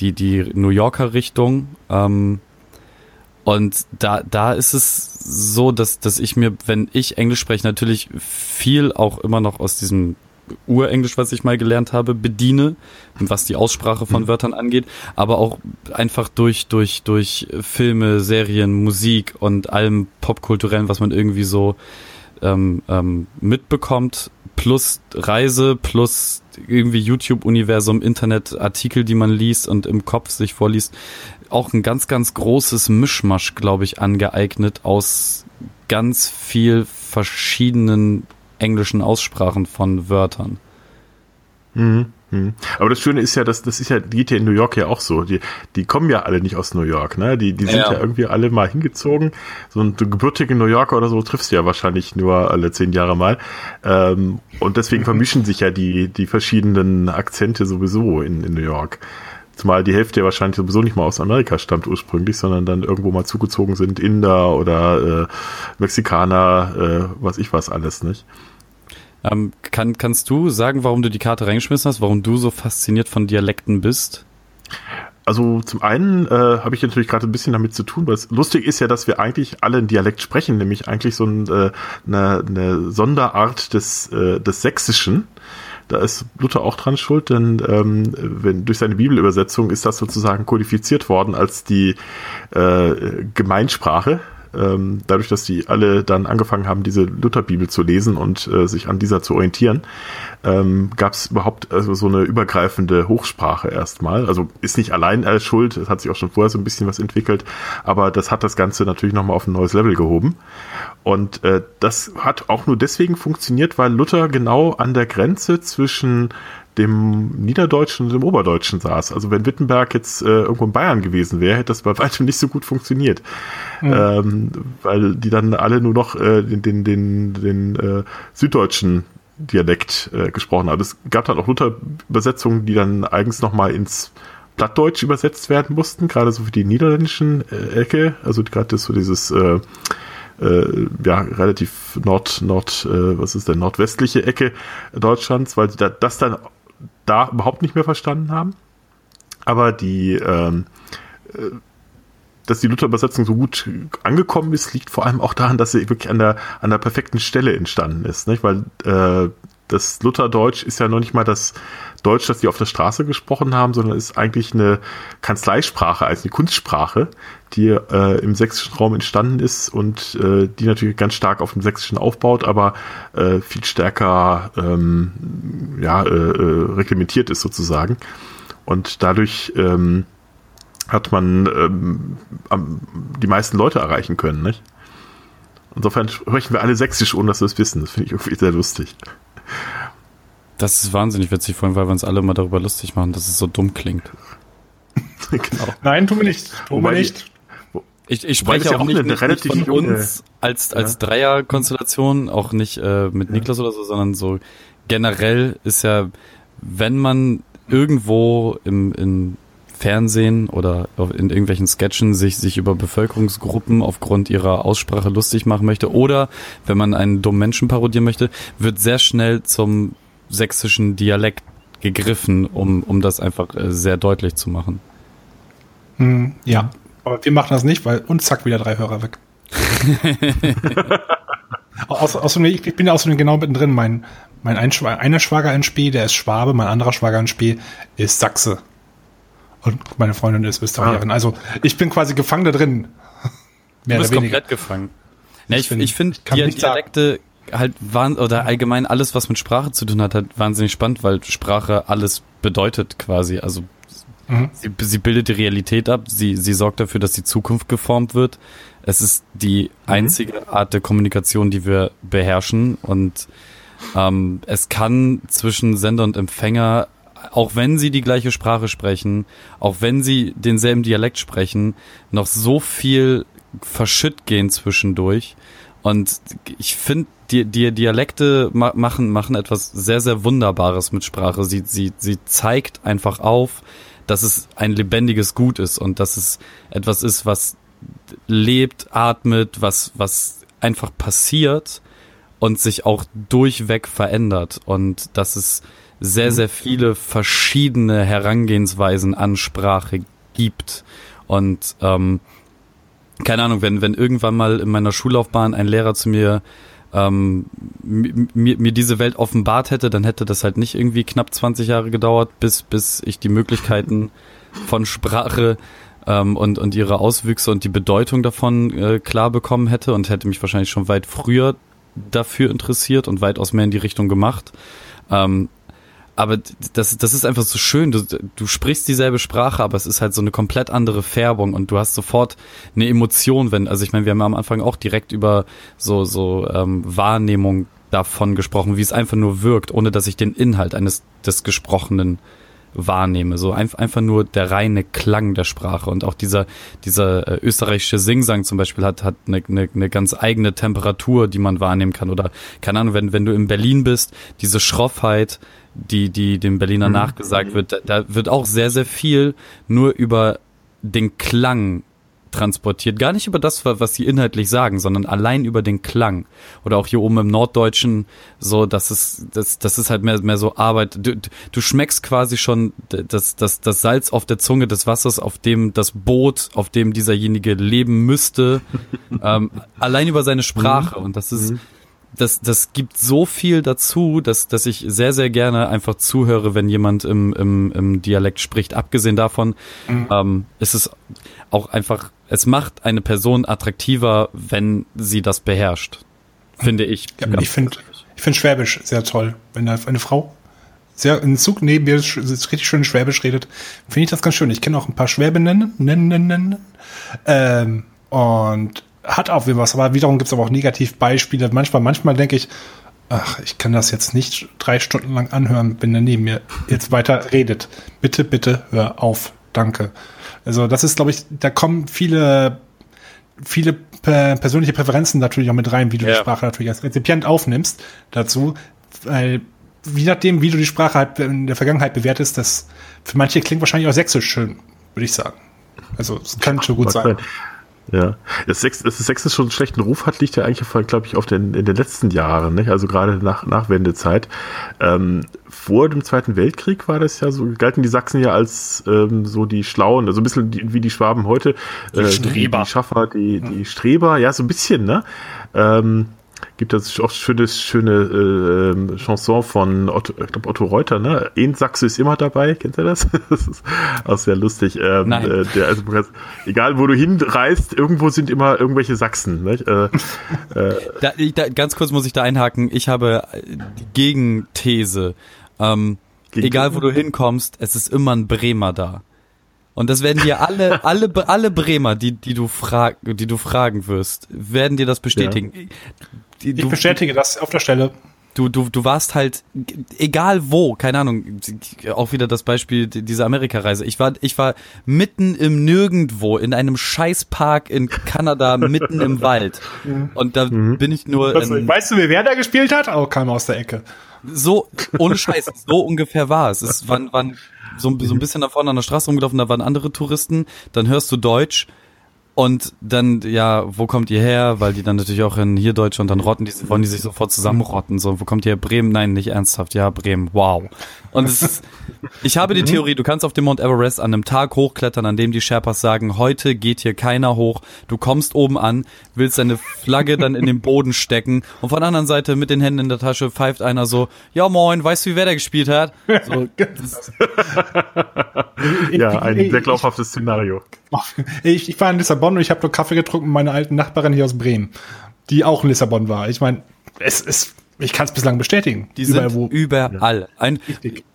die, die New Yorker Richtung. Ähm, und da, da ist es so, dass, dass ich mir, wenn ich Englisch spreche, natürlich viel auch immer noch aus diesem Urenglisch, was ich mal gelernt habe, bediene, was die Aussprache von Wörtern angeht, aber auch einfach durch, durch, durch Filme, Serien, Musik und allem Popkulturellen, was man irgendwie so ähm, ähm, mitbekommt, plus Reise, plus irgendwie YouTube-Universum, Internet-Artikel, die man liest und im Kopf sich vorliest, auch ein ganz, ganz großes Mischmasch, glaube ich, angeeignet aus ganz viel verschiedenen englischen Aussprachen von Wörtern. Mhm. Mhm. Aber das Schöne ist ja, dass das ist ja, geht ja in New York ja auch so. Die, die kommen ja alle nicht aus New York, ne? Die, die sind ja. Ja. irgendwie alle mal hingezogen. So ein gebürtige New Yorker oder so triffst du ja wahrscheinlich nur alle zehn Jahre mal. Ähm, und deswegen vermischen sich ja die, die verschiedenen Akzente sowieso in, in New York. Zumal die Hälfte ja wahrscheinlich sowieso nicht mal aus Amerika stammt ursprünglich, sondern dann irgendwo mal zugezogen sind, Inder oder äh, Mexikaner, äh, was ich was alles, nicht? Ähm, kann, kannst du sagen, warum du die Karte reingeschmissen hast, warum du so fasziniert von Dialekten bist? Also zum einen äh, habe ich natürlich gerade ein bisschen damit zu tun, weil es lustig ist ja, dass wir eigentlich alle einen Dialekt sprechen, nämlich eigentlich so ein, äh, eine, eine Sonderart des, äh, des Sächsischen. Da ist Luther auch dran schuld, denn ähm, wenn durch seine Bibelübersetzung ist das sozusagen kodifiziert worden als die äh, Gemeinsprache. Äh, ähm, dadurch, dass die alle dann angefangen haben, diese Lutherbibel zu lesen und äh, sich an dieser zu orientieren, ähm, gab es überhaupt also so eine übergreifende Hochsprache erstmal. Also ist nicht allein als schuld, es hat sich auch schon vorher so ein bisschen was entwickelt, aber das hat das Ganze natürlich nochmal auf ein neues Level gehoben. Und äh, das hat auch nur deswegen funktioniert, weil Luther genau an der Grenze zwischen dem Niederdeutschen und dem Oberdeutschen saß. Also wenn Wittenberg jetzt äh, irgendwo in Bayern gewesen wäre, hätte das bei weitem nicht so gut funktioniert. Mhm. Ähm, weil die dann alle nur noch äh, den, den, den, den äh, süddeutschen Dialekt äh, gesprochen haben. Es gab dann auch Luther-Übersetzungen, die dann eigens nochmal ins Plattdeutsch übersetzt werden mussten, gerade so für die niederländischen äh, Ecke, also gerade so dieses äh, äh, ja, relativ nord, nord, äh, was ist denn, nordwestliche Ecke Deutschlands, weil da, das dann da überhaupt nicht mehr verstanden haben. Aber die, ähm, äh, dass die Luther-Übersetzung so gut angekommen ist, liegt vor allem auch daran, dass sie wirklich an der, an der perfekten Stelle entstanden ist. Nicht? Weil äh, das Lutherdeutsch ist ja noch nicht mal das Deutsch, das die auf der Straße gesprochen haben, sondern ist eigentlich eine Kanzleisprache, also eine Kunstsprache, die äh, im sächsischen Raum entstanden ist und äh, die natürlich ganz stark auf dem sächsischen aufbaut, aber äh, viel stärker ähm, ja, äh, äh reglementiert ist sozusagen. Und dadurch ähm, hat man ähm, die meisten Leute erreichen können, nicht? Insofern sprechen wir alle sächsisch, ohne dass wir es wissen. Das finde ich irgendwie sehr lustig. Das ist wahnsinnig witzig, vor allem, weil wir uns alle immer darüber lustig machen, dass es so dumm klingt. genau. Nein, tun wir nicht. Tun wir nicht. Ich, ich spreche auch, auch nicht, nicht, nicht von uns als, als ja. Dreierkonstellation, auch nicht äh, mit ja. Niklas oder so, sondern so generell ist ja, wenn man irgendwo im, im Fernsehen oder in irgendwelchen Sketchen sich, sich über Bevölkerungsgruppen aufgrund ihrer Aussprache lustig machen möchte oder wenn man einen dummen Menschen parodieren möchte, wird sehr schnell zum sächsischen Dialekt gegriffen, um, um das einfach äh, sehr deutlich zu machen. Hm, ja, aber wir machen das nicht, weil uns zack wieder drei Hörer weg. Außer, außerdem, ich, ich bin ja außerdem genau mittendrin. Mein, mein ein, einer Schwager in Spee, der ist Schwabe, mein anderer Schwager in Spee ist Sachse. Und meine Freundin ist Österreicherin. Ah. Also ich bin quasi gefangen da drin. Mehr du bist komplett gefangen. Nee, ich, ich, ich finde Dialekte halt waren oder allgemein alles, was mit Sprache zu tun hat, halt wahnsinnig spannend, weil Sprache alles bedeutet quasi. Also mhm. sie, sie bildet die Realität ab, sie, sie sorgt dafür, dass die Zukunft geformt wird. Es ist die mhm. einzige Art der Kommunikation, die wir beherrschen und ähm, es kann zwischen Sender und Empfänger, auch wenn sie die gleiche Sprache sprechen, auch wenn sie denselben Dialekt sprechen, noch so viel verschütt gehen zwischendurch. Und ich finde, die, die Dialekte machen, machen etwas sehr, sehr Wunderbares mit Sprache. Sie, sie, sie zeigt einfach auf, dass es ein lebendiges Gut ist und dass es etwas ist, was lebt, atmet, was, was einfach passiert und sich auch durchweg verändert und dass es sehr, sehr viele verschiedene Herangehensweisen an Sprache gibt. Und ähm, keine Ahnung, wenn, wenn irgendwann mal in meiner Schullaufbahn ein Lehrer zu mir ähm, mir, mir diese Welt offenbart hätte, dann hätte das halt nicht irgendwie knapp 20 Jahre gedauert, bis, bis ich die Möglichkeiten von Sprache ähm, und, und ihre Auswüchse und die Bedeutung davon äh, klar bekommen hätte und hätte mich wahrscheinlich schon weit früher dafür interessiert und weitaus mehr in die Richtung gemacht. Ähm, aber das, das ist einfach so schön. Du, du sprichst dieselbe Sprache, aber es ist halt so eine komplett andere Färbung und du hast sofort eine Emotion, wenn, also ich meine, wir haben am Anfang auch direkt über so, so ähm, Wahrnehmung davon gesprochen, wie es einfach nur wirkt, ohne dass ich den Inhalt eines des Gesprochenen wahrnehme. So ein, einfach nur der reine Klang der Sprache. Und auch dieser, dieser äh, österreichische Singsang zum Beispiel hat, hat eine, eine, eine ganz eigene Temperatur, die man wahrnehmen kann. Oder, keine Ahnung, wenn, wenn du in Berlin bist, diese Schroffheit, die, die dem Berliner mhm. nachgesagt wird, da, da wird auch sehr, sehr viel nur über den Klang transportiert. Gar nicht über das, was sie inhaltlich sagen, sondern allein über den Klang. Oder auch hier oben im Norddeutschen, so, das ist, das, das ist halt mehr, mehr so Arbeit. Du, du schmeckst quasi schon das, das, das Salz auf der Zunge des Wassers, auf dem das Boot, auf dem dieserjenige leben müsste, ähm, allein über seine Sprache. Mhm. Und das ist, mhm. Das, das gibt so viel dazu, dass, dass ich sehr, sehr gerne einfach zuhöre, wenn jemand im, im, im Dialekt spricht. Abgesehen davon mhm. ähm, ist es auch einfach es macht eine Person attraktiver, wenn sie das beherrscht. Finde ich. Ja, ich finde ich find Schwäbisch sehr toll. Wenn eine Frau sehr in Zug neben mir richtig schön Schwäbisch redet, finde ich das ganz schön. Ich kenne auch ein paar Schwäbinnen, nennen, nennen, nennen. Ähm, und hat auch was, aber wiederum gibt es aber auch Negativbeispiele. Manchmal, manchmal denke ich, ach, ich kann das jetzt nicht drei Stunden lang anhören, wenn er neben mir jetzt weiter redet. Bitte, bitte, hör auf. Danke. Also das ist, glaube ich, da kommen viele viele per persönliche Präferenzen natürlich auch mit rein, wie du Ja. die Sprache natürlich als Rezipient aufnimmst dazu, weil je nachdem, wie du die Sprache halt in der Vergangenheit bewertest, das für manche klingt wahrscheinlich auch sächsisch schön, würde ich sagen. Also es könnte gut sein. Ja, das Sex, dass das Sex schon einen schlechten Ruf hat, liegt ja eigentlich, glaube ich, auf den, in den letzten Jahren, nicht? also gerade nach, nach Wendezeit. Ähm, vor dem Zweiten Weltkrieg war das ja so, galten die Sachsen ja als ähm, so die Schlauen, also ein bisschen die, wie die Schwaben heute. Die Streber. Die, die Schaffer, die, die Streber, ja, so ein bisschen, ne? Ähm, gibt das auch schöne, schöne äh, Chanson von Otto, ich glaub, Otto Reuter, ne? Ein Sachse ist immer dabei, kennt ihr das? das ist auch sehr lustig. Ähm, Nein. Äh, der, also, egal wo du hinreist, irgendwo sind immer irgendwelche Sachsen. Nicht? Äh, Da, ich, da, ganz kurz muss ich da einhaken. Ich habe äh, die Gegenthese. Ähm, Gegen- egal wo du hinkommst, es ist immer ein Bremer da. Und das werden dir alle, alle, alle Bremer, die, die du frag, die du fragen wirst, werden dir das bestätigen. Die, Ich du, bestätige das auf der Stelle. du, du, du warst halt, egal wo, keine Ahnung, auch wieder das Beispiel dieser Amerikareise. Ich war, ich war mitten im Nirgendwo, in einem Scheißpark in Kanada, mitten im Wald. Und da bin ich nur, Also, in, weißt du, wer da gespielt hat? Oh, kam aus der Ecke. so, ohne Scheiß, so ungefähr war es. Es waren, waren so, so ein bisschen da vorne an der Straße rumgelaufen, da waren andere Touristen, dann hörst du Deutsch und dann, ja, wo kommt ihr her? Weil die dann natürlich auch in hier Deutschland dann rotten, die wollen die sich sofort zusammenrotten. So, wo kommt ihr her? Bremen? Nein, nicht ernsthaft. Ja, Bremen. Wow. Und es ist, ich habe die Theorie, du kannst auf dem Mount Everest an einem Tag hochklettern, an dem die Sherpas sagen, heute geht hier keiner hoch. Du kommst oben an, willst deine Flagge dann in den Boden stecken und von der anderen Seite mit den Händen in der Tasche pfeift einer so, ja moin, weißt du, wie wer da gespielt hat? So, das, ja, ein sehr glaubhaftes Szenario. Ich, ich war in Lissabon und ich habe nur Kaffee getrunken mit meiner alten Nachbarin hier aus Bremen, die auch in Lissabon war. Ich meine, es ist, ich kann es bislang bestätigen. Die sind überall. Ein,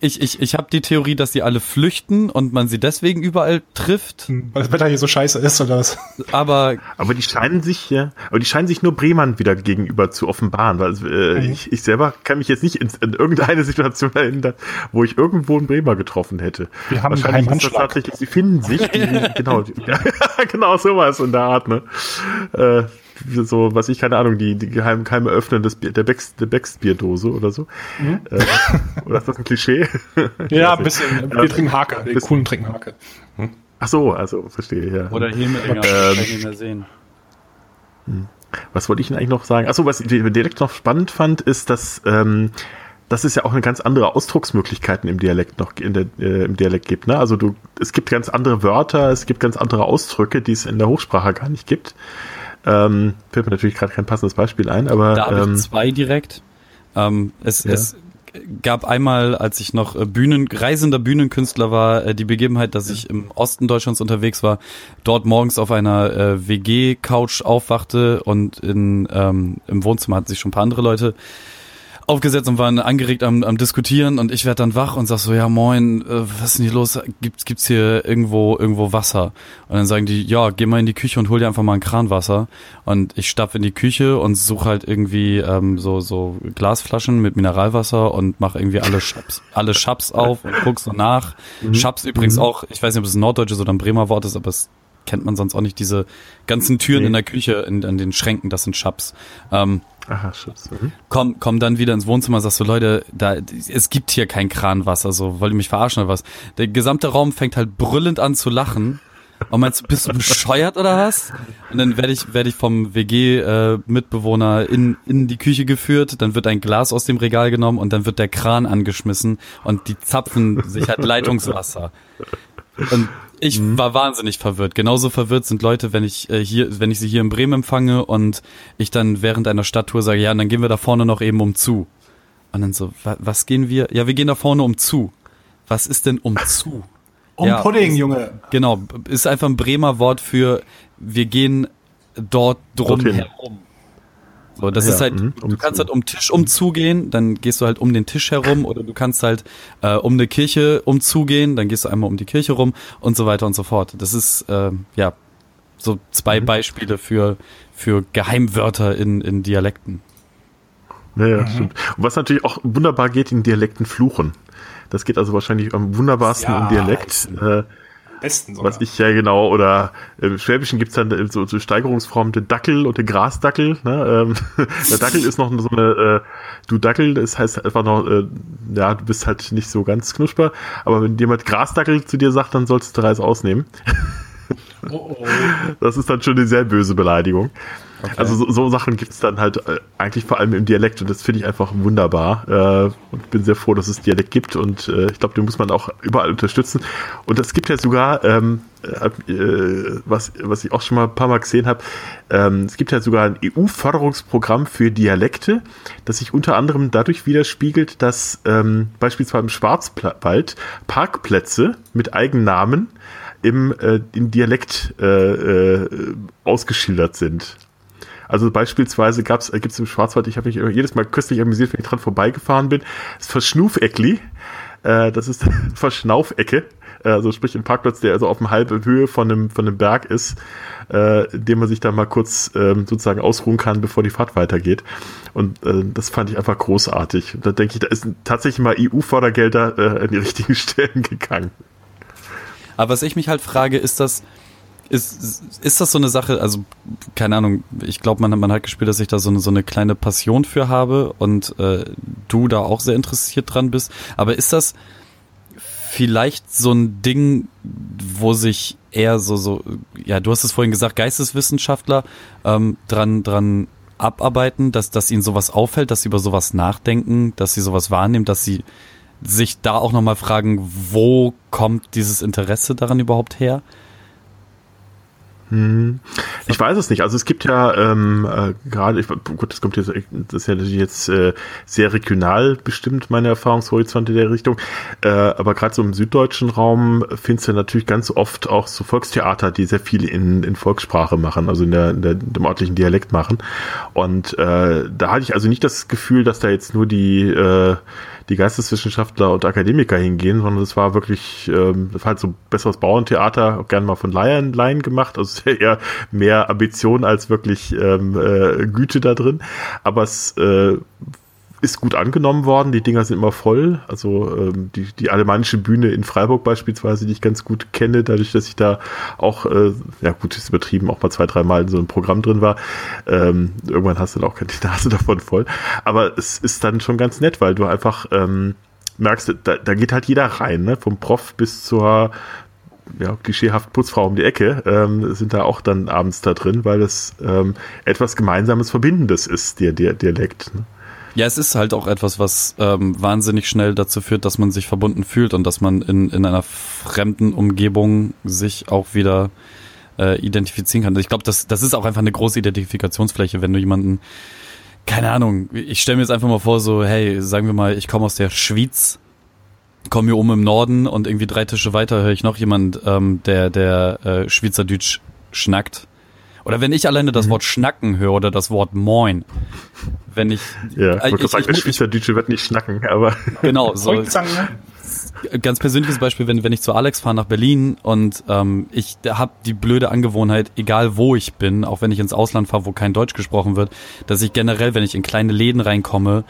ich ich, ich habe die Theorie, dass die alle flüchten und man sie deswegen überall trifft. weil das Wetter hier so scheiße ist oder was. Aber Aber die scheinen sich ja, aber die scheinen sich nur Bremern wieder gegenüber zu offenbaren, weil äh, Mhm. ich, ich selber kann mich jetzt nicht in, in irgendeine Situation erinnern, wo ich irgendwo einen Bremer getroffen hätte. Wir haben einen Wahrscheinlich geheimen ist das Anschlag. tatsächlich, sie finden sich, die, genau, die, ja, genau sowas in der Art, ne? Äh, so, was ich, keine Ahnung, die, die geheimen Keime öffnen des Bier, der Becks, der Becks-Bierdose oder so. Äh, oder ist das ein Klischee? Mhm. Ja, ein bisschen. Wir trinken Hake. Die coolen trinken Hake. Ach so, also, verstehe, ja. oder Hemelinger, Ähm, kann ich nicht mehr sehen. Was wollte ich denn eigentlich noch sagen? Achso, was ich direkt noch spannend fand, ist, dass, ähm, dass es ja auch eine ganz andere Ausdrucksmöglichkeiten im Dialekt noch in der, äh, im Dialekt gibt. Ne? Also du, es gibt ganz andere Wörter, es gibt ganz andere Ausdrücke, die es in der Hochsprache gar nicht gibt. Ähm, fällt mir natürlich gerade kein passendes Beispiel ein, aber Da habe ähm, ich zwei direkt. Ähm, es, Ja. es gab einmal, als ich noch äh, Bühnen, reisender Bühnenkünstler war, äh, die Begebenheit, dass ich im Osten Deutschlands unterwegs war, dort morgens auf einer äh, WG-Couch aufwachte und in, ähm, im Wohnzimmer hatten sich schon ein paar andere Leute aufgesetzt und waren angeregt am, am diskutieren und ich werd dann wach und sag so, ja moin, äh, was ist denn hier los? Gibt, gibt's hier irgendwo irgendwo Wasser? Und dann sagen die, ja, geh mal in die Küche und hol dir einfach mal ein Kranwasser. Und ich stapf in die Küche und suche halt irgendwie ähm, so so Glasflaschen mit Mineralwasser und mache irgendwie alle Schaps, alle Schaps auf und guck so nach. Schaps übrigens auch, ich weiß nicht, ob es ein norddeutsches oder ein Bremer Wort ist, aber es kennt man sonst auch nicht diese ganzen Türen Nee. in der Küche, in, an den Schränken, das sind Schaps. Ähm, aha, Schutz. Mhm. komm, komm dann wieder ins Wohnzimmer, sagst du, Leute, da, es gibt hier kein Kranwasser, so, wollt ihr mich verarschen oder was? Der gesamte Raum fängt halt brüllend an zu lachen. Und meinst du, bist du bescheuert oder was? Und dann werde ich, werde ich vom WG-Mitbewohner in, in die Küche geführt, dann wird ein Glas aus dem Regal genommen und dann wird der Kran angeschmissen und die zapfen sich halt Leitungswasser. Und ich war wahnsinnig verwirrt. Genauso verwirrt sind Leute, wenn ich äh, hier, wenn ich sie hier in Bremen empfange und ich dann während einer Stadttour sage, ja, und dann gehen wir da vorne noch eben um zu. Und dann so, wa was gehen wir? Ja, wir gehen da vorne um zu. Was ist denn um zu? Um Ja, Pudding, ist- Junge. Genau, ist einfach ein Bremer Wort für wir gehen dort drum Dorthin. herum. So, das Ja, ist halt, mhm, du umzu. kannst halt um Tisch umzugehen, dann gehst du halt um den Tisch herum oder du kannst halt äh, um eine Kirche umzugehen, dann gehst du einmal um die Kirche rum und so weiter und so fort. Das ist äh, ja so zwei Mhm. Beispiele für für Geheimwörter in in Dialekten. Ja, ja, stimmt. Und was natürlich auch wunderbar geht, in Dialekten fluchen. Das geht also wahrscheinlich am wunderbarsten Ja, im Dialekt. Äh, Besten sogar. was ich ja genau, oder im Schwäbischen gibt's dann äh, so, so Steigerungsformen, den Dackel und den Grasdackel. Ne? Ähm, der Dackel ist noch so eine, äh, du Dackel, das heißt einfach noch, äh, ja, du bist halt nicht so ganz knusper, aber wenn jemand Grasdackel zu dir sagt, dann sollst du Reis ausnehmen. oh, oh. Das ist dann schon eine sehr böse Beleidigung. Also so, so Sachen gibt's dann halt äh, eigentlich vor allem im Dialekt und das finde ich einfach wunderbar. Äh, und bin sehr froh, dass es Dialekt gibt und äh, ich glaube, den muss man auch überall unterstützen. Und es gibt ja sogar, ähm, äh, äh, was, was ich auch schon mal ein paar Mal gesehen habe, ähm, es gibt ja sogar ein EU-Förderungsprogramm für Dialekte, das sich unter anderem dadurch widerspiegelt, dass ähm, beispielsweise im Schwarzwald Parkplätze mit Eigennamen im, äh, im Dialekt äh, äh, ausgeschildert sind. Also beispielsweise gab's, äh, gibt's im Schwarzwald, ich habe mich jedes Mal köstlich amüsiert, wenn ich dran vorbeigefahren bin, das Verschnufeckli, äh, das ist Verschnaufecke, äh, also sprich ein Parkplatz, der also auf einer halben Höhe von einem, von einem Berg ist, äh, in dem man sich da mal kurz ähm, sozusagen ausruhen kann, bevor die Fahrt weitergeht. Und äh, das fand ich einfach großartig. Und da denke ich, da ist tatsächlich mal EU-Fördergelder äh, an die richtigen Stellen gegangen. Aber was ich mich halt frage, ist das, ist, ist das so eine Sache, also keine Ahnung, ich glaube, man, man hat gespielt, dass ich da so eine, so eine kleine Passion für habe und äh, du da auch sehr interessiert dran bist. Aber ist das vielleicht so ein Ding, wo sich eher so, so, ja, du hast es vorhin gesagt, Geisteswissenschaftler ähm, dran, dran abarbeiten, dass, dass ihnen sowas auffällt, dass sie über sowas nachdenken, dass sie sowas wahrnehmen, dass sie sich da auch nochmal fragen, wo kommt dieses Interesse daran überhaupt her? Ich weiß es nicht. Also es gibt ja ähm, äh, gerade, gut, das kommt jetzt, das ist ja natürlich jetzt äh, sehr regional bestimmt meine Erfahrungshorizonte der Richtung. Äh, aber gerade so im süddeutschen Raum findest du natürlich ganz oft auch so Volkstheater, die sehr viel in, in Volkssprache machen, also in der, in der dem örtlichen Dialekt machen. Und äh, da hatte ich also nicht das Gefühl, dass da jetzt nur die äh, die Geisteswissenschaftler und Akademiker hingehen, sondern es war wirklich, ähm, halt so besseres Bauerntheater, gerne mal von Laien, Laien gemacht, also eher mehr Ambition als wirklich ähm, äh, Güte da drin. Aber es äh, ist gut angenommen worden, die Dinger sind immer voll. Also ähm, die, die alemannische Bühne in Freiburg beispielsweise, die ich ganz gut kenne, dadurch, dass ich da auch, äh, ja gut, ist übertrieben, auch mal zwei, dreimal in so einem Programm drin war. Ähm, irgendwann hast du dann auch die Nase davon voll. Aber es ist dann schon ganz nett, weil du einfach ähm, merkst, da, da geht halt jeder rein, ne? vom Prof bis zur ja, klischeehaft Putzfrau um die Ecke, ähm, sind da auch dann abends da drin, weil es ähm, etwas Gemeinsames, Verbindendes ist, der, der Dialekt. Ne? Ja, es ist halt auch etwas, was ähm, wahnsinnig schnell dazu führt, dass man sich verbunden fühlt und dass man in, in einer fremden Umgebung sich auch wieder äh, identifizieren kann. Ich glaube, das, das ist auch einfach eine große Identifikationsfläche, wenn du jemanden, keine Ahnung, ich stelle mir jetzt einfach mal vor, so, hey, sagen wir mal, ich komme aus der Schweiz, komme hier oben im Norden und irgendwie drei Tische weiter höre ich noch jemand, ähm, der, der äh, Schweizerdeutsch schnackt. Oder wenn ich alleine das Wort schnacken höre oder das Wort moin, wenn ich, Ja, äh, ich wollte sagen, der muss- Schweizerdeutsche wird nicht schnacken, aber genau, so, Volkszange. ganz persönliches Beispiel, wenn, wenn ich zu Alex fahre nach Berlin und ähm, ich habe die blöde Angewohnheit, egal wo ich bin, auch wenn ich ins Ausland fahre, wo kein Deutsch gesprochen wird, dass ich generell, wenn ich in kleine Läden reinkomme,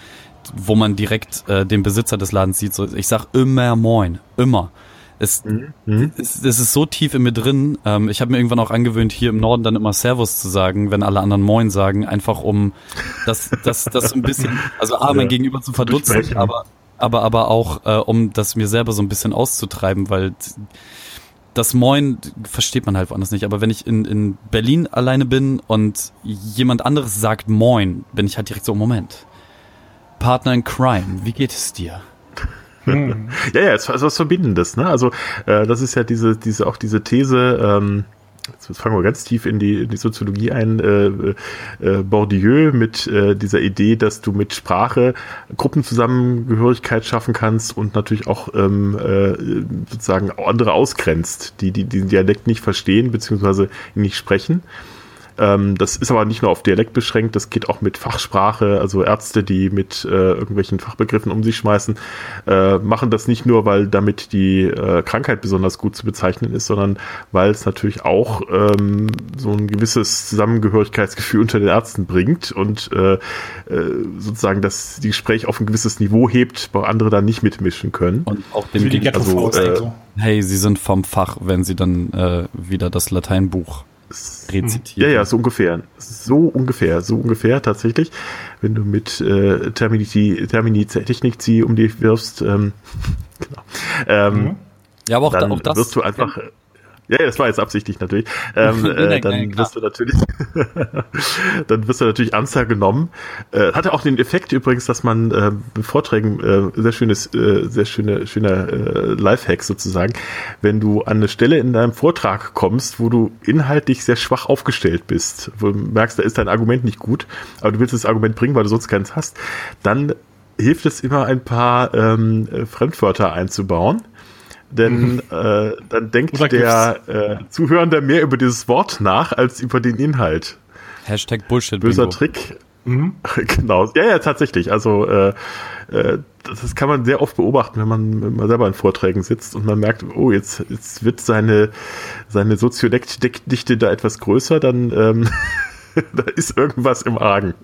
wo man direkt äh, den Besitzer des Ladens sieht, so, ich sag immer Moin, immer. Es, es, es ist so tief in mir drin. Ähm, ich habe mir irgendwann auch angewöhnt, hier im Norden dann immer Servus zu sagen, wenn alle anderen Moin sagen, einfach um das, das, das so ein bisschen, also A, mein Ja. Gegenüber zu verdutzen, aber aber aber auch äh, um das mir selber so ein bisschen auszutreiben, weil das Moin versteht man halt woanders nicht. Aber wenn ich in, in Berlin alleine bin und jemand anderes sagt Moin, bin ich halt direkt so, Moment. Partner in Crime, wie geht es dir? Ja, ja, es ist was Verbindendes, ne? Also äh, das ist ja diese, diese auch diese These, ähm, jetzt fangen wir ganz tief in die, in die Soziologie ein, äh, äh, Bourdieu mit äh, dieser Idee, dass du mit Sprache Gruppenzusammengehörigkeit schaffen kannst und natürlich auch ähm, äh, sozusagen andere ausgrenzt, die, die diesen Dialekt nicht verstehen beziehungsweise nicht sprechen. Ähm, das ist aber nicht nur auf Dialekt beschränkt, das geht auch mit Fachsprache, also Ärzte, die mit äh, irgendwelchen Fachbegriffen um sich schmeißen, äh, machen das nicht nur, weil damit die äh, Krankheit besonders gut zu bezeichnen ist, sondern weil es natürlich auch ähm, so ein gewisses Zusammengehörigkeitsgefühl unter den Ärzten bringt und äh, äh, sozusagen das die Gespräch auf ein gewisses Niveau hebt, wo andere dann nicht mitmischen können. Und auch dem Gegen- also, äh, hey, sie sind vom Fach, wenn sie dann äh, wieder das Lateinbuch Ja, rezitieren. ja, so ungefähr. So ungefähr, so ungefähr tatsächlich. Wenn du mit äh, Termini, Termini Technici um dich wirfst, ähm, genau, ähm. Ja, aber auch, da, dann auch das. wirst du einfach. Ja, ja, das war jetzt absichtlich natürlich. Ähm, äh, dann wirst du natürlich, dann wirst du natürlich ernster genommen. Äh, hatte auch den Effekt übrigens, dass man äh, mit Vorträgen äh, sehr schönes, äh, sehr schöne, schöner äh, Lifehack sozusagen, wenn du an eine Stelle in deinem Vortrag kommst, wo du inhaltlich sehr schwach aufgestellt bist, wo du merkst, da ist dein Argument nicht gut, aber du willst das Argument bringen, weil du sonst keins hast, dann hilft es immer ein paar ähm, äh, Fremdwörter einzubauen. Denn äh, dann denkt Oder der äh, Zuhörende mehr über dieses Wort nach als über den Inhalt. Hashtag Bullshit. Böser Bingo. Trick. Mhm. genau. Ja, ja, tatsächlich. Also äh, äh, das kann man sehr oft beobachten, wenn man, wenn man selber in Vorträgen sitzt und man merkt, oh, jetzt, jetzt wird seine, seine Soziodichte da etwas größer, dann ähm, da ist irgendwas im Argen.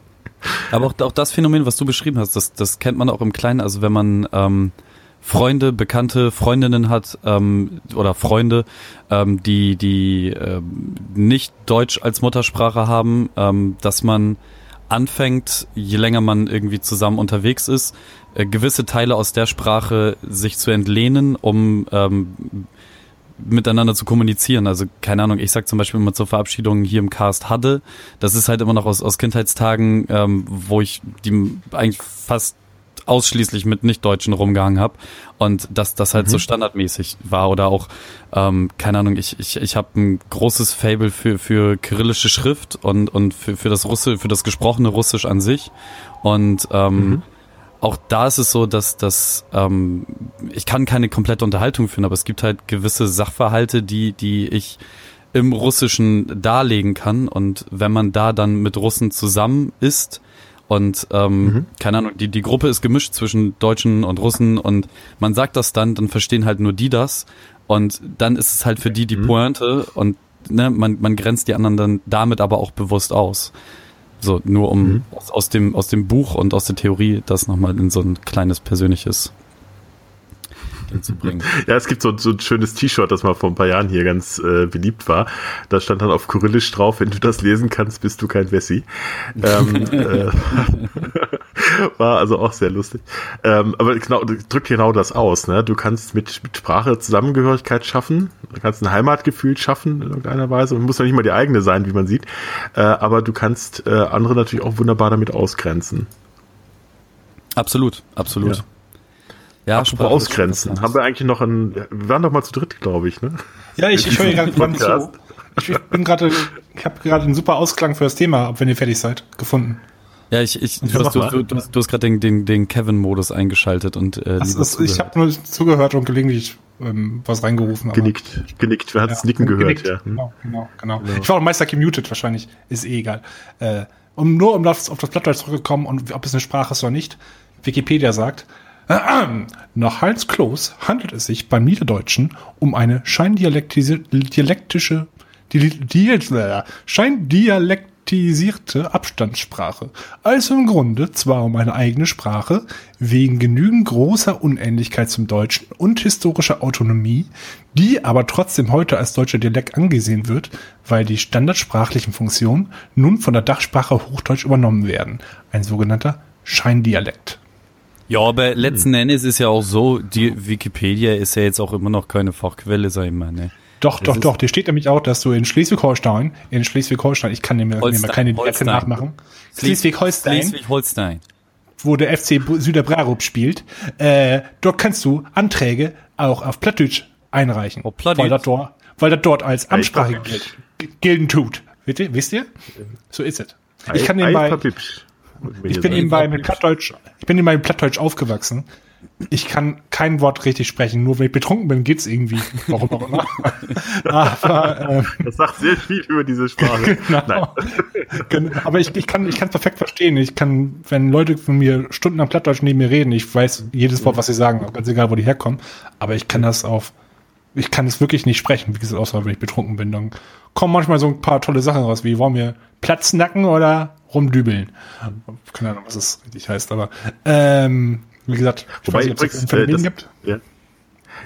Aber auch, auch das Phänomen, was du beschrieben hast, das, das kennt man auch im Kleinen. Also wenn man ähm, Freunde, Bekannte, Freundinnen hat ähm, oder Freunde, ähm, die, die ähm, nicht Deutsch als Muttersprache haben, ähm, dass man anfängt, je länger man irgendwie zusammen unterwegs ist, äh, gewisse Teile aus der Sprache sich zu entlehnen, um ähm, miteinander zu kommunizieren. Also keine Ahnung, ich sag zum Beispiel immer zur Verabschiedung hier im Cast hatte. Das ist halt immer noch aus, aus Kindheitstagen, ähm, wo ich die eigentlich fast ausschließlich mit Nicht-Deutschen rumgehangen habe und dass das halt so standardmäßig war oder auch, ähm, keine Ahnung, ich, ich, ich habe ein großes Fable für, für kyrillische Schrift und, und für, für das Russe, für das gesprochene Russisch an sich. Und ähm, auch da ist es so, dass, dass ähm, ich kann keine komplette Unterhaltung führen, aber es gibt halt gewisse Sachverhalte, die, die ich im Russischen darlegen kann. Und wenn man da dann mit Russen zusammen ist und ähm, keine Ahnung, die, die Gruppe ist gemischt zwischen Deutschen und Russen und man sagt das dann, dann verstehen halt nur die das. Und dann ist es halt für die die Pointe und ne, man, man grenzt die anderen dann damit aber auch bewusst aus. So, nur um aus, aus, dem, aus dem Buch und aus der Theorie das nochmal in so ein kleines persönliches Ding zu bringen. Ja, es gibt so, so ein schönes T-Shirt, das mal vor ein paar Jahren hier ganz äh, beliebt war. Da stand dann auf Kyrillisch drauf, wenn du das lesen kannst, bist du kein Wessi. Ähm, äh, war also auch sehr lustig. Ähm, aber genau, drückt genau das aus. Ne? Du kannst mit, mit Sprache Zusammengehörigkeit schaffen, du kannst ein Heimatgefühl schaffen in irgendeiner Weise. Und muss ja nicht mal die eigene sein, wie man sieht. Äh, aber du kannst äh, andere natürlich auch wunderbar damit ausgrenzen. Absolut, absolut. Ja. Ja, Apropos ausgrenzen. Haben wir eigentlich noch ein, wir waren doch mal zu dritt, glaube ich, ne? Ja, ich, ich höre gerade zu. Ich, ich bin gerade, ich habe gerade einen super Ausklang für das Thema, wenn ihr fertig seid, gefunden. Ja, ich, ich, du, hast, du, du, du hast, du hast gerade den, den, den Kevin-Modus eingeschaltet und äh, Das ist, ich habe nur zugehört und gelegentlich ähm, was reingerufen. aber- Genickt, genickt. Wer hat das Ja, Nicken gehört? genickt. Ja. Hm. Genau, genau, genau, Ich war auch Meister gemutet wahrscheinlich. Ist eh egal. Äh, um nur um das, auf das Blattdeutsch zurückzukommen und ob es eine Sprache ist oder nicht. Wikipedia sagt, nach Heinz Kloß handelt es sich beim Niederdeutschen um eine scheindialektisi- dialektische, di, di, äh, scheindialektisierte Abstandssprache. Also im Grunde zwar um eine eigene Sprache, wegen genügend großer Unähnlichkeit zum Deutschen und historischer Autonomie, die aber trotzdem heute als deutscher Dialekt angesehen wird, weil die standardsprachlichen Funktionen nun von der Dachsprache Hochdeutsch übernommen werden. Ein sogenannter Scheindialekt. Ja, aber letzten Endes ist ja auch so, die Wikipedia ist ja jetzt auch immer noch keine Fachquelle, sag ich mal, ne? Doch, doch, ist- doch. Dir steht nämlich auch, dass du in Schleswig-Holstein, in Schleswig-Holstein, ich kann dir mir keine Holstein. nachmachen. Schleswig-Holstein, Schleswig-Holstein. wo der FC Süderbrarup spielt, äh, dort kannst du Anträge auch auf Plattdeutsch einreichen. Oh, Plattdeutsch. weil, das dort, weil das dort als Amtssprache gilt, gelten tut. Wisst ihr? Wisst ihr? So ist es. Ich kann nebenbei, würde mir ich bin sagen. nebenbei mit Plattdeutsch, ich bin nebenbei mit Plattdeutsch aufgewachsen. Ich kann kein Wort richtig sprechen. Nur wenn ich betrunken bin, geht's irgendwie. Warum auch immer. Aber, ähm, Das sagt sehr viel über diese Sprache. Nein. Genau. Gen- Aber ich, ich kann ich kann perfekt verstehen. Ich kann, wenn Leute von mir Stunden am Plattdeutsch neben mir reden, ich weiß jedes Wort, was sie sagen, ganz egal, wo die herkommen. Aber ich kann das auf, ich kann es wirklich nicht sprechen, wie gesagt, außer wenn ich betrunken bin. Dann kommen manchmal so ein paar tolle Sachen raus, wie wollen wir Platznacken oder rumdübeln. Keine Ahnung, was das richtig heißt, aber ähm, wie gesagt, ich Wobei weiß nicht, ob es äh, das- gibt. Ja.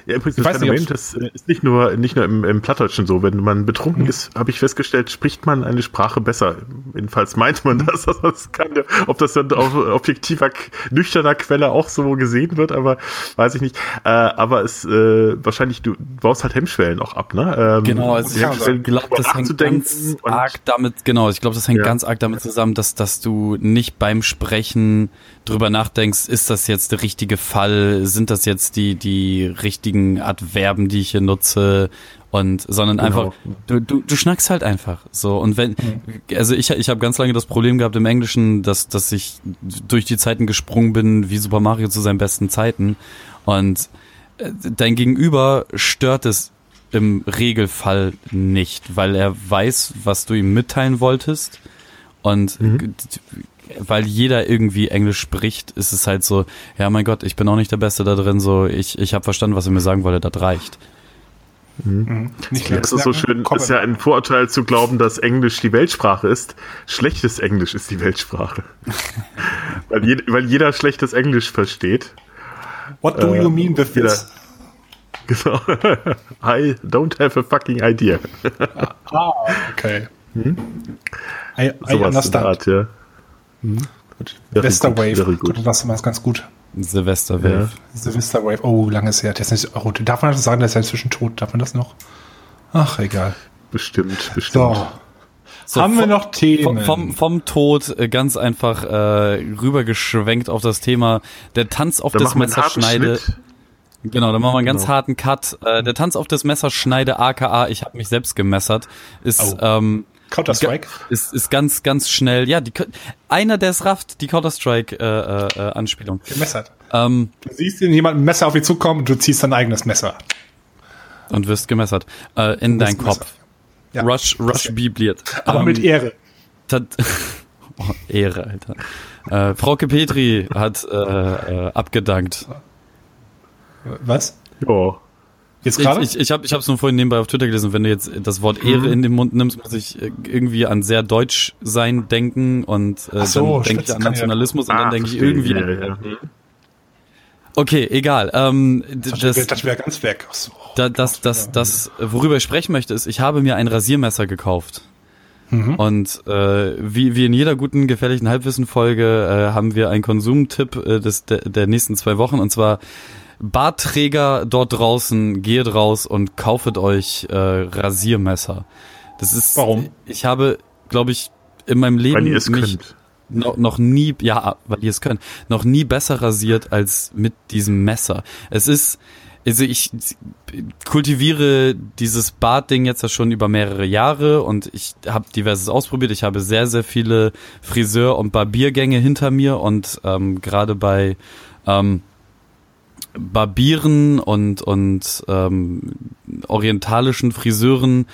Ja, übrigens, Ich das nicht, Phänomen, ob's- das ist nicht nur, nicht nur im, im Plattdeutschen so. Wenn man betrunken ist, habe ich festgestellt, spricht man eine Sprache besser. Jedenfalls meint man das. Das kann ja, ob das dann auf objektiver, nüchterner Quelle auch so gesehen wird, aber weiß ich nicht. Äh, aber es äh, wahrscheinlich, du baust halt Hemmschwellen auch ab, ne? Ähm, Genau, also ich glaube, das hängt ganz arg damit, genau, ich glaube, das hängt Ja. ganz arg damit zusammen, dass, dass du nicht beim Sprechen drüber nachdenkst, ist das jetzt der richtige Fall, sind das jetzt die, die richtigen Adverben, die ich hier nutze und, sondern Genau. einfach, du, du, du schnackst halt einfach so und wenn, also ich, ich habe ganz lange das Problem gehabt im Englischen, dass, dass ich durch die Zeiten gesprungen bin, wie Super Mario zu seinen besten Zeiten und äh, dein Gegenüber stört es im Regelfall nicht, weil er weiß, was du ihm mitteilen wolltest. Und g- weil jeder irgendwie Englisch spricht, ist es halt so, ja mein Gott, ich bin auch nicht der Beste da drin, so ich, ich habe verstanden, was er mir sagen wollte, das reicht. Nicht Ja, das ist so schön, Komm, ist ja ein Vorurteil zu glauben, dass Englisch die Weltsprache ist. Schlechtes Englisch ist die Weltsprache. weil, je, weil jeder schlechtes Englisch versteht. What do you äh, mean with jeder- this? Genau. I don't have a fucking idea. Ah, okay. I, I in der understand. Art, ja. Good, very good. Gut, das war ganz gut. Silvesterwave. The Westerwave. Oh, lange ist her. Der ist nicht, oh, darf man das sagen, der ist ja inzwischen tot? Darf man das noch? Ach, egal. Bestimmt, bestimmt. So. So, Haben wir noch Themen? Vom, vom, vom Tod äh, ganz einfach äh, rübergeschwenkt auf das Thema der Tanz auf das Messerschneide. Schnitt. Genau, dann machen wir einen ganz Genau. harten Cut. Äh, der Tanz auf das Messerschneide, aka ich habe mich selbst gemessert, ist Oh. ähm, Counter-Strike? ist, ist ganz, ganz schnell. Ja, die, einer, der es rafft, die Counter-Strike-Anspielung. Äh, äh, Anspielung. Gemessert. ähm, Du siehst den jemand ein Messer auf dich zukommen und du ziehst dein eigenes Messer. und wirst gemessert. Äh, in dein wirst Kopf. Ja. Rush, Rush bibliert. Aber Ähm, mit Ehre. Oh, Ehre, Alter. Äh, Frauke Petri hat äh, äh, abgedankt. Was? Ja. Jetzt Ich, gerade? ich, ich habe ich hab's nur vorhin nebenbei auf Twitter gelesen. Wenn du jetzt das Wort Ehre in den Mund nimmst, muss ich äh, irgendwie an sehr deutsch sein denken und äh, so, dann denke ich an kann ja- Nationalismus und dann Ah, denke ich irgendwie. Ja, ja. Okay, egal. Ähm, das das, das wäre ganz weg. So. da, das, das, das, worüber ich sprechen möchte, ist, ich habe mir ein Rasiermesser gekauft. Mhm. Und äh, wie, wie in jeder guten gefährlichen Halbwissen-Folge äh, haben wir einen Konsumtipp äh, des, der, der nächsten zwei Wochen und zwar Bartträger dort draußen, geht raus und kaufet euch äh, Rasiermesser. Das ist. Warum? Ich habe, glaube ich, in meinem Leben Weil ihr es mich könnt. noch, noch nie, ja, weil ihr es könnt, noch nie besser rasiert als mit diesem Messer. Es ist, also ich kultiviere dieses Bartding jetzt ja schon über mehrere Jahre und ich habe diverses ausprobiert. Ich habe sehr, sehr viele Friseur- und Barbiergänge hinter mir und ähm, gerade bei ähm, Barbieren und, und ähm, orientalischen Friseuren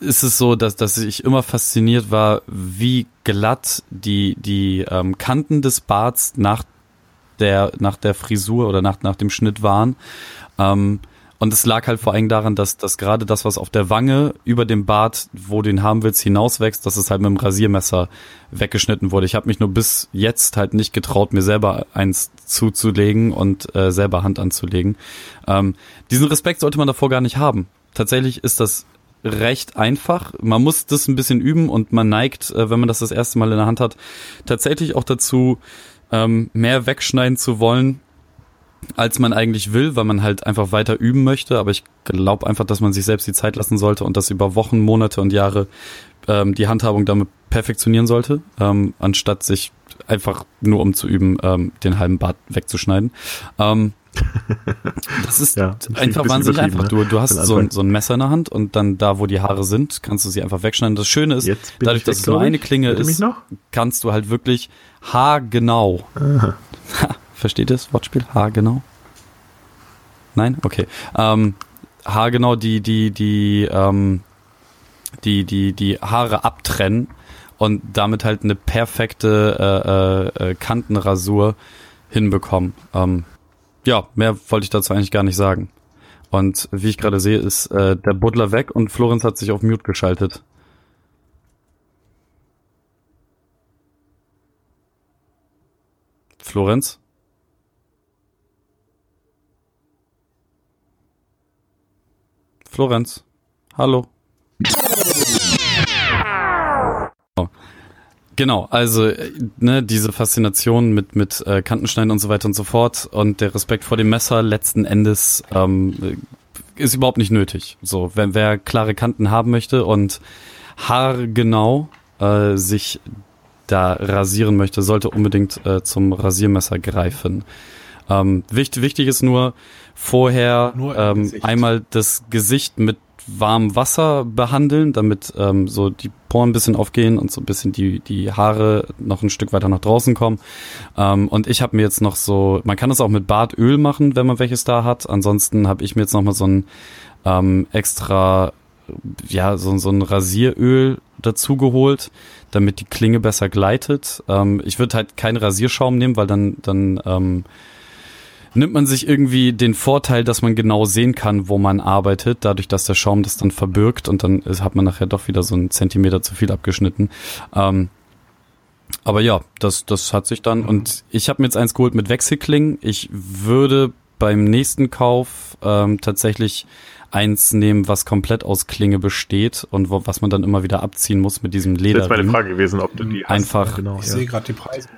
ist es so, dass, dass ich immer fasziniert war, wie glatt die, die ähm, Kanten des Barts nach der, nach der Frisur oder nach, nach dem Schnitt waren. Ähm, und es lag halt vor allem daran, dass, dass gerade das, was auf der Wange über dem Bart, wo haben willst, hinauswächst, dass es halt mit dem Rasiermesser weggeschnitten wurde. Ich habe mich nur bis jetzt halt nicht getraut, mir selber eins zuzulegen und äh, selber Hand anzulegen. Ähm, diesen Respekt sollte man davor gar nicht haben. Tatsächlich ist das recht einfach. Man muss das ein bisschen üben und man neigt, äh, wenn man das das erste Mal in der Hand hat, tatsächlich auch dazu, ähm, mehr wegschneiden zu wollen, als man eigentlich will, weil man halt einfach weiter üben möchte. Aber ich glaube einfach, dass man sich selbst die Zeit lassen sollte und das über Wochen, Monate und Jahre ähm, die Handhabung damit perfektionieren sollte, ähm, anstatt sich einfach nur um zu üben, ähm, den halben Bart wegzuschneiden. Ähm, Das ist Ja, einfach ein wahnsinnig einfach. ne? Du, du hast so ein, so ein Messer in der Hand und dann da, wo die Haare sind, kannst du sie einfach wegschneiden. Das Schöne ist, dadurch, dass es nur eine. Klinge ist, kannst du halt wirklich haargenau. Ha, versteht ihr das Wortspiel? Haargenau? Nein? Okay. Ähm, haargenau die, die, die, ähm, die, die, die Haare abtrennen und damit halt eine perfekte äh, äh, äh, Kantenrasur hinbekommen. Ähm, ja, mehr wollte ich dazu eigentlich gar nicht sagen. Und wie ich gerade sehe, ist äh, der Buddler weg und Florenz hat sich auf Mute geschaltet. Florenz? Florenz? Hallo? Oh. Genau, also äh, ne, diese Faszination mit mit äh, Kantenschneiden und so weiter und so fort und der Respekt vor dem Messer letzten Endes ähm, äh, ist überhaupt nicht nötig. So, wenn wer klare Kanten haben möchte und haargenau äh, sich da rasieren möchte, sollte unbedingt äh, zum Rasiermesser greifen. Ähm, wichtig, wichtig ist nur vorher ähm, einmal das Gesicht mit warmem Wasser behandeln, damit ähm, so die Poren ein bisschen aufgehen und so ein bisschen die, die Haare noch ein Stück weiter nach draußen kommen. Ähm, und ich habe mir jetzt noch so, man kann das auch mit Bartöl machen, wenn man welches da hat. Ansonsten habe ich mir jetzt noch mal so ein ähm, extra, ja, so, so ein Rasieröl dazu geholt, damit die Klinge besser gleitet. Ähm, ich würde halt keinen Rasierschaum nehmen, weil dann, dann ähm, nimmt man sich irgendwie den Vorteil, dass man genau sehen kann, wo man arbeitet, dadurch, dass der Schaum das dann verbirgt und dann ist, hat man nachher doch wieder so einen Zentimeter zu viel abgeschnitten. Ähm, aber ja, das, das hat sich dann und ich habe mir jetzt eins geholt mit Wechselklingen. Ich würde beim nächsten Kauf ähm, tatsächlich eins nehmen, was komplett aus Klinge besteht und wo, was man dann immer wieder abziehen muss mit diesem Das ist meine. Frage gewesen, ob du die hast. Einfach- Genau, Ich ja. sehe gerade die Preise.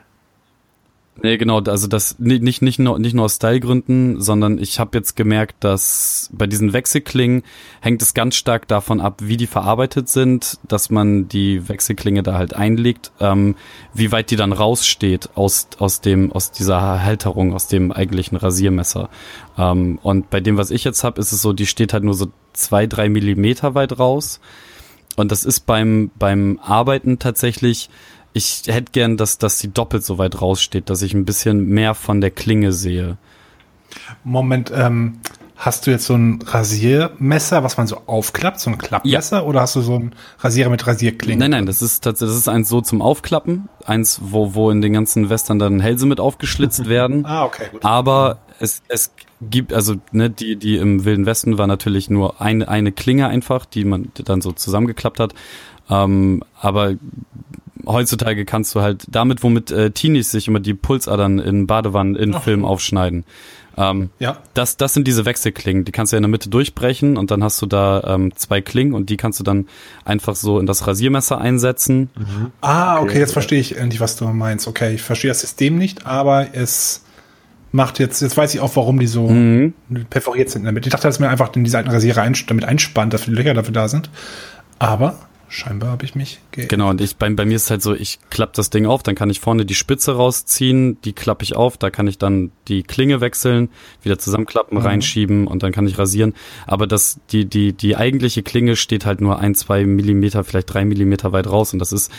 Nee, genau, also das ni- nicht nicht nur nicht nur aus Stylegründen, sondern ich habe jetzt gemerkt, dass bei diesen Wechselklingen hängt es ganz stark davon ab, wie die verarbeitet sind, dass man die Wechselklinge da halt einlegt, ähm, wie weit die dann raussteht aus aus dem aus dieser Halterung, aus dem eigentlichen Rasiermesser. Ähm, und bei dem, was ich jetzt habe, ist es so, die steht halt nur so zwei drei Millimeter weit raus. Und das ist beim beim Arbeiten tatsächlich ich hätte gern, dass, dass sie doppelt so weit raussteht, dass ich ein bisschen mehr von der Klinge sehe. Moment, ähm, hast du jetzt so ein Rasiermesser, was man so aufklappt, so ein Klappmesser, oder hast du so ein Rasierer mit Rasierklingen? Nein, nein, das ist tatsächlich, das ist eins so zum Aufklappen, eins, wo, wo in den ganzen Western dann Hälse mit aufgeschlitzt werden. Ah, okay, gut. Aber es, es gibt, also, ne, die, die im Wilden Westen war natürlich nur eine, eine Klinge einfach, die man dann so zusammengeklappt hat. Ähm, aber heutzutage kannst du halt damit, womit äh, Teenies sich immer die Pulsadern in Badewannen in Ach. Filmen aufschneiden. Ähm, Ja. das, das sind diese Wechselklingen. Die kannst du ja in der Mitte durchbrechen und dann hast du da ähm, zwei Klingen und die kannst du dann einfach so in das Rasiermesser einsetzen. Ah, okay, Okay, jetzt verstehe ich endlich, was du meinst. Okay, ich verstehe das System nicht, aber es macht jetzt, jetzt weiß ich auch, warum die so Mhm. perforiert sind damit. Ich dachte, dass man einfach in diese alten Rasierer ein, damit einspannt, dass die Löcher dafür da sind. Aber scheinbar habe ich mich ge Genau, und ich, bei, bei mir ist halt so, ich klappe das Ding auf, dann kann ich vorne die Spitze rausziehen, die klappe ich auf, da kann ich dann die Klinge wechseln, wieder zusammenklappen, Mhm. reinschieben und dann kann ich rasieren. Aber das, die, die, die eigentliche Klinge steht halt nur ein, zwei Millimeter, vielleicht drei Millimeter weit raus und das ist,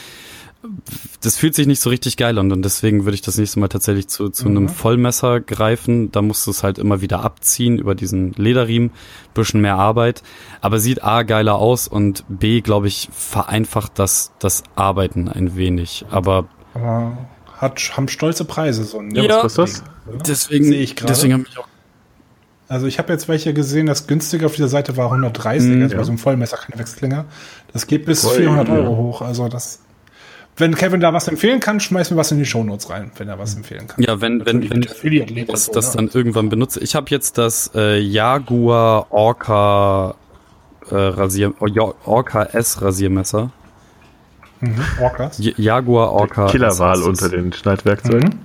das fühlt sich nicht so richtig geil an und deswegen würde ich das nächste Mal tatsächlich zu, zu einem Vollmesser greifen. Da musst du es halt immer wieder abziehen über diesen Lederriemen, bisschen mehr Arbeit. Aber sieht A geiler aus und B, glaube ich, vereinfacht das, das Arbeiten ein wenig. Aber aber hat, haben stolze Preise so ein Ja, was kostet das? deswegen, Sehe ich gerade. deswegen habe ich auch Also ich habe jetzt welche gesehen, das günstige auf dieser Seite war 130, Mhm, also bei ja. so einem Vollmesser, keine Wechselklinger. Das geht bis Voll, 400 ja. Euro hoch. Also das, wenn Kevin da was empfehlen kann, schmeiß mir was in die Shownotes rein, wenn er was empfehlen kann. Ja, wenn, wenn, Natürlich wenn Affiliate-Link das, das so, dann ne? irgendwann benutze. Ich habe jetzt das äh, Jaguar Orca äh, Rasier, Orca S Rasiermesser. Mhm. Orcas. J- Jaguar Orca. Killerwahl S. unter den Schneidwerkzeugen.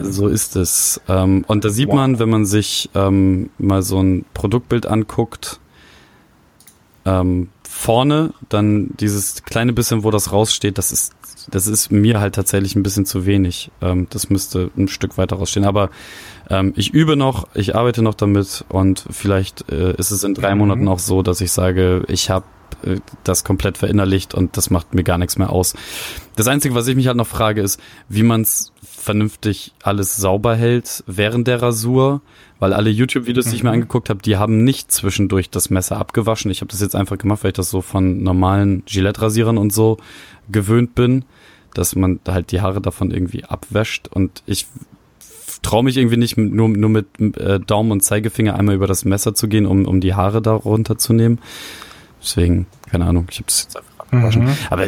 So ist es. Ähm, und da sieht Wow. man, wenn man sich ähm, mal so ein Produktbild anguckt, ähm, vorne, dann dieses kleine bisschen, wo das raussteht, das ist, das ist mir halt tatsächlich ein bisschen zu wenig. Ähm, das müsste ein Stück weiter rausstehen. Aber ähm, ich übe noch, ich arbeite noch damit und vielleicht äh, ist es in drei Mhm. Monaten auch so, dass ich sage, ich habe das komplett verinnerlicht und das macht mir gar nichts mehr aus. Das Einzige, was ich mich halt noch frage, ist, wie man es vernünftig alles sauber hält während der Rasur, weil alle YouTube-Videos, die ich mir Mhm. angeguckt habe, die haben nicht zwischendurch das Messer abgewaschen. Ich habe das jetzt einfach gemacht, weil ich das so von normalen Gillette-Rasierern und so gewöhnt bin, dass man halt die Haare davon irgendwie abwäscht und ich traue mich irgendwie nicht nur, nur mit äh, Daumen und Zeigefinger einmal über das Messer zu gehen, um, um die Haare da runterzunehmen. Deswegen, keine Ahnung, ich habe das jetzt einfach abgewaschen. Mhm. Aber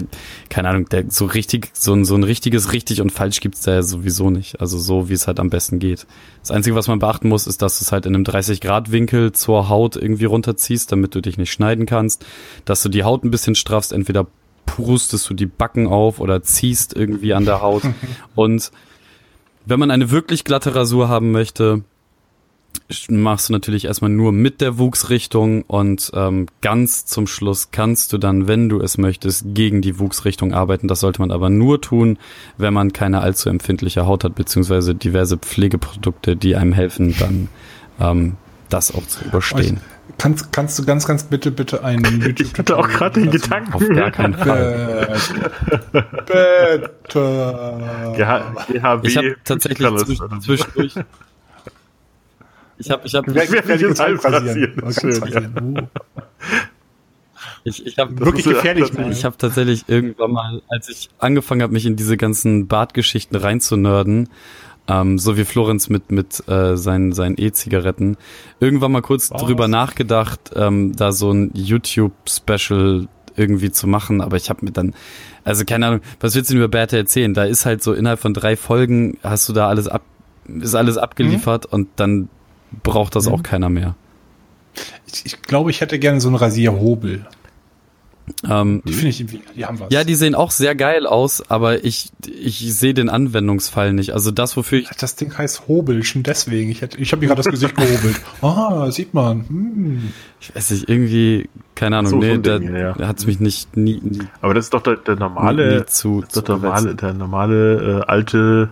keine Ahnung, der, so richtig, so ein, so ein richtiges richtig und falsch gibt's da ja sowieso nicht. Also so, wie es halt am besten geht. Das Einzige, was man beachten muss, ist, dass du es halt in einem 30-Grad-Winkel zur Haut irgendwie runterziehst, damit du dich nicht schneiden kannst. Dass du die Haut ein bisschen straffst, entweder pustest du die Backen auf oder ziehst irgendwie an der Haut. und wenn man eine wirklich glatte Rasur haben möchte, machst du natürlich erstmal nur mit der Wuchsrichtung und ähm, ganz zum Schluss kannst du dann, wenn du es möchtest, gegen die Wuchsrichtung arbeiten. Das sollte man aber nur tun, wenn man keine allzu empfindliche Haut hat, beziehungsweise diverse Pflegeprodukte, die einem helfen, dann ähm, das auch zu überstehen. Kannst, kannst du ganz, ganz bitte, bitte einen YouTube Ich hatte auch gerade den Gedanken. Auf gar keinen Fall. Bitte. bitte. GH, GHB. Ich habe tatsächlich zwischendurch. Ich habe, ich habe, Wer- wer- wer- Ganz Halb rasieren. rasieren. Das ist Ganz schön. Uh. ich, ich habe Wirklich ist, äh, gefährlich. das- mal. Ich habe tatsächlich irgendwann mal, als ich angefangen habe, mich in diese ganzen Bartgeschichten reinzunörden, ähm, so wie Florenz mit mit äh, seinen seinen E-Zigaretten, irgendwann mal kurz Was? drüber nachgedacht, ähm, da so ein YouTube-Special irgendwie zu machen, aber ich habe mir dann, also keine Ahnung, was willst du denn über Bärte erzählen? Da ist halt so innerhalb von drei Folgen hast du da alles ab, ist alles abgeliefert und dann braucht das auch keiner mehr. ich, ich glaube, ich hätte gerne so einen Rasierhobel. Ähm, Die finde ich irgendwie, die haben was. Ja, die sehen auch sehr geil aus, aber ich, ich sehe den Anwendungsfall nicht. Also das, wofür ich. Das Ding heißt Hobel, schon deswegen. Ich, hätte- ich habe mir gerade das Gesicht gehobelt. Ah, sieht man. Hm. Ich weiß nicht, irgendwie, keine Ahnung, So, so nee, ein da, Ding, ja. da hat's mich nicht nie, nie, Aber das ist doch der, der nie, normale, nie zu, das ist doch der normale, der normale äh, alte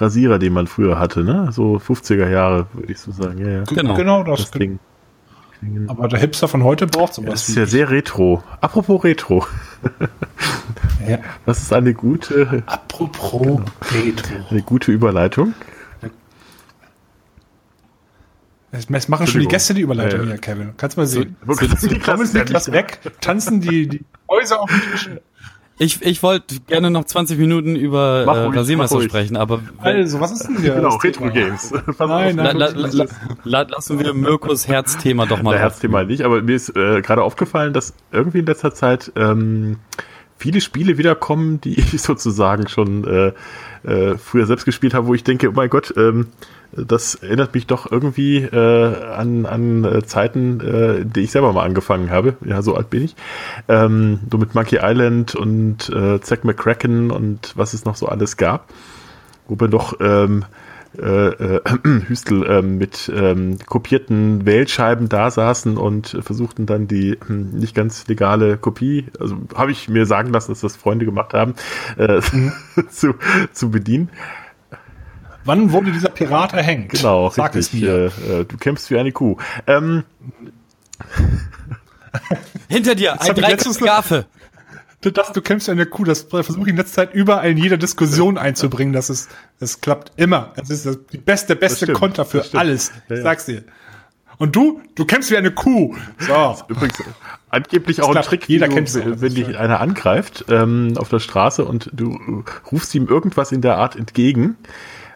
Rasierer, den man früher hatte, ne? So 50er Jahre, würde ich so sagen. Ja, ja. Genau. Genau das. Das Ding. Aber der Hipster von heute braucht Das sowas. ist ja sehr retro. Apropos retro. Ja. Das ist eine gute, Apropos Retro. eine gute Überleitung. Es machen schon die. Gäste die Überleitung Ja, hier, Kevin. Kannst mal sehen. Die Komm ist Niklas weg, tanzen die, die Häuser auf den Tisch. Ich, ich wollte gerne noch 20 Minuten über Mach äh, Rasiermesser sprechen, aber Also, was ist denn hier? Genau, das Retro? Games. Nein, nein. la, la, la, lassen wir Mirkos Herzthema doch mal Na. Herzthema nicht, aber mir ist äh, gerade aufgefallen, dass irgendwie in letzter Zeit ähm, viele Spiele wiederkommen, die ich sozusagen schon äh, äh, früher selbst gespielt habe, wo ich denke, oh mein Gott, ähm, das erinnert mich doch irgendwie äh, an, an äh, Zeiten, äh, die ich selber mal angefangen habe. Ja, so alt bin ich. Ähm, so mit Monkey Island und äh, Zack McCracken und was es noch so alles gab. Wo wir doch ähm, äh, äh, Hüstel ähm, mit ähm, kopierten Wählscheiben da saßen und versuchten dann die hm, nicht ganz legale Kopie, also habe ich mir sagen lassen, dass das Freunde gemacht haben, äh, zu, zu bedienen. Wann wurde dieser Pirat erhängt? Genau, Sag es richtig. mir. Äh, äh, du kämpfst wie eine Kuh. Ähm, Hinter dir, ein. Du, das, du kämpfst ja eine Kuh, das versuche ich in letzter Zeit überall in jeder Diskussion einzubringen, dass es, es klappt immer. Es ist das die beste, beste stimmt, Konter für alles. Ja, ja. sag's dir. Und du, du kämpfst wie eine Kuh. So. Übrigens, angeblich auch ein. Trick, Jeder wie kennt's du, wenn dich einer angreift ähm, auf der Straße und du rufst ihm irgendwas in der Art entgegen,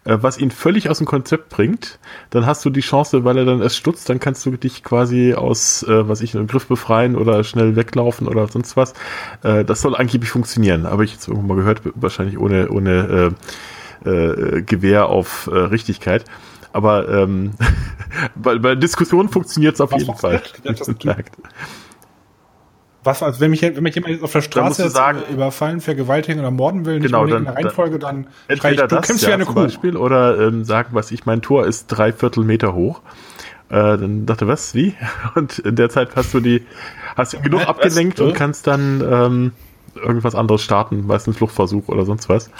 was ihn völlig aus dem Konzept bringt, dann hast du die Chance, weil er dann erst stutzt, dann kannst du dich quasi aus, äh, was ich, einem Griff befreien oder schnell weglaufen oder sonst was. Äh, das soll angeblich funktionieren, habe ich jetzt irgendwo mal gehört, wahrscheinlich ohne, ohne äh, äh, Gewehr auf äh, Richtigkeit. Aber ähm, bei, bei Diskussionen funktioniert es auf jeden Fall. Was, also wenn mich, wenn mich jemand jetzt auf der Straße du sagen- überfallen, vergewaltigen oder morden will, nicht Genau, dann- in der Reihenfolge, dann schrei ich, Entweder du das kämpfst ja, wie eine Kuh. Beispiel oder ähm, sagen, was ich, mein Tor ist drei Viertel Meter hoch. Äh, dann dachte, was, wie? Und in der Zeit hast du die, hast du genug abgelenkt Was? und kannst dann ähm, irgendwas anderes starten, meistens Fluchtversuch oder sonst was.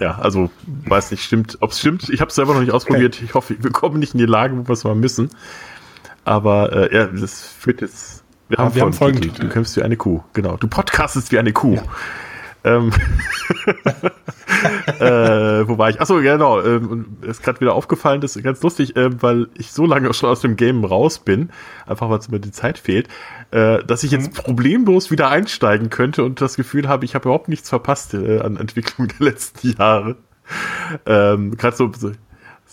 Ja, also weiß nicht, stimmt, ob es stimmt. Ich habe es selber noch nicht ausprobiert. Ich hoffe, wir kommen nicht in die Lage, wo wir es mal müssen. Aber äh, ja, das führt jetzt. Wir haben, wir haben Folgentitel. Folgentitel. Du kämpfst wie eine Kuh. Genau. Du podcastest wie eine Kuh. Ähm, äh, wo war ich? Achso, genau. Ähm, ist gerade wieder aufgefallen, das ist ganz lustig, äh, weil ich so lange schon aus dem Game raus bin, einfach weil es mir die Zeit fehlt, äh, dass ich jetzt problemlos wieder einsteigen könnte und das Gefühl habe, ich habe überhaupt nichts verpasst äh, an Entwicklung der letzten Jahre. Ähm, gerade so,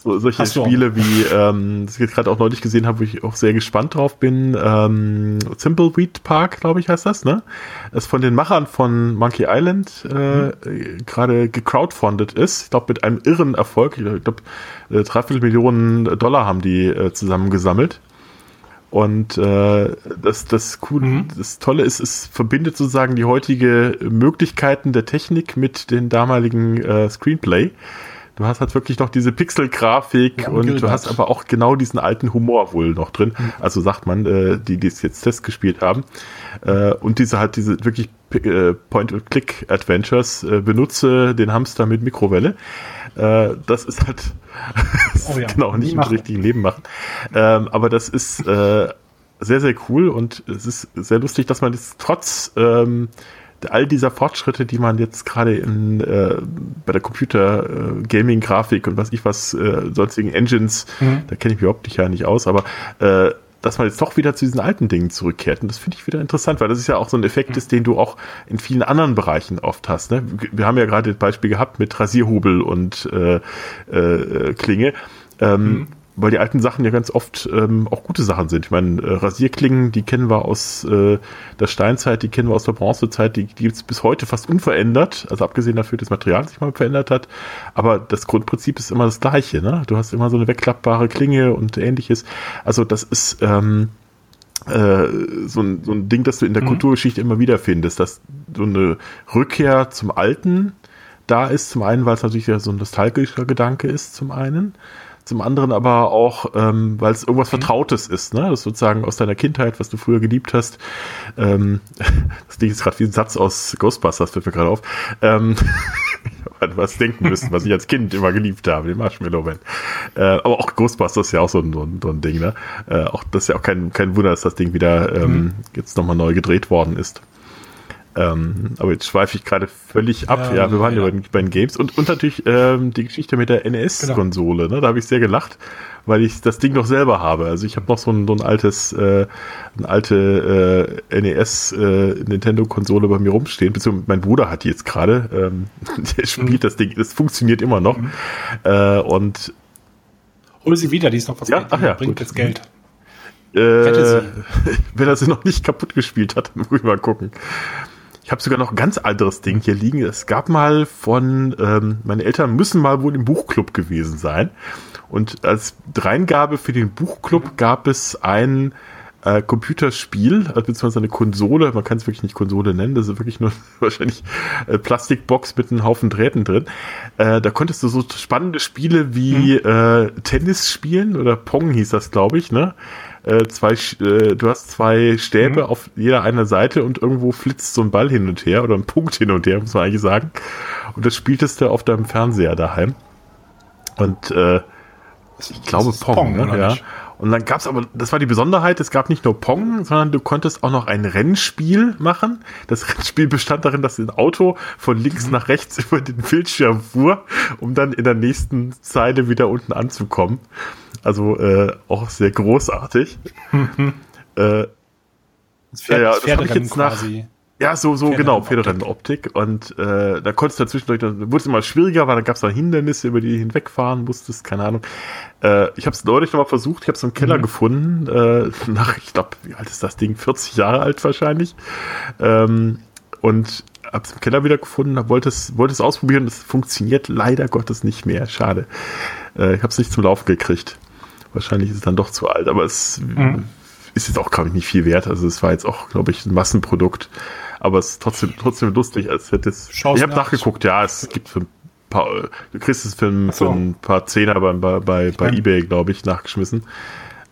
so so, solche auch. Spiele wie, ähm, das ich jetzt gerade auch neulich gesehen habe, wo ich auch sehr gespannt drauf bin, ähm, Thimbleweed Park, glaube ich, heißt das, ne? Das von den Machern von Monkey Island äh, gerade gecrowdfundet ist. Ich glaube, mit einem irren Erfolg. Ich glaube, äh, dreiviertel Millionen Dollar haben die äh, zusammengesammelt. Und äh, das, das, cool, Mhm. das Tolle ist, es verbindet sozusagen die heutige Möglichkeiten der Technik mit den damaligen äh, Screenplay. Du hast halt wirklich noch diese Pixel-Grafik Ja, und du hast aber auch genau diesen alten Humor wohl noch drin. Also sagt man, äh, die, die es jetzt Test gespielt haben. Äh, und diese halt diese wirklich äh, Point-and-Click-Adventures, äh, benutze den Hamster mit Mikrowelle. Äh, das ist halt Oh ja, genau nicht im richtigen Leben machen. Ähm, aber das ist äh, sehr, sehr cool und es ist sehr lustig, dass man jetzt trotz ähm, all dieser Fortschritte, die man jetzt gerade in äh, bei der Computer äh, Gaming Grafik und was ich was äh, sonstigen Engines, Mhm. da kenne ich mich überhaupt nicht ja nicht aus, aber äh, dass man jetzt doch wieder zu diesen alten Dingen zurückkehrt. Und das finde ich wieder interessant, weil das ist ja auch so ein Effekt ist, den du auch in vielen anderen Bereichen oft hast. Ne? Wir haben ja gerade das Beispiel gehabt mit Rasierhubel und äh, äh, Klinge. Ähm, weil die alten Sachen ja ganz oft ähm, auch gute Sachen sind. Ich meine, äh, Rasierklingen, die kennen wir aus äh, der Steinzeit, die kennen wir aus der Bronzezeit, die, die gibt es bis heute fast unverändert, also abgesehen dafür, dass das Material sich mal verändert hat. Aber das Grundprinzip ist immer das gleiche. Ne? Du hast immer so eine wegklappbare Klinge und ähnliches. Also das ist ähm, äh, so, ein, so ein Ding, das du in der Kulturgeschichte immer wieder findest, dass so eine Rückkehr zum Alten da ist. Zum einen, weil es natürlich ja so ein nostalgischer Gedanke ist, zum einen. Zum anderen aber auch, ähm, weil es irgendwas Vertrautes ist, ne? Das ist sozusagen aus deiner Kindheit, was du früher geliebt hast. Ähm, das Ding ist gerade wie ein Satz aus Ghostbusters, fällt mir gerade auf. Ähm, ich hab an was denken müssen, was ich als Kind immer geliebt habe, den Marshmallow Man. Äh, aber auch Ghostbusters ist ja auch so ein, so ein, so ein Ding, ne? Äh, auch das ist ja auch kein, kein Wunder, dass das Ding wieder ähm, jetzt nochmal neu gedreht worden ist. Ähm, aber jetzt schweife ich gerade völlig ab. Ja, Ja, wir waren ja, bei, den- bei den Games und, und natürlich ähm, die Geschichte mit der NES-Konsole. Ne? Da habe ich sehr gelacht, weil ich das Ding noch selber habe. Also ich habe noch so ein, so ein altes, äh, eine alte äh, NES äh, bei mir rumstehen. Beziehungsweise mein Bruder hat die jetzt gerade. Ähm, der spielt das Ding. Das funktioniert immer noch. Äh, und Hol sie wieder, die ist noch was Ja, ach ja, bringt gut. jetzt Geld. Äh, wenn er sie noch nicht kaputt gespielt hat, dann muss ich mal gucken. Ich habe sogar noch ein ganz anderes Ding hier liegen. Es gab mal von, ähm, meine Eltern müssen mal wohl im Buchclub gewesen sein. Und als Dreingabe für den Buchclub gab es ein äh, Computerspiel, also beziehungsweise eine Konsole, man kann es wirklich nicht Konsole nennen, das ist wirklich nur wahrscheinlich äh, Plastikbox mit einem Haufen Drähten drin. Äh, da konntest du so spannende Spiele wie äh, Tennis spielen oder Pong hieß das, glaube ich, ne? Äh, zwei, äh, du hast zwei Stäbe auf jeder einer Seite und irgendwo flitzt so ein Ball hin und her oder ein Punkt hin und her, muss man eigentlich sagen. Und das spieltest du auf deinem Fernseher daheim. Und äh, ich glaube Pong, Pong, ne? ja. nicht? Und dann gab's aber, das war die Besonderheit, es gab nicht nur Pong, sondern du konntest auch noch ein Rennspiel machen. Das Rennspiel bestand darin, dass ein Auto von links Mhm. nach rechts über den Bildschirm fuhr, um dann in der nächsten Zeile wieder unten anzukommen. Also äh, auch sehr großartig. äh, Das Ja, ja, das hab ich jetzt nach- quasi. ja, so, so Pferderennen- genau, Pferderennen-Optik. Und äh, da konntest du dazwischendurch, dann wurde es immer schwieriger, weil dann gab es dann Hindernisse, über die du hinwegfahren musstest, keine Ahnung. Äh, ich habe es neulich nochmal versucht, ich habe es im Keller gefunden, äh, nach, ich glaube, wie alt ist das Ding? 40 Jahre alt wahrscheinlich. Ähm, und habe es im Keller wieder gefunden, wollte es, wollte es ausprobieren, es funktioniert leider Gottes nicht mehr, schade. Äh, ich habe es nicht zum Laufen gekriegt. Wahrscheinlich ist es dann doch zu alt, aber es Mhm. ist jetzt auch, glaube ich, nicht viel wert. Also es war jetzt auch, glaube ich, ein Massenprodukt. Aber es ist trotzdem, trotzdem lustig, als hätte es. Schau's ich habe nach. nachgeguckt, ja, es gibt für paar, du kriegst es für, ein- Ach so. für ein paar Zehner bei, bei, bei, bei Ebay, glaube ich, nachgeschmissen.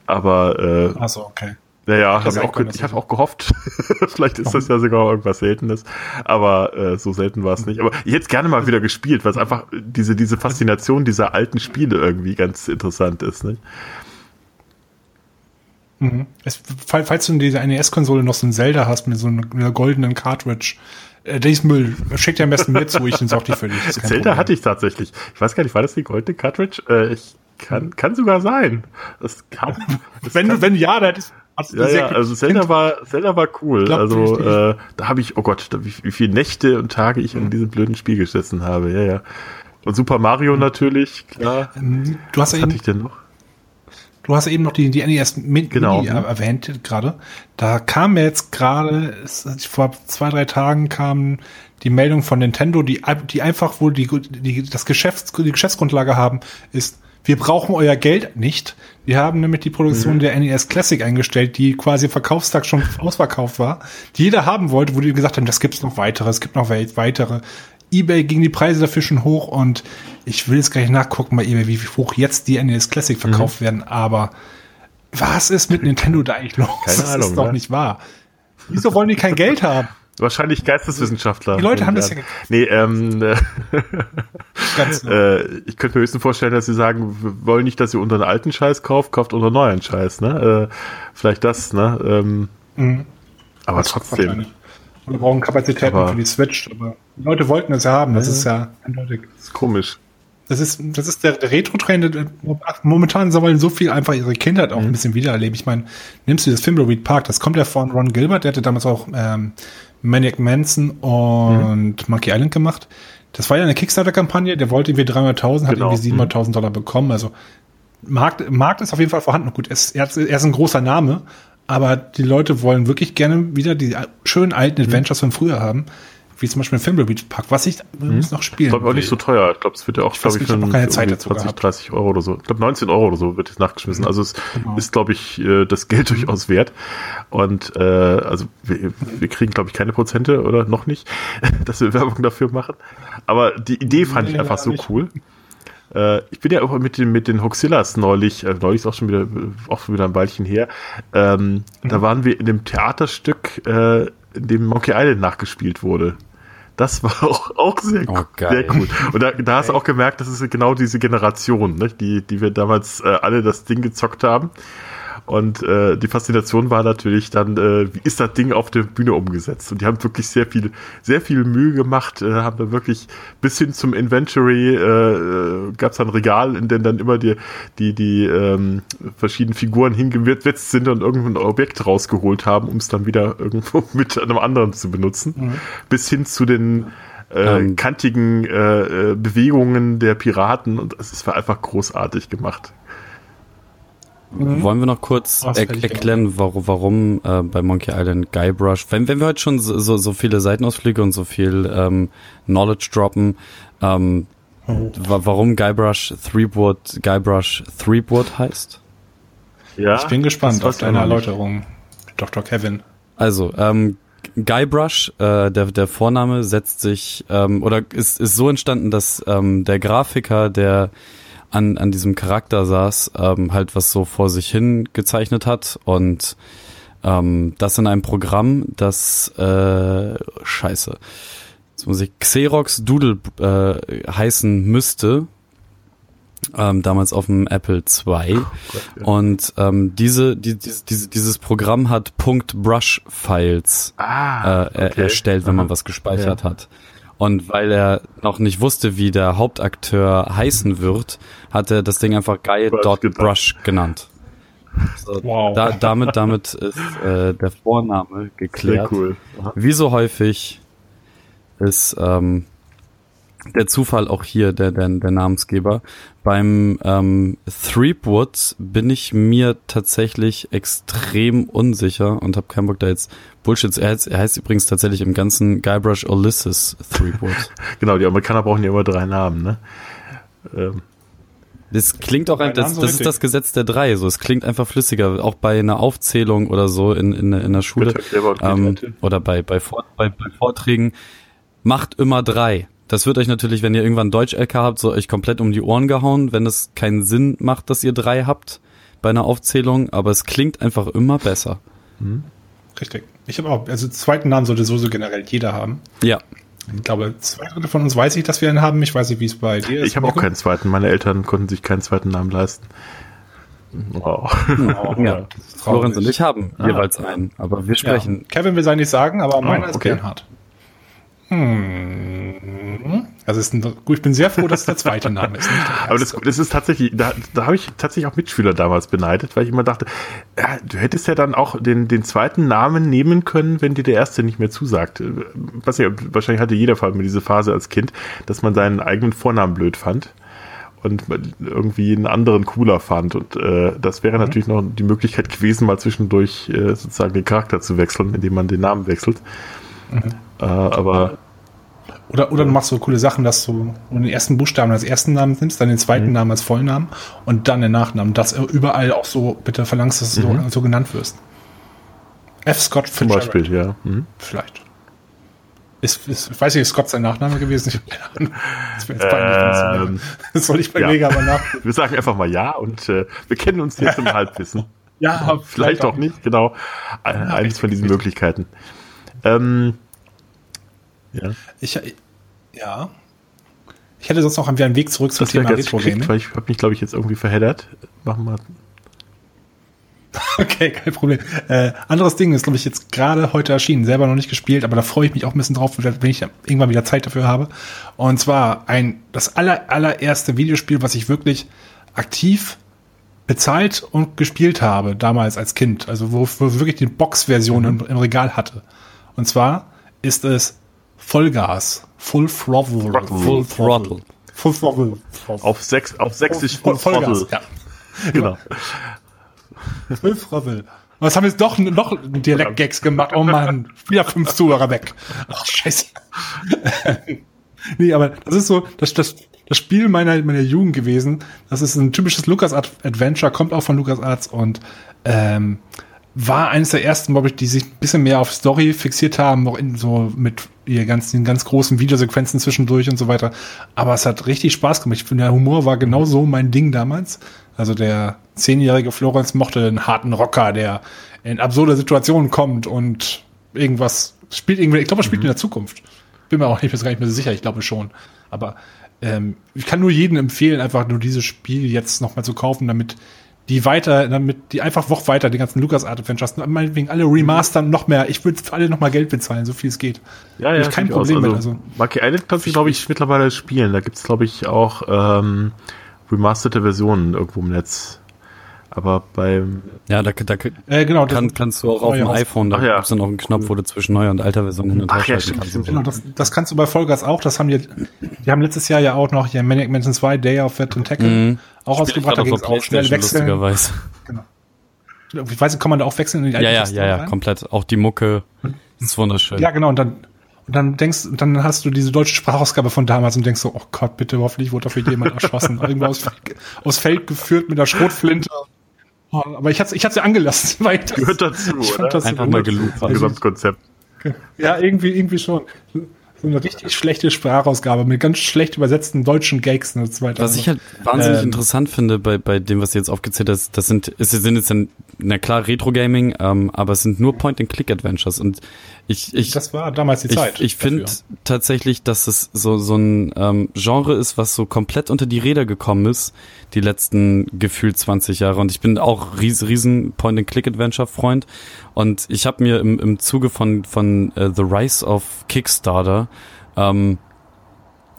Aber äh, Achso, okay. Naja, hab ich, auch, ich habe auch gehofft. Vielleicht ist das ja sogar irgendwas Seltenes. Aber äh, so selten war es nicht. Aber ich hätte es gerne mal wieder gespielt, weil es einfach diese, diese Faszination dieser alten Spiele irgendwie ganz interessant ist. Nicht? Mhm. Es, fall- falls du in dieser NES-Konsole noch so ein Zelda hast mit so einer, goldenen Cartridge, äh, der ist Müll. Schick dir am besten mit zu, ich entsorg die für dich. Zelda Problem. hatte ich tatsächlich. Ich weiß gar nicht, war das die goldene Cartridge? Äh, ich kann, kann sogar sein. Das kann. Das Wenn kann, wenn ja, dann ist hast du ja, ja, also Zelda war, Zelda war cool. Glaub, also äh, da habe ich, oh Gott, da, wie, wie viele Nächte und Tage ich an diesem blöden Spiel gesessen habe. Ja, ja. Und Super Mario natürlich, klar. Du hast Was ja hatte ich denn noch? du hast ja eben noch die, die NES Min Genau. Mini er- erwähnt gerade. Da kam mir jetzt gerade, vor zwei, drei Tagen kam die Meldung von Nintendo, die, die einfach wohl die, die, das Geschäfts, die Geschäftsgrundlage haben, ist, wir brauchen euer Geld nicht. Wir haben nämlich die Produktion Mhm. der NES Classic eingestellt, die quasi am Verkaufstag schon ausverkauft war, die jeder haben wollte, wo die gesagt haben, das gibt's noch weitere, es gibt noch weit- weitere. eBay ging die Preise dafür schon hoch und ich will jetzt gar nicht nachgucken bei eBay, wie hoch jetzt die NES Classic Mhm. verkauft werden, aber was ist mit Nintendo da eigentlich los? Keine das Ahnung, ist doch ne? nicht wahr. Wieso wollen die kein Geld haben? Wahrscheinlich Geisteswissenschaftler. Die Leute haben das ja Nee, ähm, äh, äh, ich könnte mir höchstens vorstellen, dass sie sagen, wir wollen nicht, dass ihr unter einen alten Scheiß kauft, kauft unter neuen Scheiß, ne? Äh, vielleicht das, ne? Ähm, Mhm. aber trotzdem. Wahrscheinlich. Und wir brauchen Kapazitäten Aber- für die Switch, aber die Leute wollten es ja haben, das ist ja eindeutig. ist komisch. Das ist, das ist der, der Retro-Trend. Momentan wollen so viel einfach ihre Kindheit auch ein bisschen wiedererleben. Ich meine, nimmst du das Thimbleweed Park, das kommt ja von Ron Gilbert, der hatte damals auch ähm, Maniac Manson und Monkey Island gemacht. Das war ja eine Kickstarter-Kampagne, der wollte irgendwie 300.000, hat Genau. irgendwie 700.000 Dollar bekommen. Also Markt, Markt ist auf jeden Fall vorhanden. Gut, er ist, er ist er ist ein großer Name, aber die Leute wollen wirklich gerne wieder die schönen alten Adventures von früher haben. Wie zum Beispiel Thimbleweed Park, was ich übrigens noch Ich spielen glaube auch nicht so teuer. Ich glaube, es wird ja auch, weiß glaube ich, ich noch keine Zeit dazu 20, gehabt. 30 Euro oder so. Ich glaube, 19 Euro oder so wird jetzt nachgeschmissen. Also es Genau. ist, glaube ich, äh, das Geld durchaus wert. Und äh, also wir, wir kriegen, glaube ich, keine Prozente oder noch nicht, dass wir Werbung dafür machen. Aber die Idee fand ich Nee, einfach leider so nicht. cool. Äh, ich bin ja auch mit den, mit den Hoxillas neulich, äh, neulich ist auch schon wieder, auch schon wieder ein Weilchen her. Ähm, Mhm. Da waren wir in dem Theaterstück, äh, in dem Monkey Island nachgespielt wurde. Das war auch, auch sehr, Oh, sehr cool. Und da, da hast du auch gemerkt, das ist genau diese Generation, ne, die, die wir damals äh, alle das Ding gezockt haben. Und äh, die Faszination war natürlich dann, äh, wie ist das Ding auf der Bühne umgesetzt? Und die haben wirklich sehr viel, sehr viel Mühe gemacht, äh, haben da wirklich bis hin zum Inventory äh, äh, gab es ein Regal, in dem dann immer die, die, die ähm, verschiedenen Figuren hingewetzt sind und irgendwo ein Objekt rausgeholt haben, um es dann wieder irgendwo mit einem anderen zu benutzen. Bis hin zu den äh, Ähm. kantigen äh, äh, Bewegungen der Piraten und es war einfach großartig gemacht. Wollen wir noch kurz er erklären, warum, warum äh, bei Monkey Island Guybrush, wenn, wenn wir heute schon so, so, so viele Seitenausflüge und so viel ähm, Knowledge droppen, ähm, wa warum Guybrush Threepwood Guybrush Threepwood heißt? Ja, Ich bin gespannt auf deine. Erläuterung, Dr. Kevin. Also, ähm, Guybrush, äh, der, der Vorname setzt sich, ähm, oder ist, ist so entstanden, dass ähm, der Grafiker, der an, an diesem Charakter saß, ähm, halt was so vor sich hin gezeichnet hat und ähm, das in einem Programm, das äh, scheiße. Jetzt muss ich Xerox Doodle äh, heißen müsste. Ähm, damals auf dem Apple II. Und ähm, diese, die, diese, diese, dieses Programm hat Punkt Brush Files Ah, äh, okay. erstellt, wenn man Aha. was gespeichert hat. Und weil er noch nicht wusste, wie der Hauptakteur heißen wird, hat er das Ding einfach Brush Guy.brush genannt. So, Wow. da, damit, damit ist äh, der Vorname Sehr geklärt. cool. Aha. Wie so häufig ist ähm, der Zufall auch hier der, der, der Namensgeber. Beim ähm, Threepwood bin ich mir tatsächlich extrem unsicher und habe keinen Bock da jetzt Bullshit. zu- Er heißt, er heißt übrigens tatsächlich im ganzen Guybrush Ulysses Threepwood. Genau, die Amerikaner brauchen ja immer drei Namen, ne? Ähm, Das klingt auch, ein, Namen das, das ist das Gesetz der drei. So, es klingt einfach flüssiger. Auch bei einer Aufzählung oder so in, in, in der Schule ähm, oder bei, bei, Vor bei, bei Vorträgen macht immer drei. Das wird euch natürlich, wenn ihr irgendwann Deutsch-LK habt, so euch komplett um die Ohren gehauen, wenn es keinen Sinn macht, dass ihr drei habt bei einer Aufzählung, aber es klingt einfach immer besser. Richtig. Ich habe auch, also zweiten Namen sollte sowieso generell jeder haben. Ja. Ich glaube, zwei Drittel von uns weiß ich, dass wir einen haben. Ich weiß nicht, wie es bei dir ist. Ich habe auch keinen zweiten. Meine Eltern konnten sich keinen zweiten Namen leisten. Oh. Oh, Ja. das ist traurig. Florenz und ich haben jeweils einen, aber wir sprechen. Ja. Kevin will sein nicht sagen, aber meiner ist okay. Bernhard. Hm. Also ist ein, gut, ich bin sehr froh, dass es der zweite Name ist. Aber das, das ist tatsächlich, da, da habe ich tatsächlich auch Mitschüler damals beneidet, weil ich immer dachte, ja, du hättest ja dann auch den, den zweiten Namen nehmen können, wenn dir der erste nicht mehr zusagt. Was ja, wahrscheinlich hatte jeder vor allem diese Phase als Kind, dass man seinen eigenen Vornamen blöd fand und irgendwie einen anderen cooler fand. Und äh, das wäre natürlich noch die Möglichkeit gewesen, mal zwischendurch äh, sozusagen den Charakter zu wechseln, indem man den Namen wechselt. Äh, aber Oder, oder du machst so coole Sachen, dass du den ersten Buchstaben als ersten Namen nimmst, dann den zweiten Mhm. Namen als Vollnamen und dann den Nachnamen. Das überall auch so bitte verlangst, dass du so, so genannt wirst. F. Scott Mhm. zum. Beispiel, ja. Mhm. Vielleicht. Ist, ist, ich weiß nicht, ist Scott sein Nachname gewesen? Ich keine Ahnung. Das wäre jetzt peinlich, Ähm. Das soll ich bei ja. Aber nach. Wir sagen einfach mal ja und äh, wir kennen uns jetzt im Halbwissen. Ja, Vielleicht auch nicht, genau. Äh, Eines von diesen. Möglichkeiten. Ähm, ja, Ich, ja. Ich hätte sonst noch einen Weg zurück zum das Thema ganz Retro Gaming. weil ich habe mich, glaube ich, jetzt irgendwie verheddert. Machen wir. Okay, kein Problem. Äh, anderes Ding ist, glaube ich, jetzt gerade heute erschienen, selber noch nicht gespielt, aber da freue ich mich auch ein bisschen drauf, wenn ich irgendwann wieder Zeit dafür habe. Und zwar ein das aller, allererste Videospiel, was ich wirklich aktiv bezahlt und gespielt habe, damals als Kind. Also wo, wo wirklich die Box-Version im, im Regal hatte. Und zwar ist es Vollgas. Full Throttle. Throttle. Full Throttle. Full Throttle. Auf sechs, auf sächsisch Voll, Vollgas. Throttle. Ja. Genau. Full Throttle. Was haben jetzt doch noch Dialektgags gemacht? Oh Mann, wieder fünf Zuhörer weg. Ach, scheiße. nee, aber das ist so, das, das, das Spiel meiner, meiner Jugend gewesen. Das ist ein typisches LucasArts Adventure, kommt auch von LucasArts und ähm, war eines der ersten, glaube ich, die sich ein bisschen mehr auf Story fixiert haben, auch in so mit ihr ganz, den ganz großen Videosequenzen zwischendurch und so weiter. Aber es hat richtig Spaß gemacht. Ich finde, der Humor war genau so mein Ding damals. Also der zehnjährige Florenz mochte einen harten Rocker, der in absurde Situationen kommt und irgendwas spielt irgendwie, ich glaube, er spielt in der Zukunft. Bin mir auch nicht, gar nicht mehr so sicher, ich glaube schon. Aber ähm, ich kann nur jedem empfehlen, einfach nur dieses Spiel jetzt nochmal zu kaufen, damit die weiter, damit die einfach Woche weiter, die ganzen LucasArts Adventures, meinetwegen alle remastern, noch mehr. Ich würde für alle nochmal Geld bezahlen, so viel es geht. Ja, ja, ich kein. Problem mit, Also, also. Monkey Island kannst du, glaube ich, mittlerweile spielen. Da gibt's glaube ich, auch ähm, remasterte Versionen irgendwo im Netz. Aber beim Ja, da, da Äh, genau, das- kann, kannst du auch auf dem Aus- iPhone, da Ach ja. gibt's dann auch einen Knopf, wo du zwischen neuer und alter Version hin und her Ach ja, stimmt, kannst. stimmt. Genau, das, das kannst du bei Vollgas auch. Das haben die, die haben letztes Jahr ja auch noch hier Maniac Mansion 2 Day of the Tentacle Mhm. auch ausgebracht. Da ging es auch schnell wechseln. lustigerweise. Ich weiß nicht, kann man da auch wechseln in die Ja, ja, ja, ja, rein? komplett. Auch die Mucke ist wunderschön. Ja, genau. Und dann, und dann denkst, dann hast du diese deutsche Sprachausgabe von damals und denkst so, oh Gott, bitte, hoffentlich wurde dafür jemand erschossen. Irgendwo aus, aus Feld geführt mit einer Schrotflinte. Oh, aber ich hatte ich hatte sie angelassen. Weil das, gehört dazu, ich oder? das Einfach mal geloopt. zum Gesamtkonzept. Ja, irgendwie, irgendwie schon. So eine richtig schlechte Sprachausgabe mit ganz schlecht übersetzten deutschen Gags und so weiter. Was ich halt wahnsinnig Ähm. interessant finde bei, bei dem, was du jetzt aufgezählt hast, das sind, es sind jetzt, ein, na klar, Retro-Gaming, ähm, aber es sind nur Point-and-Click-Adventures und ich, ich, das war damals die Zeit. Ich, ich finde tatsächlich, dass es so, so ein ähm, Genre ist, was so komplett unter die Räder gekommen ist, die letzten gefühlt 20 Jahre. Und ich bin auch ries, riesen Point-and-Click-Adventure-Freund. Und ich habe mir im, im Zuge von, von äh, The Rise of Kickstarter, ähm,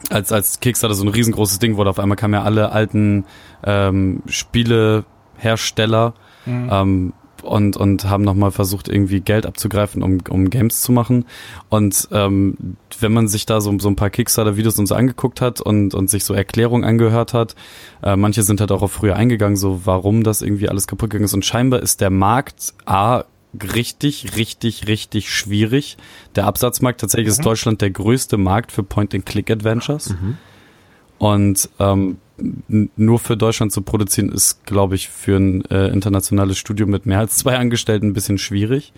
als, als Kickstarter so ein riesengroßes Ding wurde, auf einmal kamen ja alle alten ähm, Spielehersteller ähm, und, und haben nochmal versucht, irgendwie Geld abzugreifen, um, um Games zu machen. Und ähm, wenn man sich da so, so ein paar Kickstarter-Videos und so angeguckt hat und, und sich so Erklärungen angehört hat, äh, manche sind halt auch auf früher eingegangen, so warum das irgendwie alles kaputt gegangen ist. Und scheinbar ist der Markt A richtig, richtig, richtig schwierig. Der Absatzmarkt tatsächlich ist Deutschland der größte Markt für Point-and-Click-Adventures. Und ähm, nur für Deutschland zu produzieren, ist, glaube ich, für ein äh, internationales Studio mit mehr als zwei Angestellten ein bisschen schwierig.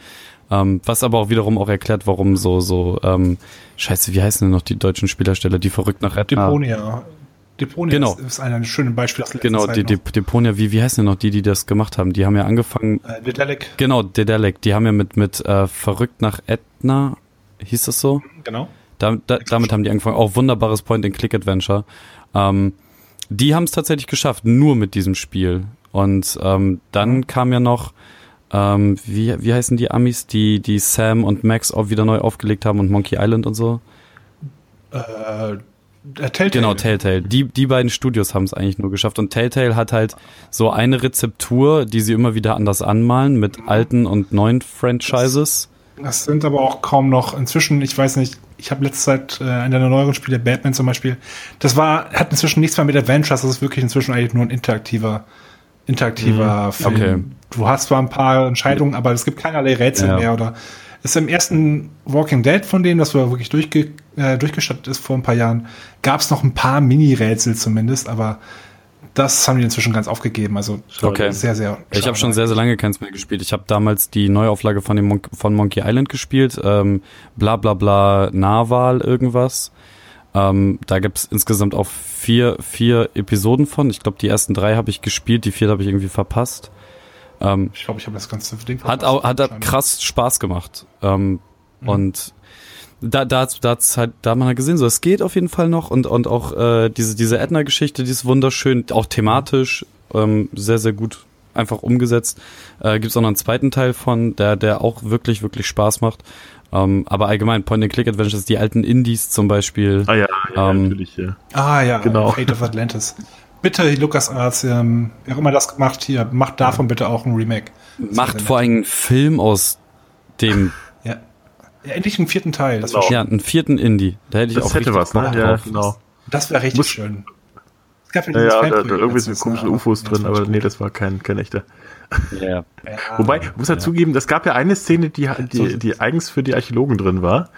Ähm, was aber auch wiederum auch erklärt, warum so, so, ähm, scheiße, wie heißen denn noch die deutschen Spielersteller, die verrückt nach Edna. Deponia. Deponia Genau. ist, ist ein schönes Beispiel aus Genau, Zeit die, die. Deponia, wie, wie heißen denn noch die, die das gemacht haben? Die haben ja angefangen, Äh, Dedelic, genau, Dedelic, die haben ja mit, mit äh, verrückt nach Edna, hieß das so? genau. Da, da, damit haben die angefangen. Auch wunderbares Point-and-Click-Adventure. Ähm, die haben es tatsächlich geschafft, nur mit diesem Spiel. Und ähm, dann kam ja noch, ähm, wie, wie heißen die Amis, die, die Sam und Max auch wieder neu aufgelegt haben und Monkey Island und so? Äh, äh, Telltale. Genau, Telltale. Die, die beiden Studios haben es eigentlich nur geschafft. Und Telltale hat halt so eine Rezeptur, die sie immer wieder anders anmalen mit alten und neuen Franchises. Das sind aber auch kaum noch inzwischen, ich weiß nicht, ich habe letzte Zeit äh, einer der neueren Spiele, Batman zum Beispiel, das war, hat inzwischen nichts mehr mit Adventures, das ist wirklich inzwischen eigentlich nur ein interaktiver, interaktiver Film. okay. Du hast zwar ein paar Entscheidungen, aber es gibt keinerlei Rätsel Ja. mehr oder ist im ersten Walking Dead von denen, das war wirklich durchge, äh, durchgestattet ist vor ein paar Jahren, gab es noch ein paar Mini-Rätsel zumindest, aber das haben die inzwischen ganz aufgegeben. Also Okay. sehr, sehr. Ich habe schon sehr, sehr lange keins mehr gespielt. Ich habe damals die Neuauflage von, dem Mon von Monkey Island gespielt. Ähm, bla bla bla Narwal irgendwas. Ähm, da gibt's insgesamt auch vier, vier Episoden von. Ich glaube, die ersten drei habe ich gespielt, die vierte habe ich irgendwie verpasst. Ähm, Ich glaube, ich habe das ganze Ding hat verpasst. auch, hat krass Spaß gemacht. Ähm, Und da, da, da hat's halt, da hat man halt gesehen, so es geht auf jeden Fall noch und, und auch äh, diese, diese Edna-Geschichte, die ist wunderschön, auch thematisch ähm, sehr, sehr gut einfach umgesetzt. Äh, Gibt es auch noch einen zweiten Teil von, der, der auch wirklich, wirklich Spaß macht. Ähm, aber allgemein, Point-and-Click-Adventures, die alten Indies zum Beispiel. Ah ja, ja Ähm, natürlich, ja. Ah ja, Genau. Fate of Atlantis. Bitte, LucasArts, ähm, wer auch immer das gemacht hier, macht davon bitte auch ein Remake. Macht vor allem einen Film aus dem, Ja. ja endlich einen vierten Teil. Das Genau. wäre ja, einen vierten Indie. Da hätte ich Das auch hätte richtig was, ne? Ja, genau. das wär richtig Muss- schön. Es gab Ja, ja, da, da irgendwie sind komische UFOs drin, aber nee, das war kein, kein echter. Ja. Ja, Wobei, ich muss ja zugeben, es gab ja eine Szene, die, die, die eigens für die Archäologen drin war.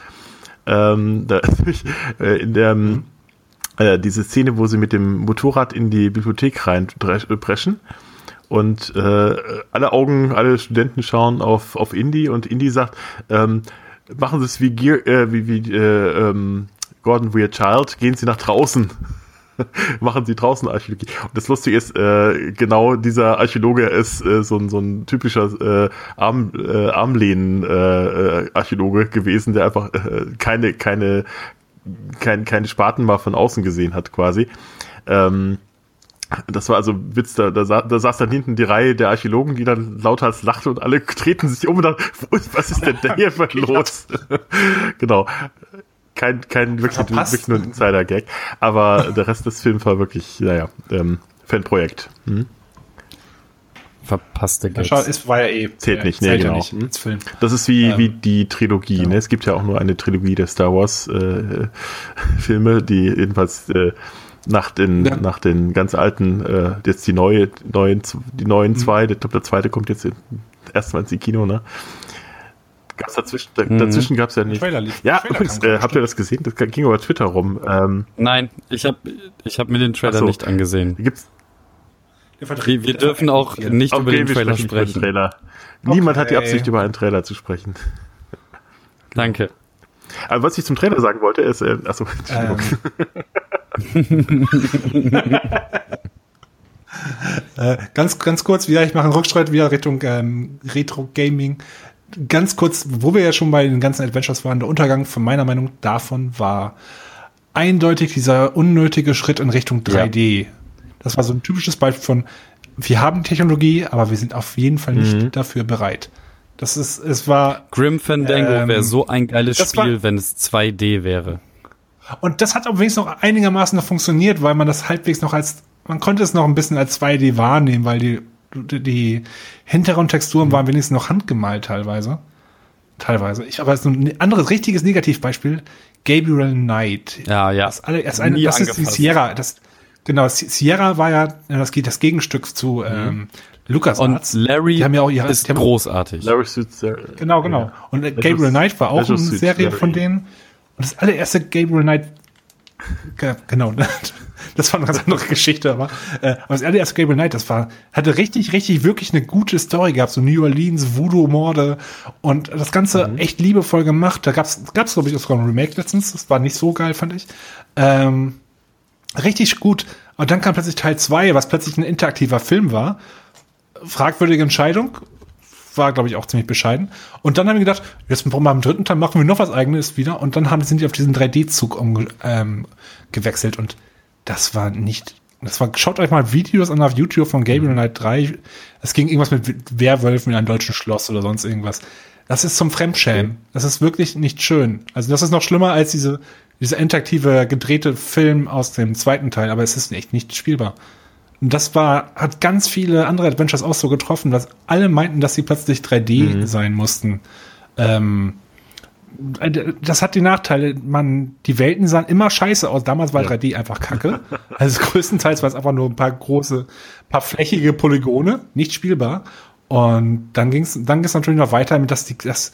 Ähm, da, äh, in der, äh, diese Szene, wo sie mit dem Motorrad in die Bibliothek reinpreschen und äh, alle Augen, alle Studenten schauen auf, auf Indy und Indy sagt, ähm, machen Sie es wie, Gear, äh, wie, wie äh, ähm, Gordon Weir Child, gehen Sie nach draußen. machen sie draußen Archäologie. Und das Lustige ist, äh, genau dieser Archäologe ist äh, so, ein so ein typischer äh, Arm, äh, Armlehnen-Archäologe äh, Archäologe gewesen, der einfach äh, keine, keine, kein, keine Spaten mal von außen gesehen hat, quasi. Ähm, das war also Witz, da, da, da saß dann hinten die Reihe der Archäologen, die dann lauthals lachte und alle treten sich um und dachten, ist, was ist denn da hier los? genau. Kein, kein wirklich, wirklich nur ein Insider-Gag. Aber der Rest des Films war wirklich, naja, ähm, Fanprojekt. Hm? Verpasste Ja, Gags. schau, es war ja eh. Zählt äh, nicht, nee, zählt ja genau. nicht als Film. Das ist wie, Ähm, wie die Trilogie. genau. Ne? Es gibt ja auch nur eine Trilogie der Star Wars äh, Filme, die jedenfalls äh, nach den Ja. nach den ganz alten äh, jetzt die neue neuen die neuen Mhm. zwei. Ich glaube der zweite kommt jetzt in, erstmals ins Kino. Ne? Gab's dazwischen da, Mhm. dazwischen gab's ja nicht. Trailer lief. Ja, Trailer übrigens, äh, habt ihr das gesehen? Das ging über Twitter rum. Ähm, Nein, ich habe ich hab mir den Trailer so. nicht angesehen. gibt's Wir, wir dürfen auch nicht über den Trailer sprechen den sprechen. Trailer. Niemand hat die Okay. Absicht, über einen Trailer zu sprechen. Danke. Aber was ich zum Trailer sagen wollte, ist, äh, achso, Entschuldigung. Ähm, äh, ganz, ganz kurz, wieder, ich mache einen Rückschritt wieder Richtung ähm, Retro-Gaming. Ganz kurz, wo wir ja schon bei den ganzen Adventures waren, der Untergang von meiner Meinung davon war eindeutig dieser unnötige Schritt in Richtung 3D. Das war so ein typisches Beispiel von, wir haben Technologie, aber wir sind auf jeden Fall nicht Mhm. dafür bereit. Das ist, es war, Grim Fandango Ähm, wäre so ein geiles das war- Spiel, wenn es 2D wäre. Und das hat auch wenigstens noch einigermaßen noch funktioniert, weil man das halbwegs noch als, man konnte es noch ein bisschen als 2D wahrnehmen, weil die, die, die Hintergrundtexturen waren wenigstens noch handgemalt teilweise. Teilweise. Ich, aber so ein anderes richtiges Negativbeispiel, Gabriel Knight. Ja, ja. Das, alle, das, eine, das ist die. Sierra. Das, genau, Si- Sierra war ja das, das Gegenstück zu ähm, Lucas Und Larry Die haben ja auch ihre- ist die haben- großartig. Larry Suits, äh, Genau, genau. Und äh, Gabriel Knight war auch eine Serie Larry. von denen. Und das allererste Gabriel Knight Ge- Genau, das war eine ganz andere Geschichte, aber, äh, aber das allererste Gabriel Knight, das war, hatte richtig, richtig, wirklich eine gute Story gehabt, so New Orleans, Voodoo-Morde und das Ganze echt liebevoll gemacht. Da gab's, gab's glaube ich, auch sogar ein Remake letztens, das war nicht so geil, fand ich. Ähm, richtig gut. Und dann kam plötzlich Teil 2, was plötzlich ein interaktiver Film war. Fragwürdige Entscheidung. War, glaube ich, auch ziemlich bescheiden. Und dann haben wir gedacht, jetzt brauchen wir am dritten Teil machen wir noch was eigenes wieder. Und dann haben, sind die auf diesen 3D-Zug umge ähm, gewechselt. Und das war nicht. Das war, schaut euch mal Videos an auf YouTube von Gabriel Knight 3. Es ging irgendwas mit Werwölfen in einem deutschen Schloss oder sonst irgendwas. Das ist zum Fremdschämen. Das ist wirklich nicht schön. Also das ist noch schlimmer als diese, diese interaktive gedrehte Film aus dem zweiten Teil, aber es ist echt nicht spielbar. Und das war, hat ganz viele andere Adventures auch so getroffen, dass alle meinten, dass sie plötzlich 3D sein mussten. Ähm, das hat die Nachteile, man, die Welten sahen immer scheiße aus. Damals war 3D einfach kacke. Also größtenteils war es einfach nur ein paar große, paar flächige Polygone, nicht spielbar. Und dann ging es dann ging's natürlich noch weiter mit, dass die, dass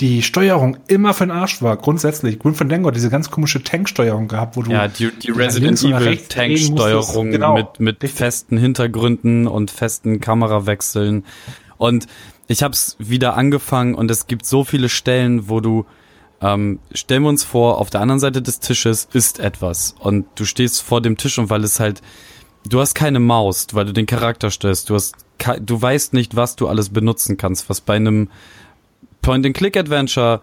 die Steuerung immer für den Arsch war, grundsätzlich. Grim Fandango hat diese ganz komische Tanksteuerung gehabt, wo du Ja, die, die Resident Evil Tanksteuerung. Genau. mit, mit Richtig. festen Hintergründen und festen Kamerawechseln. Und ich hab's wieder angefangen und es gibt so viele Stellen, wo du ähm, stellen wir uns vor, auf der anderen Seite des Tisches ist etwas und du stehst vor dem Tisch und weil es halt, du hast keine Maus, weil du den Charakter stellst, du hast, du weißt nicht, was du alles benutzen kannst, was bei einem Point-and-Click-Adventure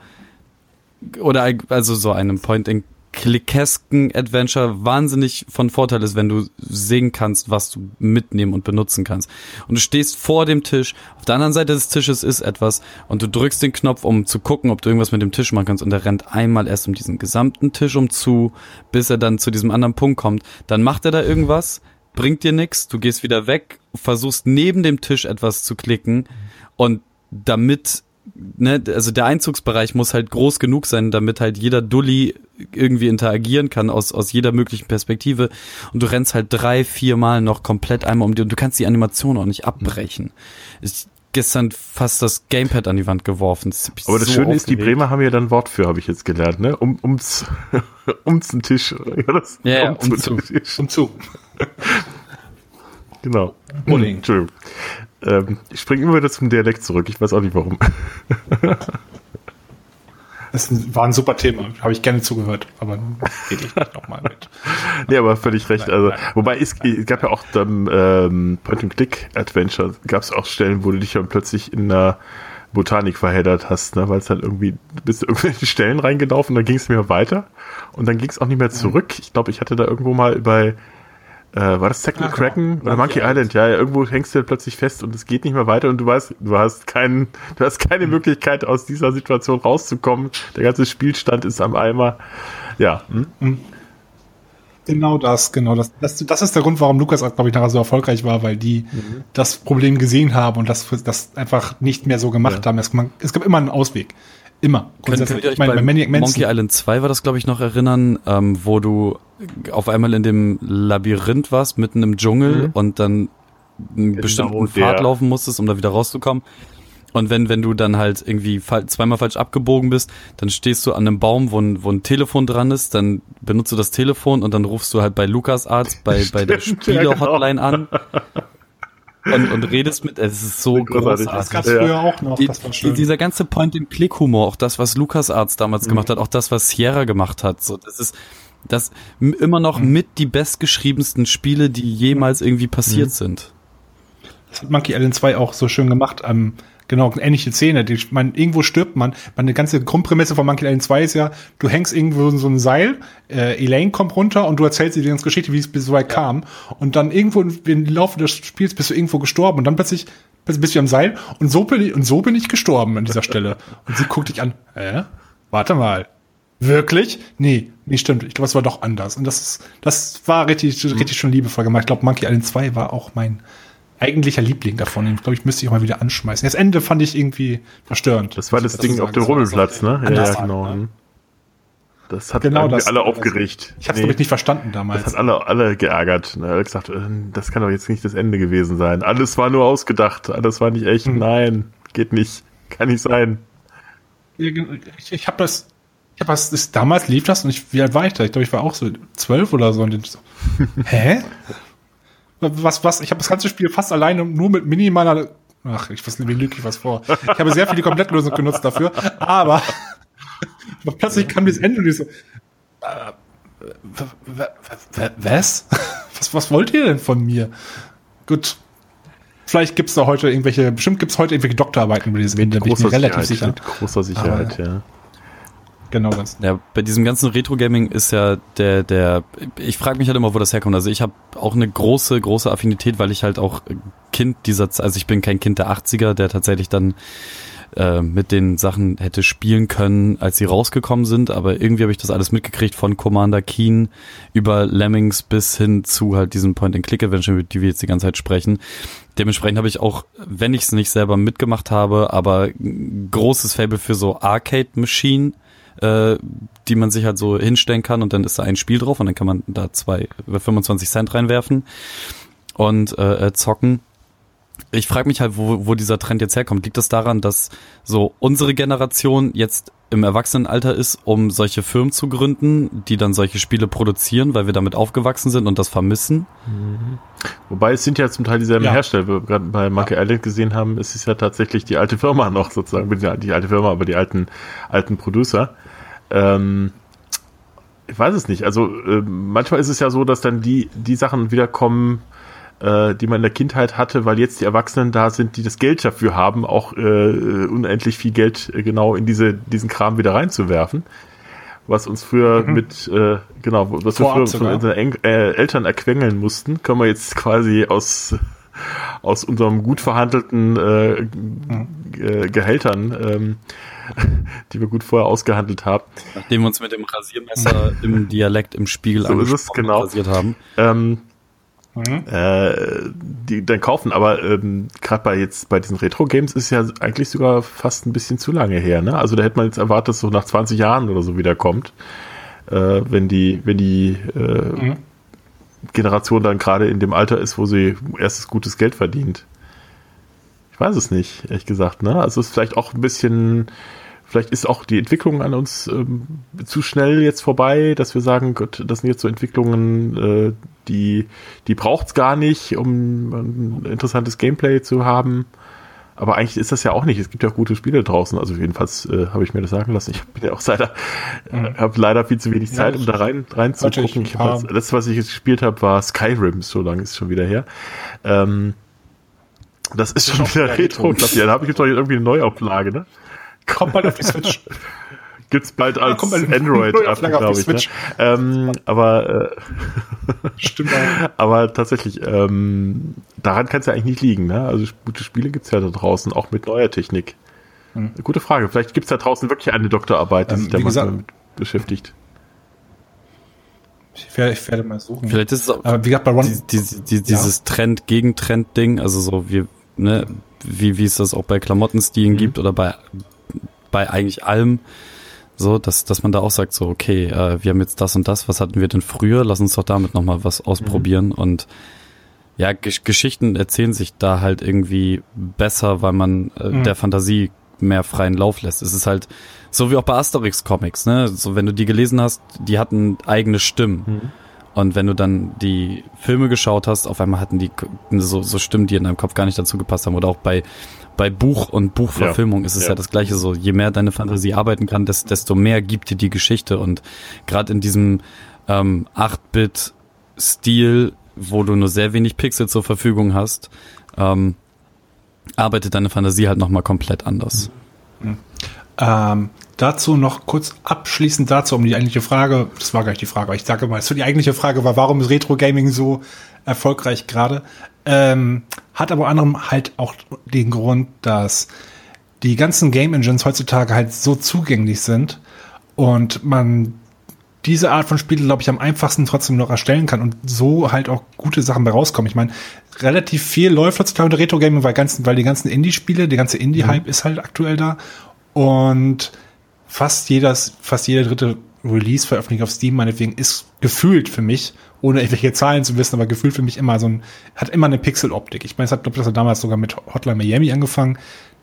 oder al- also so einem Point-and-Clickesken Adventure wahnsinnig von Vorteil ist, wenn du sehen kannst, was du mitnehmen und benutzen kannst. Und du stehst vor dem Tisch, auf der anderen Seite des Tisches ist etwas und du drückst den Knopf, um zu gucken, ob du irgendwas mit dem Tisch machen kannst und er rennt einmal erst um diesen gesamten Tisch um zu, bis er dann zu diesem anderen Punkt kommt. Dann macht er da irgendwas, bringt dir nix, du gehst wieder weg, versuchst neben dem Tisch etwas zu klicken und damit ne, also der Einzugsbereich muss halt groß genug sein, damit halt jeder Dulli irgendwie interagieren kann aus, aus jeder möglichen Perspektive. Und du rennst halt drei, vier Mal noch komplett einmal um die und du kannst die Animation auch nicht abbrechen. Ich gestern fast das Gamepad an die Wand geworfen. Das Aber das so Schöne ist, die aufgeregt. Bremer haben ja dann Wort für, habe ich jetzt gelernt, ne? Um, ums, ums den Tisch. Ja, das, Ja, ja, ums umzu. den Tisch. zum Zug. Genau. Unbedingt. Entschuldigung. Ähm, ich springe immer wieder zum Dialekt zurück. Ich weiß auch nicht warum. Das war ein super Thema. Habe ich gerne zugehört, aber rede ich nicht nochmal mit. nee, aber völlig recht. Nein, Also, nein. wobei es, es gab ja auch beim ähm, Point-and-Click-Adventure gab es auch Stellen, wo du dich dann plötzlich in einer Botanik verheddert hast, ne? weil es halt irgendwie, du bist in irgendwelche Stellen reingelaufen, dann ging es mir weiter und dann ging es auch nicht mehr zurück. Ich glaube, ich hatte da irgendwo mal bei äh, war das Techno Ah. Kraken oder Monkey Monkey Island? Ja, ja, irgendwo hängst du plötzlich fest und es geht nicht mehr weiter und du weißt, du hast keinen, du hast Hm. keine Möglichkeit aus dieser Situation rauszukommen. Der ganze Spielstand ist am Eimer. Ja, hm? Genau das, genau das. Das, das ist der Grund, warum Lukas, glaube ich, nachher so erfolgreich war, weil die das Problem gesehen haben und das, das einfach nicht mehr so gemacht haben. Es, man, es gibt immer einen Ausweg. Immer. Könnt, könnt ihr euch Ich meine, bei bei Maniac Manson- Monkey Island 2 war das, glaube ich, noch erinnern, ähm, wo du auf einmal in dem Labyrinth warst, mitten im Dschungel Mhm. und dann einen bestimmten der. Pfad laufen musstest, um da wieder rauszukommen. Und wenn, wenn du dann halt irgendwie zweimal falsch abgebogen bist, dann stehst du an einem Baum, wo ein, wo ein Telefon dran ist, dann benutzt du das Telefon und dann rufst du halt bei Lukas Arzt, bei, bei der genau. Spiele-Hotline an und, und redest mit, es ist so Großartig. Das großartig. gab's Ja. früher auch noch. Die, das war schön. dieser ganze Point-and-Click-Humor, auch das, was Lukas Arzt damals gemacht hat, auch das, was Sierra gemacht hat, so, das ist das immer noch mit die bestgeschriebensten Spiele, die jemals irgendwie passiert sind. Das hat Monkey Island 2 auch so schön gemacht. Ähm, genau, ähnliche Szene. Die, man, irgendwo stirbt man. Meine ganze Grundprämisse von Monkey Island 2 ist ja, du hängst irgendwo in so ein Seil, äh, Elaine kommt runter und du erzählst ihr die ganze Geschichte, wie es bis so weit kam. Und dann irgendwo im Laufe des Spiels bist du irgendwo gestorben und dann plötzlich bist du am Seil und so bin ich, und so bin ich gestorben an dieser Stelle. Und sie guckt dich an. Hä? Warte mal. Wirklich? Nee, nee, stimmt. Ich glaube, es war doch anders. Und das ist, das war richtig, richtig schon liebevoll gemacht. Ich glaube, Monkey Island 2 war auch mein eigentlicher Liebling davon. Ich glaube, ich müsste ich auch mal wieder anschmeißen. Das Ende fand ich irgendwie verstörend. das war das Muss Ding auf dem. Rummelplatz, ne? Ja, ja, genau. ne? Das hat Genau das- alle das- aufgeregt. Ich habe es, Nee, glaube ich, nicht verstanden damals. Das hat alle, alle geärgert. Ne? gesagt, äh, das kann doch jetzt nicht das Ende gewesen sein. Alles war nur ausgedacht. Alles war nicht echt. Hm. Nein, geht nicht. Kann nicht sein. Ich, ich habe das Ich hab was, ist, damals lief das und ich, wie alt war ich da? Ich glaube, ich war auch so zwölf oder so. Und ich so hä? Was, was? Ich habe das ganze Spiel fast alleine nur mit minimaler. Ach, ich weiß nicht, wie lüge ich was vor. Ich habe sehr viel die Komplettlösung genutzt dafür, aber plötzlich kam dieses Ende und ich so. Äh, was? was? Was wollt ihr denn von mir? Gut. Vielleicht gibt's da heute irgendwelche, bestimmt gibt's heute irgendwelche Doktorarbeiten über dieses Ende, bin ich mir relativ sicher. Mit großer Sicherheit, ja. Genau das. Ja, bei diesem ganzen Retro-Gaming ist ja der, der, ich frage mich halt immer, wo das herkommt. Also ich habe auch eine große, große Affinität, weil ich halt auch Kind dieser, also ich bin kein Kind der 80er, der tatsächlich dann äh, mit den Sachen hätte spielen können, als sie rausgekommen sind, aber irgendwie habe ich das alles mitgekriegt von Commander Keen über Lemmings bis hin zu halt diesem Point-and-Click-Adventure, über die wir jetzt die ganze Zeit sprechen. Dementsprechend habe ich auch, wenn ich es nicht selber mitgemacht habe, aber großes Fable für so Arcade-Machine, äh, die man sich halt so hinstellen kann und dann ist da ein Spiel drauf und dann kann man da zwei, äh, 25 Cent reinwerfen und äh, äh, zocken. Ich frage mich halt, wo, wo dieser Trend jetzt herkommt. Liegt das daran, dass so unsere Generation jetzt im Erwachsenenalter ist, um solche Firmen zu gründen, die dann solche Spiele produzieren, weil wir damit aufgewachsen sind und das vermissen? Wobei es sind ja zum Teil dieselben Ja. Hersteller. Wie wir gerade bei Monkey Island gesehen haben, es ist ja tatsächlich die alte Firma noch sozusagen. Nicht Die alte Firma, aber die alten, alten Producer. Ähm, ich weiß es nicht. Also äh, manchmal ist es ja so, dass dann die, die Sachen wiederkommen, äh, die man in der Kindheit hatte, weil jetzt die Erwachsenen da sind, die das Geld dafür haben, auch äh, unendlich viel Geld äh, genau in diese, diesen Kram wieder reinzuwerfen. Was uns früher mit, äh, genau, was wir Vorab früher von unseren äh, Eltern erquengeln mussten, können wir jetzt quasi aus, aus unserem gut verhandelten äh, Gehältern, ähm, die wir gut vorher ausgehandelt haben, Nachdem wir uns mit dem Rasiermesser im Dialekt im Spiegel So ist es, genau. und rasiert haben. ähm, Mhm. äh, die dann kaufen. Aber ähm, gerade bei jetzt bei diesen Retro-Games ist ja eigentlich sogar fast ein bisschen zu lange her. Ne? Also da hätte man jetzt erwartet, dass so nach 20 Jahren oder so wiederkommt, äh, wenn die, wenn die äh, Mhm. Generation dann gerade in dem Alter ist, wo sie erstes gutes Geld verdient. Ich weiß es nicht, ehrlich gesagt. Ne? Also es ist vielleicht auch ein bisschen, vielleicht ist auch die Entwicklung an uns ähm, zu schnell jetzt vorbei, dass wir sagen, Gott, das sind jetzt so Entwicklungen, äh, die, die braucht's gar nicht, um ein interessantes Gameplay zu haben. Aber eigentlich ist das ja auch nicht. Es gibt ja auch gute Spiele draußen. Also jedenfalls äh, habe ich mir das sagen lassen. Ich bin ja auch leider, äh, habe leider viel zu wenig Ja, Zeit, um da rein reinzugucken. das ja. letzte, was ich jetzt gespielt habe, war Skyrim. So lange ist schon wieder her. Ähm, das ist schon noch wieder wieder Retro. Retro. Ja, da habe ich jetzt doch irgendwie eine Neuauflage, ne? Kommt bald auf die Switch. Gibt's bald als eine Android, die glaube ich. Ne? Ähm, aber äh, Stimmt aber tatsächlich, ähm, daran kann es ja eigentlich nicht liegen. Ne? Also gute Spiele gibt's ja da draußen, auch mit neuer Technik. Gute Frage. Vielleicht gibt's da draußen wirklich eine Doktorarbeit, die Ähm, sich da mal damit beschäftigt. Ich werde, ich werde mal suchen. Vielleicht ist es auch Aber wie gesagt, bei Ron, die, die, die, dieses Trend-Gegen-Trend-Ding, also so wie, ne, wie, wie es das auch bei Klamottenstilen gibt oder bei, bei eigentlich allem, so, dass, dass man da auch sagt, so, okay, äh, wir haben jetzt das und das, was hatten wir denn früher? Lass uns doch damit nochmal was ausprobieren und ja, Gesch Geschichten erzählen sich da halt irgendwie besser, weil man äh, Mhm. der Fantasie mehr freien Lauf lässt. Es ist halt so wie auch bei Asterix Comics, ne? So wenn du die gelesen hast, die hatten eigene Stimmen. Und wenn du dann die Filme geschaut hast, auf einmal hatten die so, so Stimmen, die in deinem Kopf gar nicht dazu gepasst haben. Oder auch bei, bei Buch und Buchverfilmung ist es ja. ja. das gleiche so. Je mehr deine Fantasie arbeiten kann, des- desto mehr gibt dir die Geschichte. Und gerade in diesem ähm, 8-Bit-Stil, wo du nur sehr wenig Pixel zur Verfügung hast, ähm, arbeitet deine Fantasie halt nochmal komplett anders. Ähm, dazu noch kurz abschließend dazu, um die eigentliche Frage, das war gar nicht die Frage, aber ich sage mal, so die eigentliche Frage war, warum ist Retro Gaming so erfolgreich gerade? Ähm, hat aber anderem halt auch den Grund, dass die ganzen Game Engines heutzutage halt so zugänglich sind und man diese Art von Spiele, glaube ich, am einfachsten trotzdem noch erstellen kann und so halt auch gute Sachen bei rauskommen. Ich meine, relativ viel läuft heutzutage unter Retro-Gaming, weil, ganzen, weil die ganzen Indie-Spiele, die ganze Indie-Hype ist halt aktuell da und fast jedes, fast jeder dritte Release-Veröffentlichung auf Steam, meinetwegen, ist gefühlt für mich, ohne irgendwelche Zahlen zu wissen, aber gefühlt für mich immer so ein, hat immer eine Pixel-Optik. Ich meine, es hat, glaube das hat damals sogar mit Hotline Miami angefangen,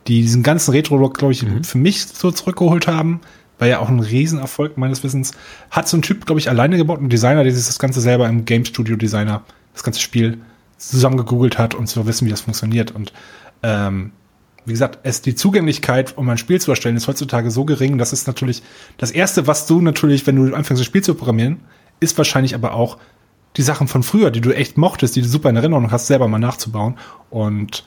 die diesen ganzen Retro-Look, glaube ich, für mich so zurückgeholt haben, war ja auch ein Riesenerfolg meines Wissens. Hat so ein Typ, glaube ich, alleine gebaut, ein Designer, der sich das Ganze selber im Game Studio Designer, das ganze Spiel zusammen gegoogelt hat und zu wissen, wie das funktioniert. Und ähm, wie gesagt, es die Zugänglichkeit, um ein Spiel zu erstellen, ist heutzutage so gering, dass es natürlich das erste, was du natürlich, wenn du anfängst, ein Spiel zu programmieren, ist wahrscheinlich aber auch die Sachen von früher, die du echt mochtest, die du super in Erinnerung hast, selber mal nachzubauen. Und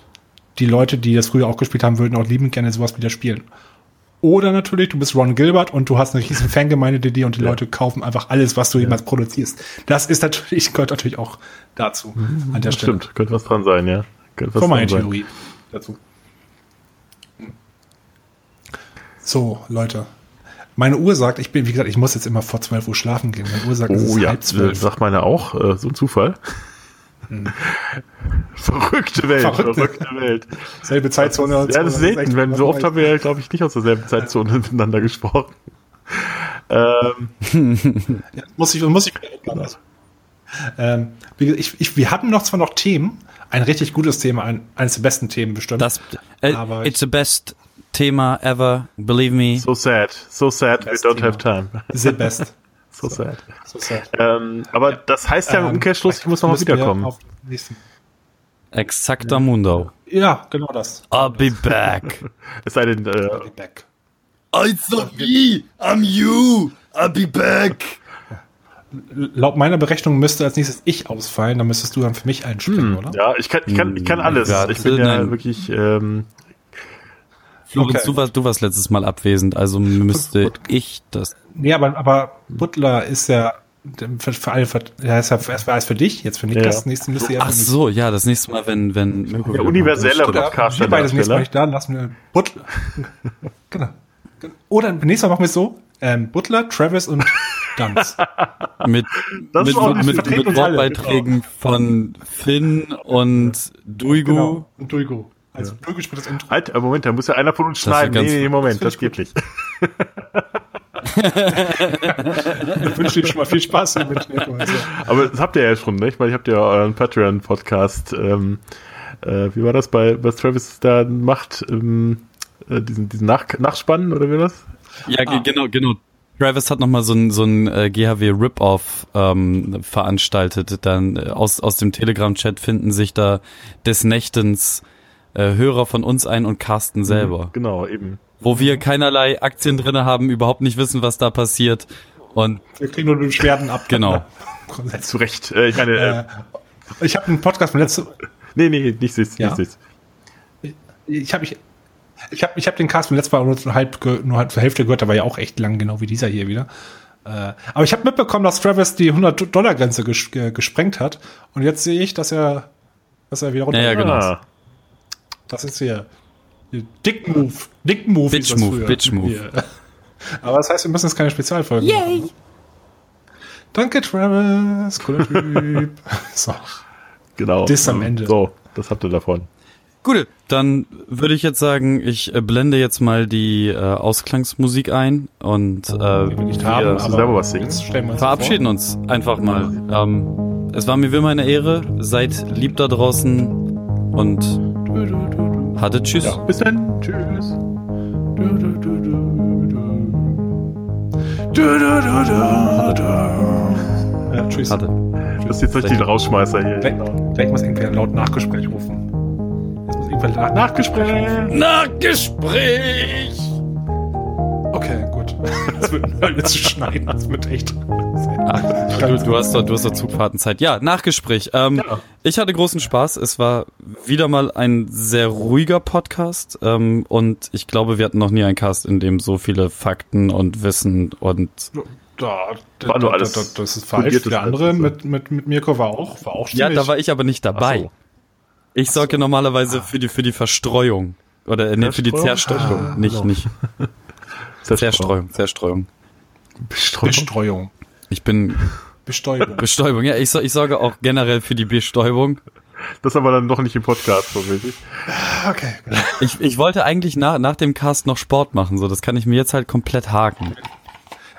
die Leute, die das früher auch gespielt haben, würden auch liebend gerne sowas wieder spielen. Oder natürlich, du bist Ron Gilbert und du hast eine riesen Fangemeinde die dir und die ja. Leute kaufen einfach alles, was du jemals produzierst. Das ist natürlich, gehört natürlich auch dazu an der Stelle. Stimmt, könnte was dran sein, ja. Könnte was Von meiner Theorie dazu. So, Leute. Meine Uhr sagt, ich bin, wie gesagt, ich muss jetzt immer vor 12 Uhr schlafen gehen. Meine Uhr sagt, oh, es ist ja, halb zwölf. Sagt meine auch, äh, so ein Zufall. Hm. Verrückte Welt, verrückte, verrückte Welt. Selbe Zeitzone. Das ist, ja, das ist selten. Wenn, so oft haben wir, glaube ich, nicht aus derselben Zeitzone miteinander gesprochen. Ähm. ja, muss ich, muss ich genau. ähm, ich, ich, wir hatten noch zwar noch Themen, ein richtig gutes Thema, ein, eines der besten Themen bestimmt. Das, äh, aber it's the best Thema ever, believe me. So sad, so sad, we don't Thema. have time. The best. so, so, sad. So sad. Ähm, aber ja. das heißt ja im ähm, Umkehrschluss, ich muss nochmal wiederkommen. Exakter Mundo. Ja, genau das. I'll be back. es sei denn, äh, I'll be back. It's not me, I'm you. I'll be back. Laut meiner Berechnung müsste als nächstes ich ausfallen, dann müsstest du dann für mich einspringen, hm, oder? Ja, ich kann, ich kann, ich kann hm, alles. Ja, ich bin ja wirklich ähm, Florenz, okay. du, warst, du warst letztes Mal abwesend, also müsste ich das. Nee, aber, aber Butler ist ja für, für alle, für, ja, ist ja erstmal für dich, jetzt für Niklas, ja. das nächste müsste ja Ach so, ja, das nächste Mal, wenn, wenn, der universelle Podcast. Wir beide das nächste Mal nicht da, lassen wir Butler. genau. Oder nächstes Mal machen wir es so, ähm, Butler, Travis und mit, mit, mit, mit, mit Wortbeiträgen genau. von Finn und Duigo. Genau. Und Duigo. Also ja. durchgespieltes Intro. Halt, Moment, da muss ja einer von uns schneiden. Nee, nee, Moment, das, das geht nicht. ich wünsche dir schon mal viel Spaß damit. Also. Aber das habt ihr ja schon, nicht? Weil ich habt ja euren Patreon-Podcast, ähm, äh, wie war das bei, was Travis da macht, ähm, äh, diesen, diesen Nach Nachspannen oder wie das? Ja, ah. genau, genau. Travis hat nochmal so ein, so ein äh, GHW Rip-Off ähm, veranstaltet. Dann äh, aus, aus dem Telegram-Chat finden sich da des Nächtens äh, Hörer von uns ein und Carsten mhm, selber. Genau, eben. Wo wir keinerlei Aktien drinne haben, überhaupt nicht wissen, was da passiert. Und wir kriegen nur Beschwerden ab. Genau. Zu Recht. Äh, ich meine, äh, ich habe einen Podcast von letzte. Nee, nee, nicht süß, ja. nicht süß. Ich habe ich, ich habe ich hab den Cast von letztes Mal nur, halb, nur halb zur Hälfte gehört, der war ja auch echt lang, genau wie dieser hier wieder. Äh, aber ich habe mitbekommen, dass Travis die 100-Dollar-Grenze ges gesprengt hat. Und jetzt sehe ich, dass er, dass er wieder runter. Ja, ja genau. Das ist hier Dick Move. Dick Move. Bitch Move. Bitch Move. Hier. Aber das heißt, wir müssen jetzt keine Spezialfolgen Yay. machen. Danke, Travis. Cooler Typ. so. Genau. Das am Ende. So, das habt ihr davon. Gut, dann würde ich jetzt sagen, ich äh, blende jetzt mal die äh, Ausklangsmusik ein und äh, wir haben, aber was singen. verabschieden uns einfach mal. Ähm, es war mir wie eine Ehre. Seid lieb da draußen und hatte Tschüss. Ja, bis dann. Tschüss. Ja, tschüss. Hatte. Das ist jetzt richtig der Rausschmeißer hier. Gleich, gleich muss irgendwer laut Nachgespräch rufen. Jetzt muss irgendwer laut Nachgespräch. Nachgespräch! Okay, gut. Das wird zu schneiden. Das wird echt. Ach, du, du, hast doch, du hast doch Zugfahrtenzeit. Ja, Nachgespräch. Ähm, ja. Ich hatte großen Spaß. Es war wieder mal ein sehr ruhiger Podcast. Ähm, und ich glaube, wir hatten noch nie einen Cast, in dem so viele Fakten und Wissen und. Da, da, war nur alles da, da, das ist falsch. Der andere mit, mit, mit Mirko war auch, war auch Ja, da war ich aber nicht dabei. So. Ich sorge normalerweise ah. für die, für die Verstreuung. Oder, nee, für die Zerstreuung. Ah, nicht, genau. nicht. Zerstreuung, Zerstreuung. Bestreuung. Bestreuung. Ich bin. Bestäubung. Bestäubung, ja, ich, ich sorge auch generell für die Bestäubung. Das aber dann doch nicht im Podcast, so richtig. Okay. Ich, ich wollte eigentlich nach, nach dem Cast noch Sport machen, so, das kann ich mir jetzt halt komplett haken.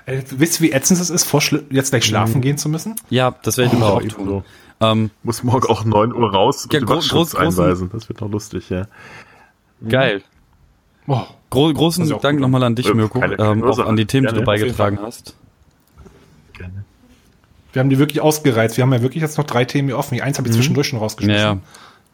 Äh, wisst ihr, wie ätzend es ist, vor jetzt gleich schlafen mhm. gehen zu müssen? Ja, das werde ich oh, auch tun. So. Ähm, Muss morgen auch 9 Uhr raus ja, groß, groß, einweisen. Das wird noch lustig, ja. Geil. Oh, Gro großen Dank nochmal an dich, Mirko, ähm, auch an die Themen, die du Gerne, jeden beigetragen hast. Gerne. wir haben die wirklich ausgereizt. Wir haben ja wirklich jetzt noch drei Themen hier offen. Eins habe ich zwischendurch schon rausgeschmissen. ja.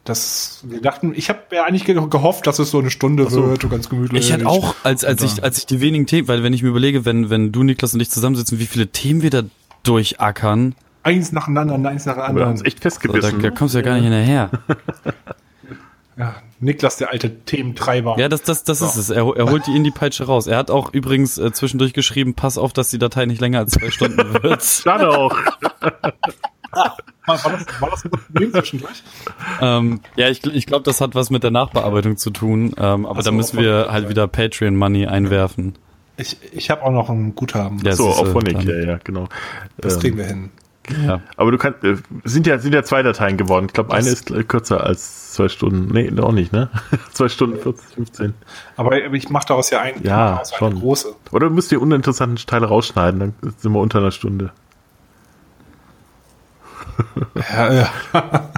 Das, wir dachten, ich habe ja eigentlich ge- gehofft, dass es so eine Stunde so. wird, so ganz gemütlich. Ich hätte auch, als, als ich, als ich die wenigen Themen, weil wenn ich mir überlege, wenn, wenn du, Niklas und ich zusammensitzen, wie viele Themen wir da durchackern, eins nacheinander, eins nach Wir haben anderen. uns echt so, da, festgebissen. da kommst du ja gar nicht hinterher. Ja, Niklas, der alte Thementreiber. Ja, das, das, das ist es. Er, er holt die Indie-Peitsche raus. Er hat auch übrigens äh, zwischendurch geschrieben, pass auf, dass die Datei nicht länger als zwei Stunden wird. Schade auch. War, war, das, war das ein Problem zwischendurch? ähm, ja, ich, ich glaube, das hat was mit der Nachbearbeitung zu tun. Ähm, aber so, da müssen wir halt wieder Patreon-Money einwerfen. Ich, ich habe auch noch ein Guthaben. Ja, so, auf Honig, dann- ja, ja, genau. Das Ähm, kriegen wir hin. Ja. Aber du kannst, äh, sind ja, sind ja zwei Dateien geworden. Ich glaube, eine ist kürzer als zwei Stunden. Nee, auch nicht, ne? zwei Stunden 40, 15. Aber ich mache daraus ja ein, Ja, daraus eine schon. große. Oder müsst ihr uninteressanten Teile rausschneiden, dann sind wir unter einer Stunde. Ja, ja.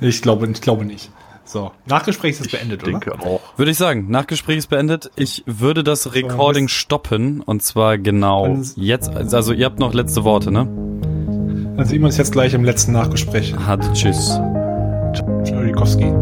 ich glaube, ich glaube nicht. So, Nachgespräch ist es beendet, ich denke oder? auch. Würde ich sagen, Nachgespräch ist beendet. Ich würde das Recording stoppen und zwar genau jetzt. Also ihr habt noch letzte Worte, ne? Dann sehen wir uns jetzt gleich im letzten Nachgespräch. Hat tschüss. Tschüssikowski.